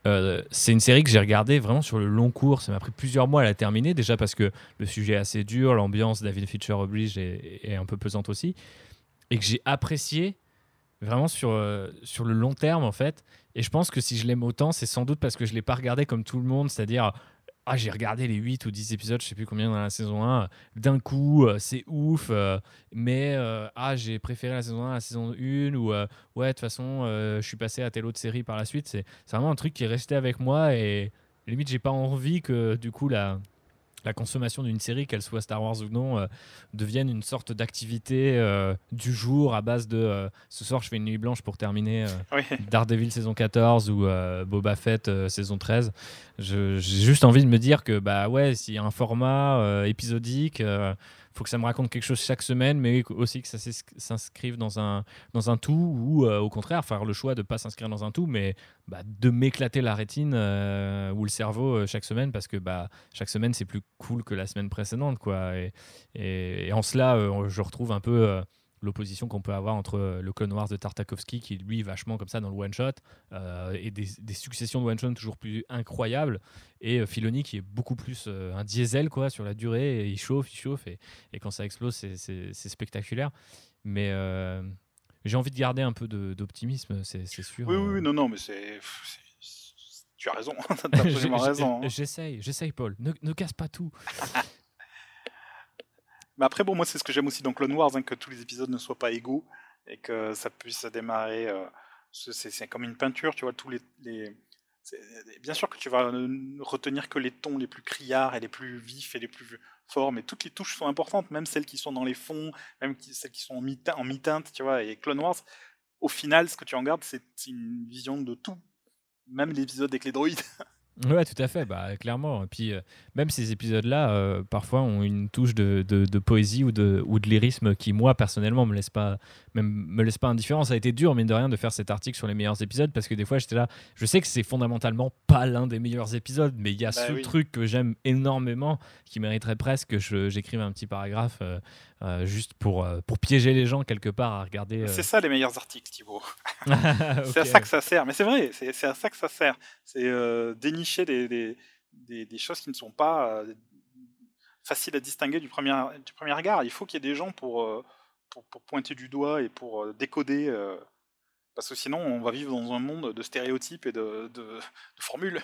Euh, c'est une série que j'ai regardée vraiment sur le long cours. Ça m'a pris plusieurs mois à la terminer, déjà parce que le sujet est assez dur, l'ambiance David Fincher oblige est, un peu pesante aussi, et que j'ai apprécié vraiment sur, euh, sur le long terme en fait. Et je pense que si je l'aime autant, c'est sans doute parce que je ne l'ai pas regardé comme tout le monde, c'est-à-dire ah, j'ai regardé les 8 ou 10 épisodes, je sais plus combien dans la saison 1, d'un coup, euh, c'est ouf, euh, mais euh, ah, j'ai préféré la saison 1 à la saison 1, ou ouais, de toute façon, je suis passé à telle autre série par la suite. C'est vraiment un truc qui est resté avec moi et limite, j'ai pas envie que du coup, la, la consommation d'une série, qu'elle soit Star Wars ou non, euh, devienne une sorte d'activité euh, du jour à base de euh, ce soir je fais une nuit blanche pour terminer Daredevil saison 14 ou Boba Fett saison 13. J'ai juste envie de me dire que bah ouais, s'il y a un format épisodique faut que ça me raconte quelque chose chaque semaine, mais aussi que ça s'inscrive dans un, dans un tout, ou euh, au contraire, faire le choix de ne pas s'inscrire dans un tout, mais bah, de m'éclater la rétine euh, ou le cerveau euh, chaque semaine, parce que bah, chaque semaine, c'est plus cool que la semaine précédente. Quoi. Et, et en cela, je retrouve un peu l'opposition qu'on peut avoir entre euh, le Clone Wars de Tartakovsky, qui lui vachement comme ça dans le one-shot, euh, et des, successions de one-shot toujours plus incroyables, et euh, Filoni qui est beaucoup plus un diesel quoi, sur la durée, et il chauffe, il chauffe, et, et quand ça explose, c'est spectaculaire. Mais j'ai envie de garder un peu d'optimisme, c'est sûr. Oui, oui, non, non, mais c'est. Tu as raison, t'as absolument raison. Hein. J'essaye, j'essaye, Paul. Ne, ne casse pas tout. Mais après, bon, moi, c'est ce que j'aime aussi dans Clone Wars, hein, que tous les épisodes ne soient pas égaux et que ça puisse démarrer. Euh, c'est comme une peinture, tu vois, tous les. bien sûr que tu vas retenir que les tons les plus criards et les plus vifs et les plus forts, mais toutes les touches sont importantes, même celles qui sont dans les fonds, même celles qui sont en mi-teinte, tu vois. Et Clone Wars, au final, ce que tu en gardes, c'est une vision de tout, même l'épisode avec les droïdes. Ouais, tout à fait, bah, clairement. Et puis, euh, même ces épisodes-là, euh, parfois, ont une touche de, de, poésie ou de, ou de lyrisme qui, moi, personnellement, me laisse pas, même, me laisse pas indifférent. Ça a été dur, mine de rien, de faire cet article sur les meilleurs épisodes parce que des fois, j'étais là. Je sais que c'est fondamentalement pas l'un des meilleurs épisodes, mais il y a bah ce truc que j'aime énormément qui mériterait presque que j'écrive un petit paragraphe euh, juste pour, euh, pour piéger les gens quelque part à regarder. Euh. C'est ça les meilleurs articles, Thibaut. c'est à ça que ça sert. Mais c'est vrai, c'est à ça que ça sert. C'est dénicher des, des, des, choses qui ne sont pas faciles à distinguer du premier, du premier regard. Il faut qu'il y ait des gens pour, pour, pour, pointer du doigt et pour décoder. parce que sinon, on va vivre dans un monde de stéréotypes et de, de, de formules.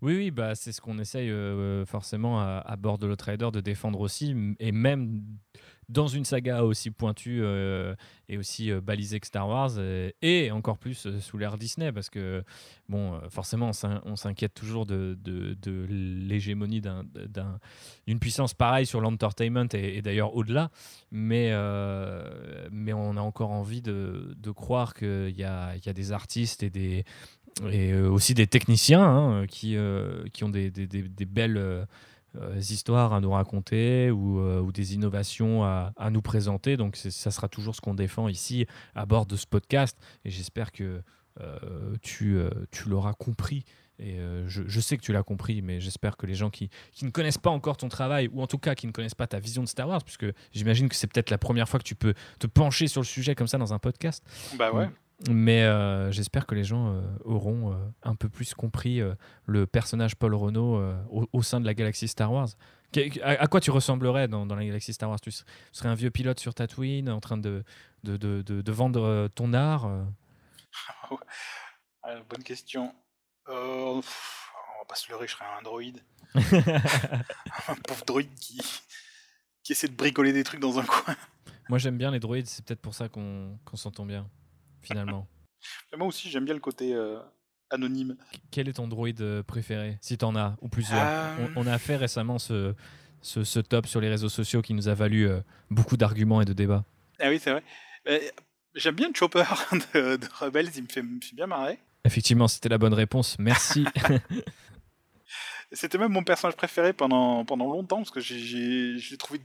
Oui, oui, bah, c'est ce qu'on essaye forcément à, à, bord de l'Outrider de défendre aussi, et même dans une saga aussi pointue euh, et aussi euh, balisée que Star Wars, euh, et, encore plus sous l'ère Disney, parce que, bon, forcément, on s'inquiète toujours de, l'hégémonie d'une puissance pareille sur l'entertainment et, d'ailleurs au-delà, mais, mais on a encore envie de, croire qu'il y a, des artistes et aussi des techniciens hein, qui, qui ont des, belles histoires à nous raconter ou, euh, ou des innovations à, à, nous présenter. Donc ça sera toujours ce qu'on défend ici à bord de ce podcast. Et j'espère que euh, tu, tu l'auras compris. Et je, je, sais que tu l'as compris, mais j'espère que les gens qui, qui, ne connaissent pas encore ton travail, ou en tout cas qui ne connaissent pas ta vision de Star Wars, puisque j'imagine que c'est peut-être la première fois que tu peux te pencher sur le sujet comme ça dans un podcast. Bah ouais. Mais euh, j'espère que les gens euh, auront euh, un peu plus compris le personnage Paul Renault au, sein de la galaxie Star Wars. À, quoi tu ressemblerais dans, la galaxie Star Wars? Tu serais un vieux pilote sur Tatooine en train de, de, de, de, vendre ton art Bonne question. on va pas se leurrer, je serais un droïde. un pauvre droïde qui, qui essaie de bricoler des trucs dans un coin. Moi j'aime bien les droïdes, c'est peut-être pour ça qu'on s'entend bien finalement. moi aussi, j'aime bien le côté euh, anonyme. Quel est ton droïde euh, préféré, si t'en as, ou plusieurs? Euh. on, a fait récemment ce, ce, top sur les réseaux sociaux qui nous a valu beaucoup d'arguments et de débats. Ah oui, c'est vrai. J'aime bien le Chopper de, Rebels, il me, fait, bien marrer. Effectivement, c'était la bonne réponse. Merci. C'était même mon personnage préféré pendant, pendant longtemps, parce que j'ai trouvé,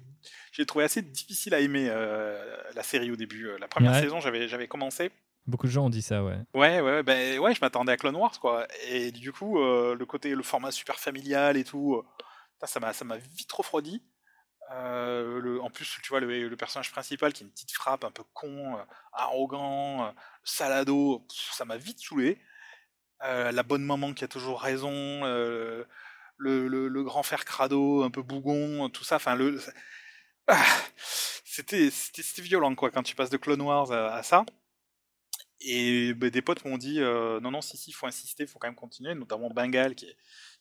trouvé assez difficile à aimer la série au début. La première saison, j'avais commencé. Beaucoup de gens ont dit ça, ouais. Ouais, ouais, ben, ouais je m'attendais à Clone Wars, quoi. Et du coup, euh, le côté, le format super familial et tout, euh, ça m'a vite refroidi. Euh, en plus, tu vois, le, personnage principal qui est une petite frappe un peu con, arrogant, salado, ça m'a vite saoulé. la bonne maman qui a toujours raison, le, grand frère crado, un peu bougon, tout ça, enfin, le. Ah, c'était violent, quoi, quand tu passes de Clone Wars à ça. Et bah, des potes m'ont dit euh, non, non, si, si, il faut insister, il faut quand même continuer, notamment Bengal, qui,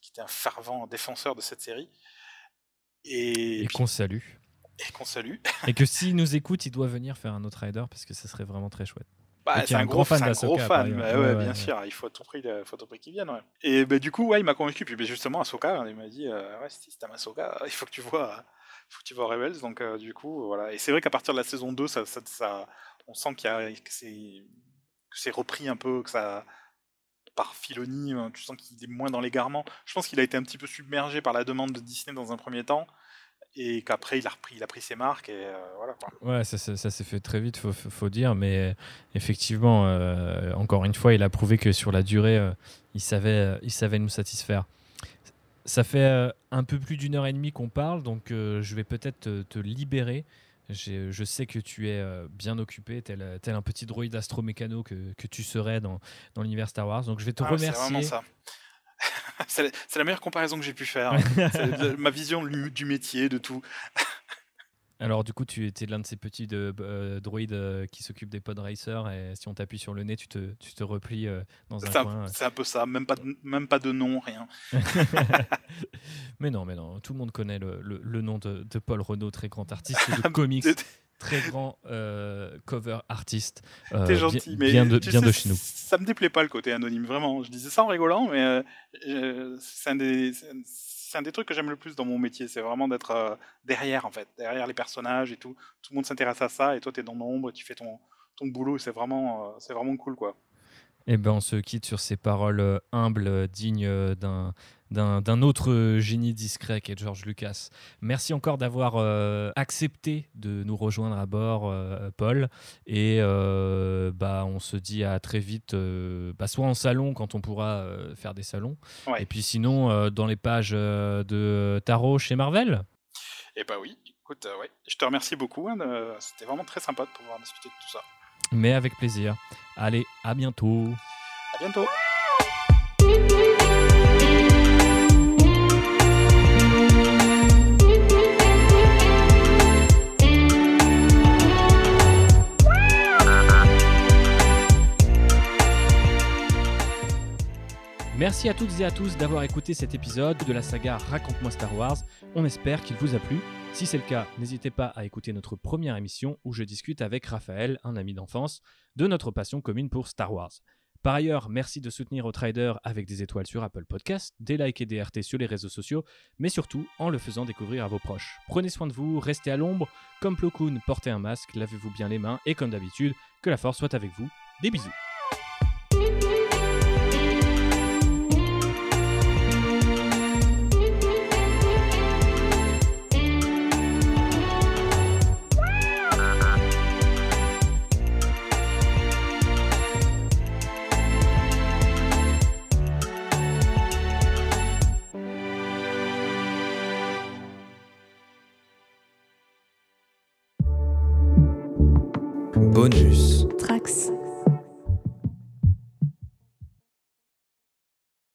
qui, était un fervent défenseur de cette série. Et, qu'on salue. Et qu'on salue. et que s'il nous écoute, il doit venir faire un autre rider parce que ça serait vraiment très chouette. Bah, c'est un, gros fan gros fan, bah, ouais, bien sûr, il faut à tout prix, prix qu'il vienne. Et bah, du coup, ouais, il m'a convaincu. Puis justement, Ahsoka, il m'a dit euh, ouais, si t'aimes Ahsoka, il faut que tu vois, faut que tu vois Rebels. Donc, euh, du coup, voilà. Et c'est vrai qu'à partir de la saison 2, ça, ça, on sent qu'il y a, c'est repris un peu, que ça par Filoni, hein, tu sens qu'il est moins dans l'égarement. Je pense qu'il a été un petit peu submergé par la demande de Disney dans un premier temps et qu'après il a repris, il a pris ses marques et euh, voilà. Ouais, ça, s'est fait très vite, faut, faut, dire, mais effectivement, euh, encore une fois, il a prouvé que sur la durée, euh, il savait, il savait nous satisfaire. Ça fait un peu plus d'une heure et demie qu'on parle, donc je vais peut-être te libérer je sais que tu es euh, bien occupé, tel, tel un petit droïde astromécano que, que tu serais dans, dans l'univers Star Wars. Donc je vais te ah, remercier. C'est vraiment ça. c'est la meilleure comparaison que j'ai pu faire. ma vision du métier, de tout. Alors du coup, tu étais l'un de ces petits de, euh, droïdes euh, qui s'occupent des pod racers et si on t'appuie sur le nez, tu te, tu te replies euh, dans un coin. C'est un peu ça, même pas de, même pas de nom, rien. mais non, mais non, tout le monde connaît le, le, nom de, de, Paul Renault, très grand artiste de comics, très grand cover artiste. T'es gentil, mais bien de, bien de chez nous. Ça me déplaît pas le côté anonyme, vraiment. Je disais ça en rigolant, mais c'est un des c'est un des trucs que j'aime le plus dans mon métier, c'est vraiment d'être euh, derrière en fait, derrière les personnages et tout. Tout le monde s'intéresse à ça et toi tu es dans l'ombre, tu fais ton, ton boulot, c'est vraiment, euh, c'est vraiment cool quoi. Eh ben, on se quitte sur ces paroles euh, humbles, dignes d'un d'un autre génie discret qui est George Lucas. Merci encore d'avoir euh, accepté de nous rejoindre à bord, euh, Paul. Et euh, bah, on se dit à très vite, bah, soit en salon quand on pourra faire des salons, et puis sinon dans les pages de Tarot chez Marvel. Eh bah oui, écoute, ouais. je te remercie beaucoup. Hein, c'était vraiment très sympa de pouvoir discuter de tout ça. Mais avec plaisir. Allez, à bientôt. À bientôt. Merci à toutes et à tous d'avoir écouté cet épisode de la saga Raconte-moi Star Wars. On espère qu'il vous a plu. Si c'est le cas, n'hésitez pas à écouter notre première émission où je discute avec Raphaël, un ami d'enfance, de notre passion commune pour Star Wars. Par ailleurs, merci de soutenir Outrider avec des étoiles sur Apple Podcast, des likes et des RT sur les réseaux sociaux, mais surtout en le faisant découvrir à vos proches. Prenez soin de vous, restez à l'ombre, comme Plo Koon, portez un masque, lavez-vous bien les mains et comme d'habitude, que la force soit avec vous. Des bisous.